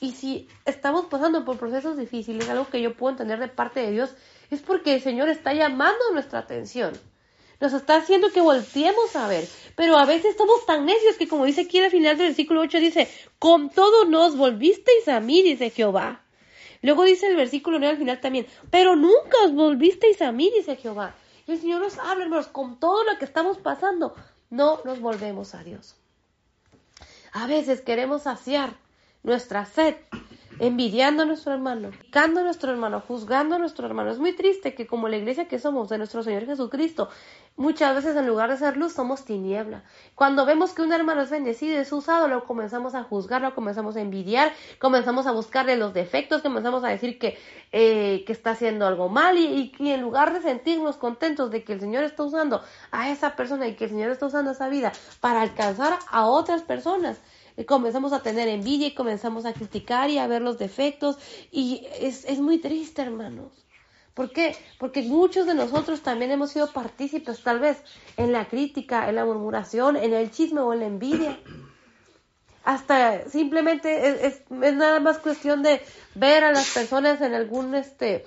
Y si estamos pasando por procesos difíciles, algo que yo puedo entender de parte de Dios, es porque el Señor está llamando nuestra atención. Nos está haciendo que volteemos a ver. Pero a veces estamos tan necios que, como dice aquí al final del versículo 8, dice, con todo nos volvisteis a mí, dice Jehová. Luego dice el versículo 9 al final también, pero nunca os volvisteis a mí, dice Jehová. Y el Señor nos habla, hermanos, con todo lo que estamos pasando, no nos volvemos a Dios. A veces queremos saciar nuestra sed, envidiando a nuestro hermano, criticando a nuestro hermano, juzgando a nuestro hermano. Es muy triste que como la iglesia que somos de nuestro Señor Jesucristo, muchas veces en lugar de ser luz somos tiniebla. Cuando vemos que un hermano es bendecido, es usado, lo comenzamos a juzgar, lo comenzamos a envidiar, comenzamos a buscarle los defectos, comenzamos a decir que, eh, que está haciendo algo mal y, y en lugar de sentirnos contentos de que el Señor está usando a esa persona y que el Señor está usando esa vida para alcanzar a otras personas, y comenzamos a tener envidia y comenzamos a criticar y a ver los defectos y es, es muy triste, hermanos. ¿Por qué? Porque muchos de nosotros también hemos sido partícipes tal vez en la crítica, en la murmuración, en el chisme o en la envidia. Hasta simplemente es, es, nada más cuestión de ver a las personas en algún este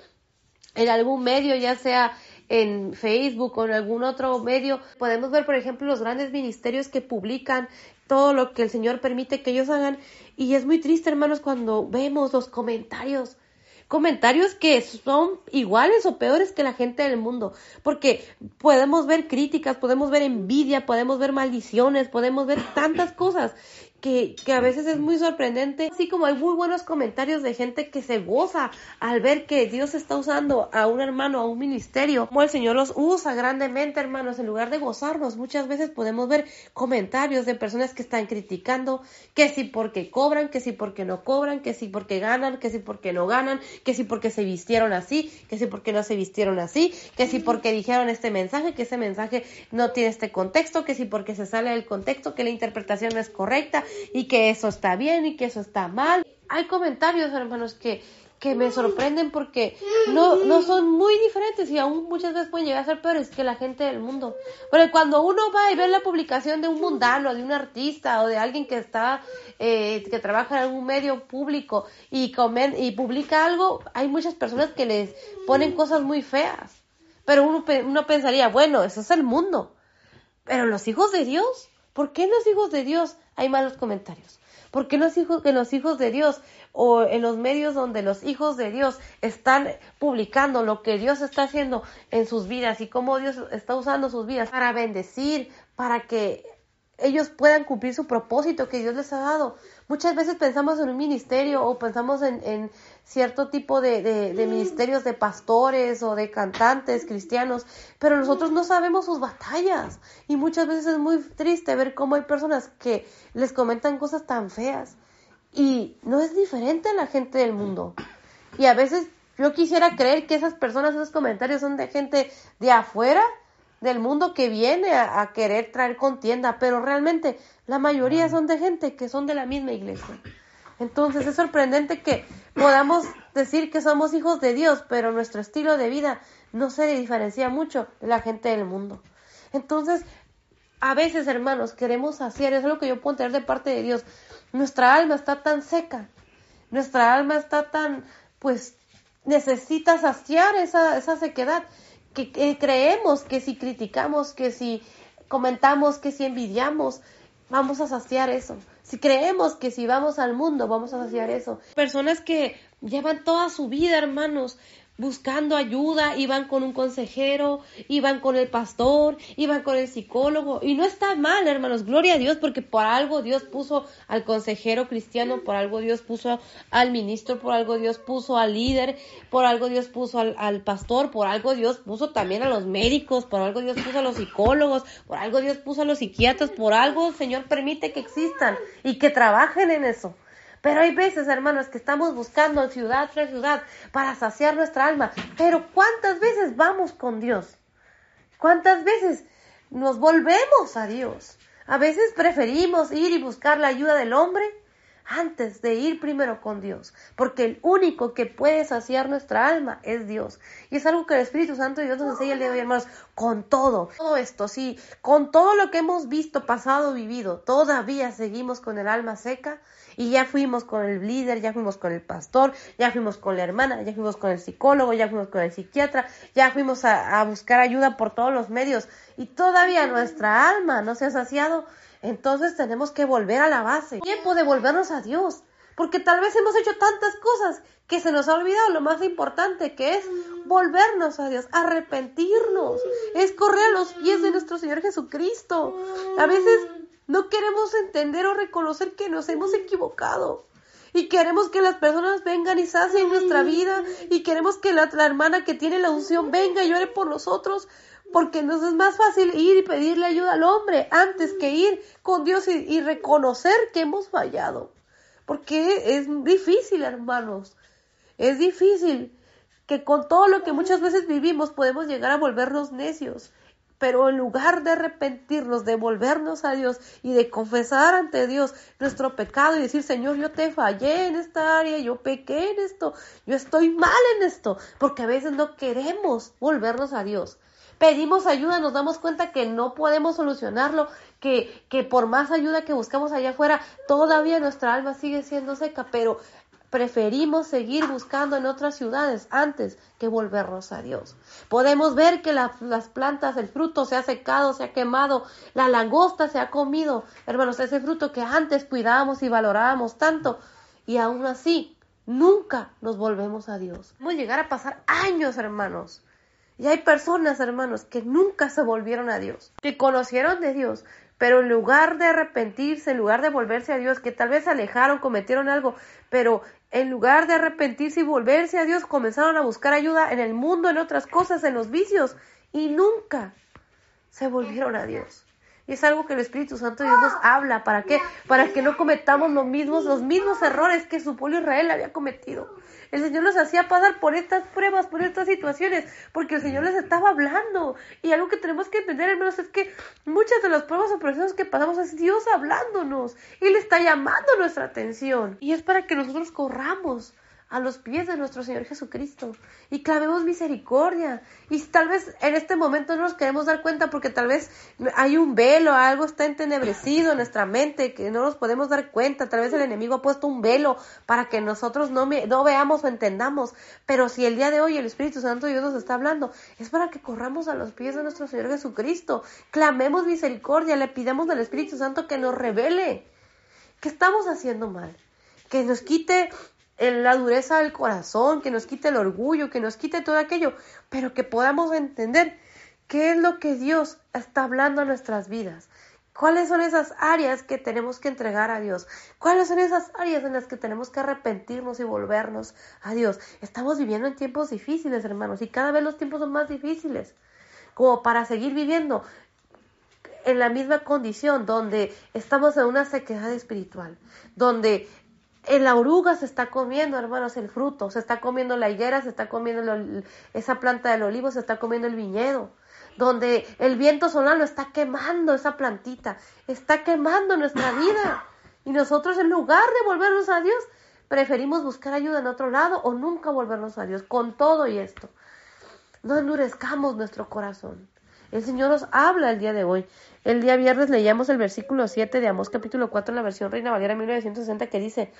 en algún medio, ya sea en Facebook o en algún otro medio, podemos ver, por ejemplo, los grandes ministerios que publican todo lo que el Señor permite que ellos hagan. Y es muy triste, hermanos, cuando vemos los comentarios. Comentarios que son iguales o peores que la gente del mundo, porque podemos ver críticas, podemos ver envidia, podemos ver maldiciones, podemos ver tantas cosas que, que, a veces es muy sorprendente, así como hay muy buenos comentarios de gente que se goza al ver que Dios está usando a un hermano, a un ministerio, como el Señor los usa grandemente, hermanos, en lugar de gozarnos, muchas veces podemos ver comentarios de personas que están criticando, que si porque cobran, que si porque no cobran, que si porque ganan, que si porque no ganan, que si porque se vistieron así, que si porque no se vistieron así, que si porque dijeron este mensaje, que ese mensaje no tiene este contexto, que si porque se sale del contexto, que la interpretación no es correcta, y que eso está bien y que eso está mal. Hay comentarios, hermanos, que, que me sorprenden porque no, no son muy diferentes y aún muchas veces pueden llegar a ser peores que la gente del mundo. Pero cuando uno va y ve la publicación de un mundano, de un artista o de alguien que está, eh, que trabaja en algún medio público y, comen, y publica algo, hay muchas personas que les ponen cosas muy feas. Pero uno, uno pensaría, bueno, eso es el mundo. Pero los hijos de Dios, ¿por qué los hijos de Dios hay malos comentarios. ¿Por qué los hijos, en los hijos de Dios o en los medios donde los hijos de Dios están publicando lo que Dios está haciendo en sus vidas y cómo Dios está usando sus vidas para bendecir, para que ellos puedan cumplir su propósito que Dios les ha dado? Muchas veces pensamos en un ministerio o pensamos en, cierto tipo de, de, ministerios de pastores o de cantantes cristianos, pero nosotros no sabemos sus batallas y muchas veces es muy triste ver cómo hay personas que les comentan cosas tan feas y no es diferente a la gente del mundo. Y a veces yo quisiera creer que esas personas, esos comentarios son de gente de afuera del mundo que viene a, querer traer contienda, pero realmente la mayoría son de gente que son de la misma iglesia. Entonces es sorprendente que podamos decir que somos hijos de Dios, pero nuestro estilo de vida no se diferencia mucho de la gente del mundo. Entonces, a veces, hermanos, queremos hacer, es lo que yo puedo tener de parte de Dios. Nuestra alma está tan seca, nuestra alma está tan, pues, necesita saciar esa, esa sequedad que, creemos que si criticamos, que si comentamos, que si envidiamos, vamos a saciar eso. Si creemos que si vamos al mundo, vamos a saciar eso. Personas que llevan toda su vida, hermanos, buscando ayuda, iban con un consejero, iban con el pastor, iban con el psicólogo. Y no está mal, hermanos, gloria a Dios, porque por algo Dios puso al consejero cristiano, por algo Dios puso al ministro, por algo Dios puso al líder, por algo Dios puso al, pastor, por algo Dios puso también a los médicos, por algo Dios puso a los psicólogos, por algo Dios puso a los psiquiatras, por algo el Señor permite que existan y que trabajen en eso. Pero hay veces, hermanos, que estamos buscando ciudad tras ciudad para saciar nuestra alma. Pero ¿cuántas veces vamos con Dios? ¿Cuántas veces nos volvemos a Dios? A veces preferimos ir y buscar la ayuda del hombre antes de ir primero con Dios, porque el único que puede saciar nuestra alma es Dios. Y es algo que el Espíritu Santo de Dios nos enseña el día de hoy, hermanos, con todo, todo esto, sí, con todo lo que hemos visto, pasado, vivido, todavía seguimos con el alma seca y ya fuimos con el líder, ya fuimos con el pastor, ya fuimos con la hermana, ya fuimos con el psicólogo, ya fuimos con el psiquiatra, ya fuimos a, a buscar ayuda por todos los medios y todavía nuestra alma no se ha saciado entonces tenemos que volver a la base. Tiempo de volvernos a Dios. Porque tal vez hemos hecho tantas cosas que se nos ha olvidado lo más importante que es volvernos a Dios, arrepentirnos, es correr a los pies de nuestro Señor Jesucristo. A veces no queremos entender o reconocer que nos hemos equivocado. Y queremos que las personas vengan y sacien nuestra vida. Y queremos que la, hermana que tiene la unción venga y llore por nosotros porque nos es más fácil ir y pedirle ayuda al hombre antes que ir con Dios y, reconocer que hemos fallado. Porque es difícil, hermanos. Es difícil que con todo lo que muchas veces vivimos podemos llegar a volvernos necios. Pero en lugar de arrepentirnos, de volvernos a Dios y de confesar ante Dios nuestro pecado y decir, Señor, yo te fallé en esta área, yo pequé en esto, yo estoy mal en esto, porque a veces no queremos volvernos a Dios pedimos ayuda, nos damos cuenta que no podemos solucionarlo, que, que por más ayuda que buscamos allá afuera, todavía nuestra alma sigue siendo seca, pero preferimos seguir buscando en otras ciudades antes que volvernos a Dios. Podemos ver que las plantas, el fruto se ha secado, se ha quemado, la langosta se ha comido, hermanos, ese fruto que antes cuidábamos y valorábamos tanto, y aún así nunca nos volvemos a Dios. Podemos llegar a pasar años, hermanos. Y hay personas, hermanos, que nunca se volvieron a Dios, que conocieron de Dios, pero en lugar de arrepentirse, en lugar de volverse a Dios, que tal vez se alejaron, cometieron algo, pero en lugar de arrepentirse y volverse a Dios, comenzaron a buscar ayuda en el mundo, en otras cosas, en los vicios, y nunca se volvieron a Dios. Es algo que el Espíritu Santo Dios nos habla. ¿Para qué? Para que no cometamos los mismos, los mismos errores que su pueblo Israel había cometido. El Señor los hacía pasar por estas pruebas, por estas situaciones, porque el Señor les estaba hablando. Y algo que tenemos que entender, hermanos, es que muchas de las pruebas o procesos que pasamos es Dios hablándonos. Él está llamando nuestra atención. Y es para que nosotros corramos a los pies de nuestro Señor Jesucristo y clamemos misericordia. Y tal vez en este momento no nos queremos dar cuenta porque tal vez hay un velo, algo está entenebrecido en nuestra mente que no nos podemos dar cuenta. Tal vez el enemigo ha puesto un velo para que nosotros no, no veamos o entendamos. Pero si el día de hoy el Espíritu Santo de Dios nos está hablando, es para que corramos a los pies de nuestro Señor Jesucristo. Clamemos misericordia, le pidamos al Espíritu Santo que nos revele que estamos haciendo mal que nos quite la dureza del corazón, que nos quite el orgullo, que nos quite todo aquello, pero que podamos entender qué es lo que Dios está hablando en nuestras vidas. ¿Cuáles son esas áreas que tenemos que entregar a Dios? ¿Cuáles son esas áreas en las que tenemos que arrepentirnos y volvernos a Dios? Estamos viviendo en tiempos difíciles, hermanos, y cada vez los tiempos son más difíciles. Como para seguir viviendo en la misma condición donde estamos en una sequedad espiritual, donde la oruga se está comiendo, hermanos, el fruto, se está comiendo la higuera, se está comiendo esa planta del olivo, se está comiendo el viñedo, donde el viento solano está quemando esa plantita, está quemando nuestra vida. Y nosotros en lugar de volvernos a Dios, preferimos buscar ayuda en otro lado o nunca volvernos a Dios con todo y esto. No endurezcamos nuestro corazón. El Señor nos habla el día de hoy. El día viernes leíamos el versículo 7 de Amós capítulo 4 en la versión Reina Valera 1960 que dice,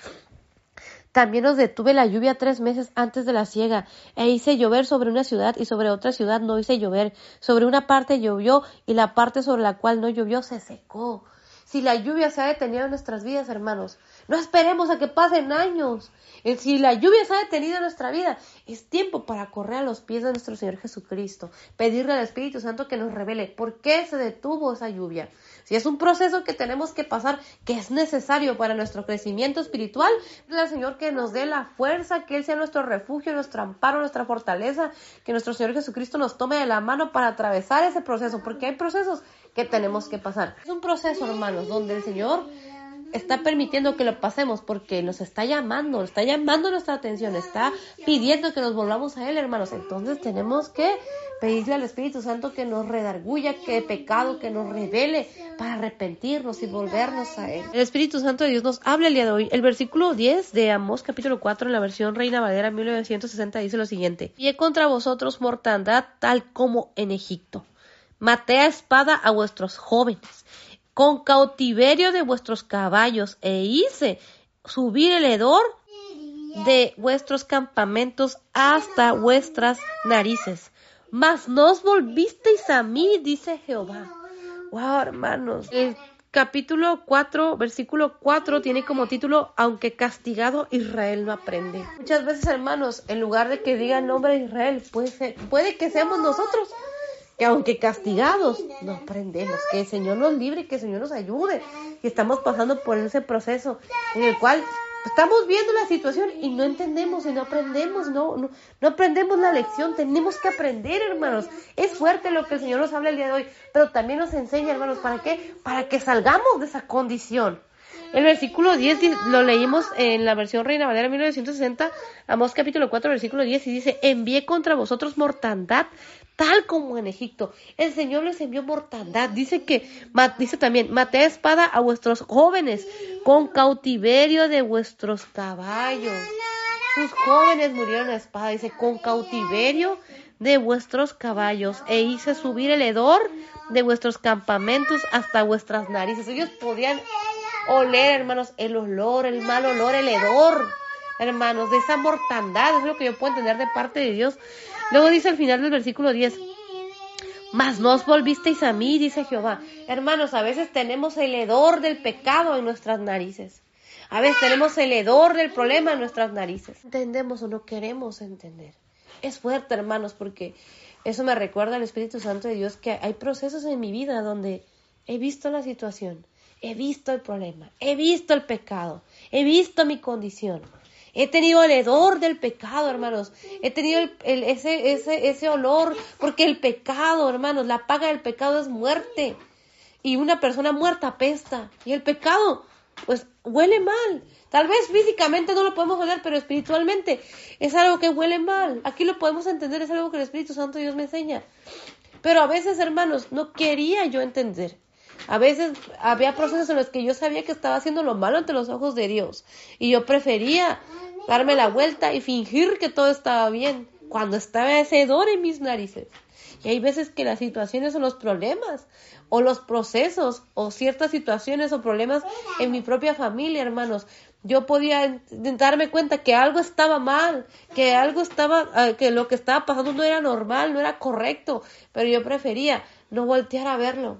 también os detuve la lluvia tres meses antes de la siega, e hice llover sobre una ciudad y sobre otra ciudad no hice llover. Sobre una parte llovió y la parte sobre la cual no llovió se secó. Si la lluvia se ha detenido en nuestras vidas, hermanos, no esperemos a que pasen años. Si la lluvia se ha detenido en nuestra vida, es tiempo para correr a los pies de nuestro Señor Jesucristo, pedirle al Espíritu Santo que nos revele por qué se detuvo esa lluvia. Si es un proceso que tenemos que pasar, que es necesario para nuestro crecimiento espiritual, al Señor que nos dé la fuerza, que Él sea nuestro refugio, nuestro amparo, nuestra fortaleza, que nuestro Señor Jesucristo nos tome de la mano para atravesar ese proceso, porque hay procesos que tenemos que pasar. Es un proceso, hermanos, donde el Señor está permitiendo que lo pasemos porque nos está llamando, está llamando nuestra atención, está pidiendo que nos volvamos a Él, hermanos. Entonces tenemos que pedirle al Espíritu Santo que nos redarguya, que pecado, que nos revele para arrepentirnos y volvernos a Él. El Espíritu Santo de Dios nos habla el día de hoy. El versículo 10 de Amós capítulo 4 en la versión Reina Valera 1960 dice lo siguiente. Y contra vosotros mortandad tal como en Egipto. Maté a espada a vuestros jóvenes con cautiverio de vuestros caballos e hice subir el hedor de vuestros campamentos hasta vuestras narices. Mas no os volvisteis a mí, dice Jehová. Wow, hermanos. El capítulo 4, versículo 4 tiene como título, aunque castigado, Israel no aprende. Muchas veces, hermanos, en lugar de que diga el nombre de Israel, puede, puede que seamos nosotros que aunque castigados, no aprendemos, que el Señor nos libre, que el Señor nos ayude. Y estamos pasando por ese proceso en el cual estamos viendo la situación y no entendemos y no aprendemos, no, no, no, aprendemos la lección, tenemos que aprender, hermanos. Es fuerte lo que el Señor nos habla el día de hoy, pero también nos enseña, hermanos, ¿para qué? Para que salgamos de esa condición. El versículo 10 lo leímos en la versión Reina Valera 1960, Amós capítulo 4, versículo 10, y dice, envié contra vosotros mortandad, tal como en Egipto. El Señor les envió mortandad. Dice que, dice también, maté espada a vuestros jóvenes con cautiverio de vuestros caballos. Sus jóvenes murieron a espada, dice, con cautiverio de vuestros caballos e hice subir el hedor de vuestros campamentos hasta vuestras narices. Ellos podían oler, hermanos, el olor, el mal olor, el hedor hermanos, de esa mortandad, es lo que yo puedo entender de parte de Dios. Luego dice al final del versículo 10, mas no os volvisteis a mí, dice Jehová. Hermanos, a veces tenemos el hedor del pecado en nuestras narices. A veces tenemos el hedor del problema en nuestras narices. ¿Entendemos o no queremos entender? Es fuerte, hermanos, porque eso me recuerda al Espíritu Santo de Dios que hay procesos en mi vida donde he visto la situación, he visto el problema, he visto el pecado, he visto mi condición. He tenido el hedor del pecado, hermanos. He tenido ese, ese olor, porque el pecado, hermanos, la paga del pecado es muerte. Y una persona muerta apesta. Y el pecado, pues, huele mal. Tal vez físicamente no lo podemos oler, pero espiritualmente es algo que huele mal. Aquí lo podemos entender, es algo que el Espíritu Santo Dios me enseña. Pero a veces, hermanos, no quería yo entender. A veces había procesos en los que yo sabía que estaba haciendo lo malo ante los ojos de Dios. Y yo prefería darme la vuelta y fingir que todo estaba bien cuando estaba ese hedor en mis narices. Y hay veces que las situaciones o los problemas o los procesos o ciertas situaciones o problemas en mi propia familia, hermanos, yo podía darme cuenta que algo estaba mal, que algo estaba, ah, que lo que estaba pasando no era normal, no era correcto, pero yo prefería no voltear a verlo,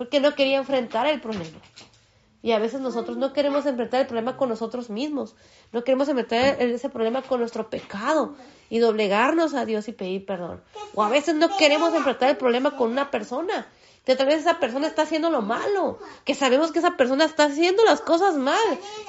porque no quería enfrentar el problema. Y a veces nosotros no queremos enfrentar el problema con nosotros mismos, no queremos enfrentar ese problema con nuestro pecado y doblegarnos a Dios y pedir perdón. O a veces no queremos enfrentar el problema con una persona, que tal vez esa persona está haciendo lo malo, que sabemos que esa persona está haciendo las cosas mal,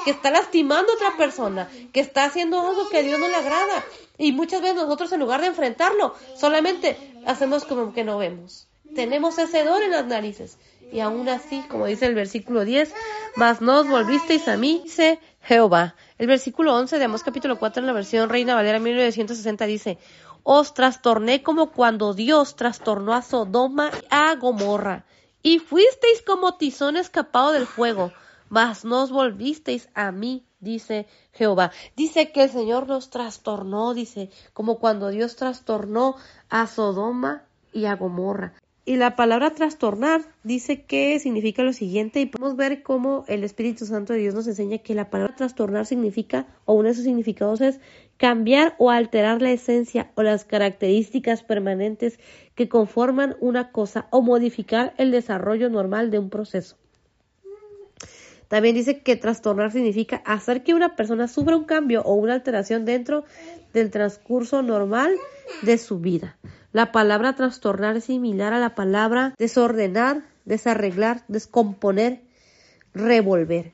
que está lastimando a otra persona, que está haciendo algo que a Dios no le agrada. Y muchas veces nosotros en lugar de enfrentarlo, solamente hacemos como que no vemos. Tenemos ese dolor en las narices y aún así, como dice el versículo 10, mas no os volvisteis a mí, dice Jehová. El versículo 11 de Amós capítulo 4 en la versión Reina Valera 1960 dice, os trastorné como cuando Dios trastornó a Sodoma y a Gomorra, y fuisteis como tizón escapado del fuego, mas no os volvisteis a mí, dice Jehová. Dice que el Señor nos trastornó, dice, como cuando Dios trastornó a Sodoma y a Gomorra. Y la palabra trastornar dice que significa lo siguiente y podemos ver cómo el Espíritu Santo de Dios nos enseña que la palabra trastornar significa, o uno de sus significados es cambiar o alterar la esencia o las características permanentes que conforman una cosa o modificar el desarrollo normal de un proceso. También dice que trastornar significa hacer que una persona sufra un cambio o una alteración dentro del transcurso normal de su vida. La palabra trastornar es similar a la palabra desordenar, desarreglar, descomponer, revolver.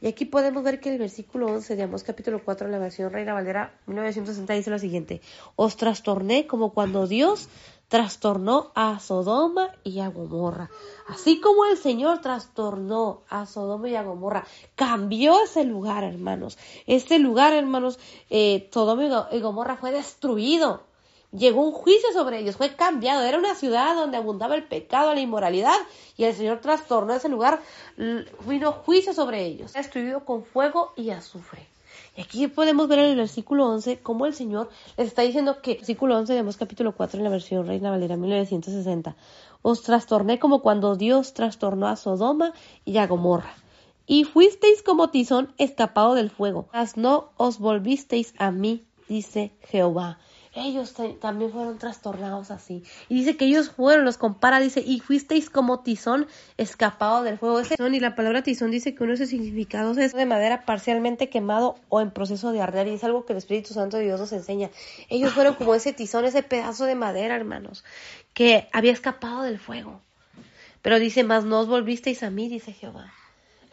Y aquí podemos ver que el versículo 11 de Amós capítulo 4 de la versión Reina Valera 1960 dice lo siguiente, os trastorné como cuando Dios trastornó a Sodoma y a Gomorra. Así como el Señor trastornó a Sodoma y a Gomorra, cambió ese lugar, hermanos. Este lugar, hermanos, eh, Sodoma y Gomorra fue destruido llegó un juicio sobre ellos, fue cambiado, era una ciudad donde abundaba el pecado, la inmoralidad, y el Señor trastornó ese lugar, vino juicio sobre ellos, destruido con fuego y azufre. Y aquí podemos ver en el versículo 11 cómo el Señor les está diciendo que, versículo 11 vemos capítulo 4 en la versión Reina Valera 1960, os trastorné como cuando Dios trastornó a Sodoma y a Gomorra. Y fuisteis como tizón escapado del fuego, mas no os volvisteis a mí, dice Jehová ellos también fueron trastornados así. Y dice que ellos fueron, los compara, dice, y fuisteis como tizón escapado del fuego. Ese y la palabra tizón dice que uno de sus significados es de madera parcialmente quemado o en proceso de arder. Y es algo que el Espíritu Santo de Dios nos enseña. Ellos fueron como ese tizón, ese pedazo de madera, hermanos, que había escapado del fuego. Pero dice, más no os volvisteis a mí, dice Jehová.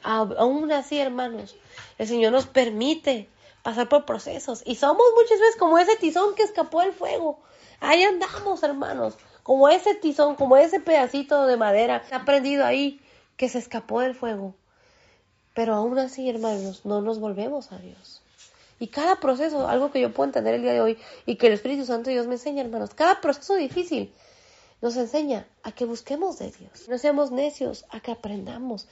Aún así, hermanos, el Señor nos permite pasar por procesos. Y somos muchas veces como ese tizón que escapó del fuego. Ahí andamos, hermanos. Como ese tizón, como ese pedacito de madera que ha prendido ahí, que se escapó del fuego. Pero aún así, hermanos, no nos volvemos a Dios. Y cada proceso, algo que yo puedo entender el día de hoy y que el Espíritu Santo Dios me enseña, hermanos, cada proceso difícil nos enseña a que busquemos de Dios. No seamos necios, a que aprendamos.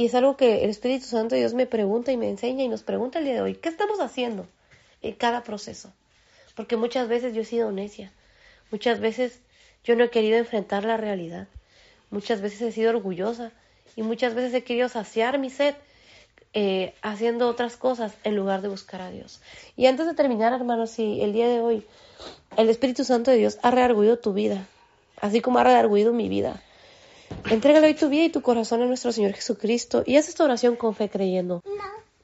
Y es algo que el Espíritu Santo de Dios me pregunta y me enseña y nos pregunta el día de hoy, ¿qué estamos haciendo en cada proceso? Porque muchas veces yo he sido necia, muchas veces yo no he querido enfrentar la realidad, muchas veces he sido orgullosa y muchas veces he querido saciar mi sed eh, haciendo otras cosas en lugar de buscar a Dios. Y antes de terminar, hermanos, si el día de hoy el Espíritu Santo de Dios ha rearguido tu vida, así como ha rearguido mi vida, entrégale hoy tu vida y tu corazón a nuestro Señor Jesucristo y haz esta oración con fe creyendo.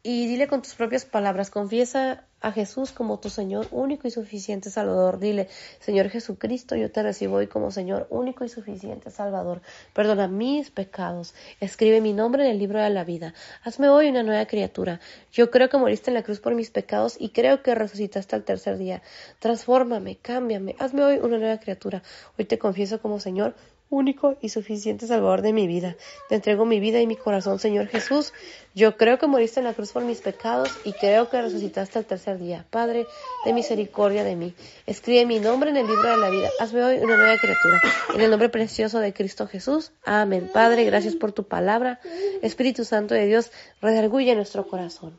Y dile con tus propias palabras, confiesa a Jesús como tu Señor único y suficiente Salvador. Dile, Señor Jesucristo, yo te recibo hoy como Señor único y suficiente Salvador. Perdona mis pecados. Escribe mi nombre en el libro de la vida. Hazme hoy una nueva criatura. Yo creo que moriste en la cruz por mis pecados y creo que resucitaste al tercer día. Transfórmame, cámbiame. Hazme hoy una nueva criatura. Hoy te confieso como Señor único y suficiente Salvador de mi vida. Te entrego mi vida y mi corazón, Señor Jesús. Yo creo que moriste en la cruz por mis pecados y creo que resucitaste al tercer día. Padre, de misericordia de mí. Escribe mi nombre en el libro de la vida. Hazme hoy una nueva criatura. En el nombre precioso de Cristo Jesús. Amén. Padre, gracias por tu palabra. Espíritu Santo de Dios, redarguye nuestro corazón.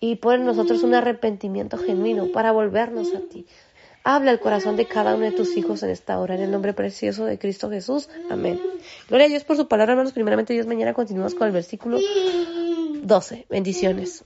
Y pon en nosotros un arrepentimiento genuino para volvernos a ti. Habla el corazón de cada uno de tus hijos en esta hora, en el nombre precioso de Cristo Jesús. Amén. Gloria a Dios por su palabra, hermanos. Primeramente, Dios, mañana continuamos con el versículo 12. Bendiciones.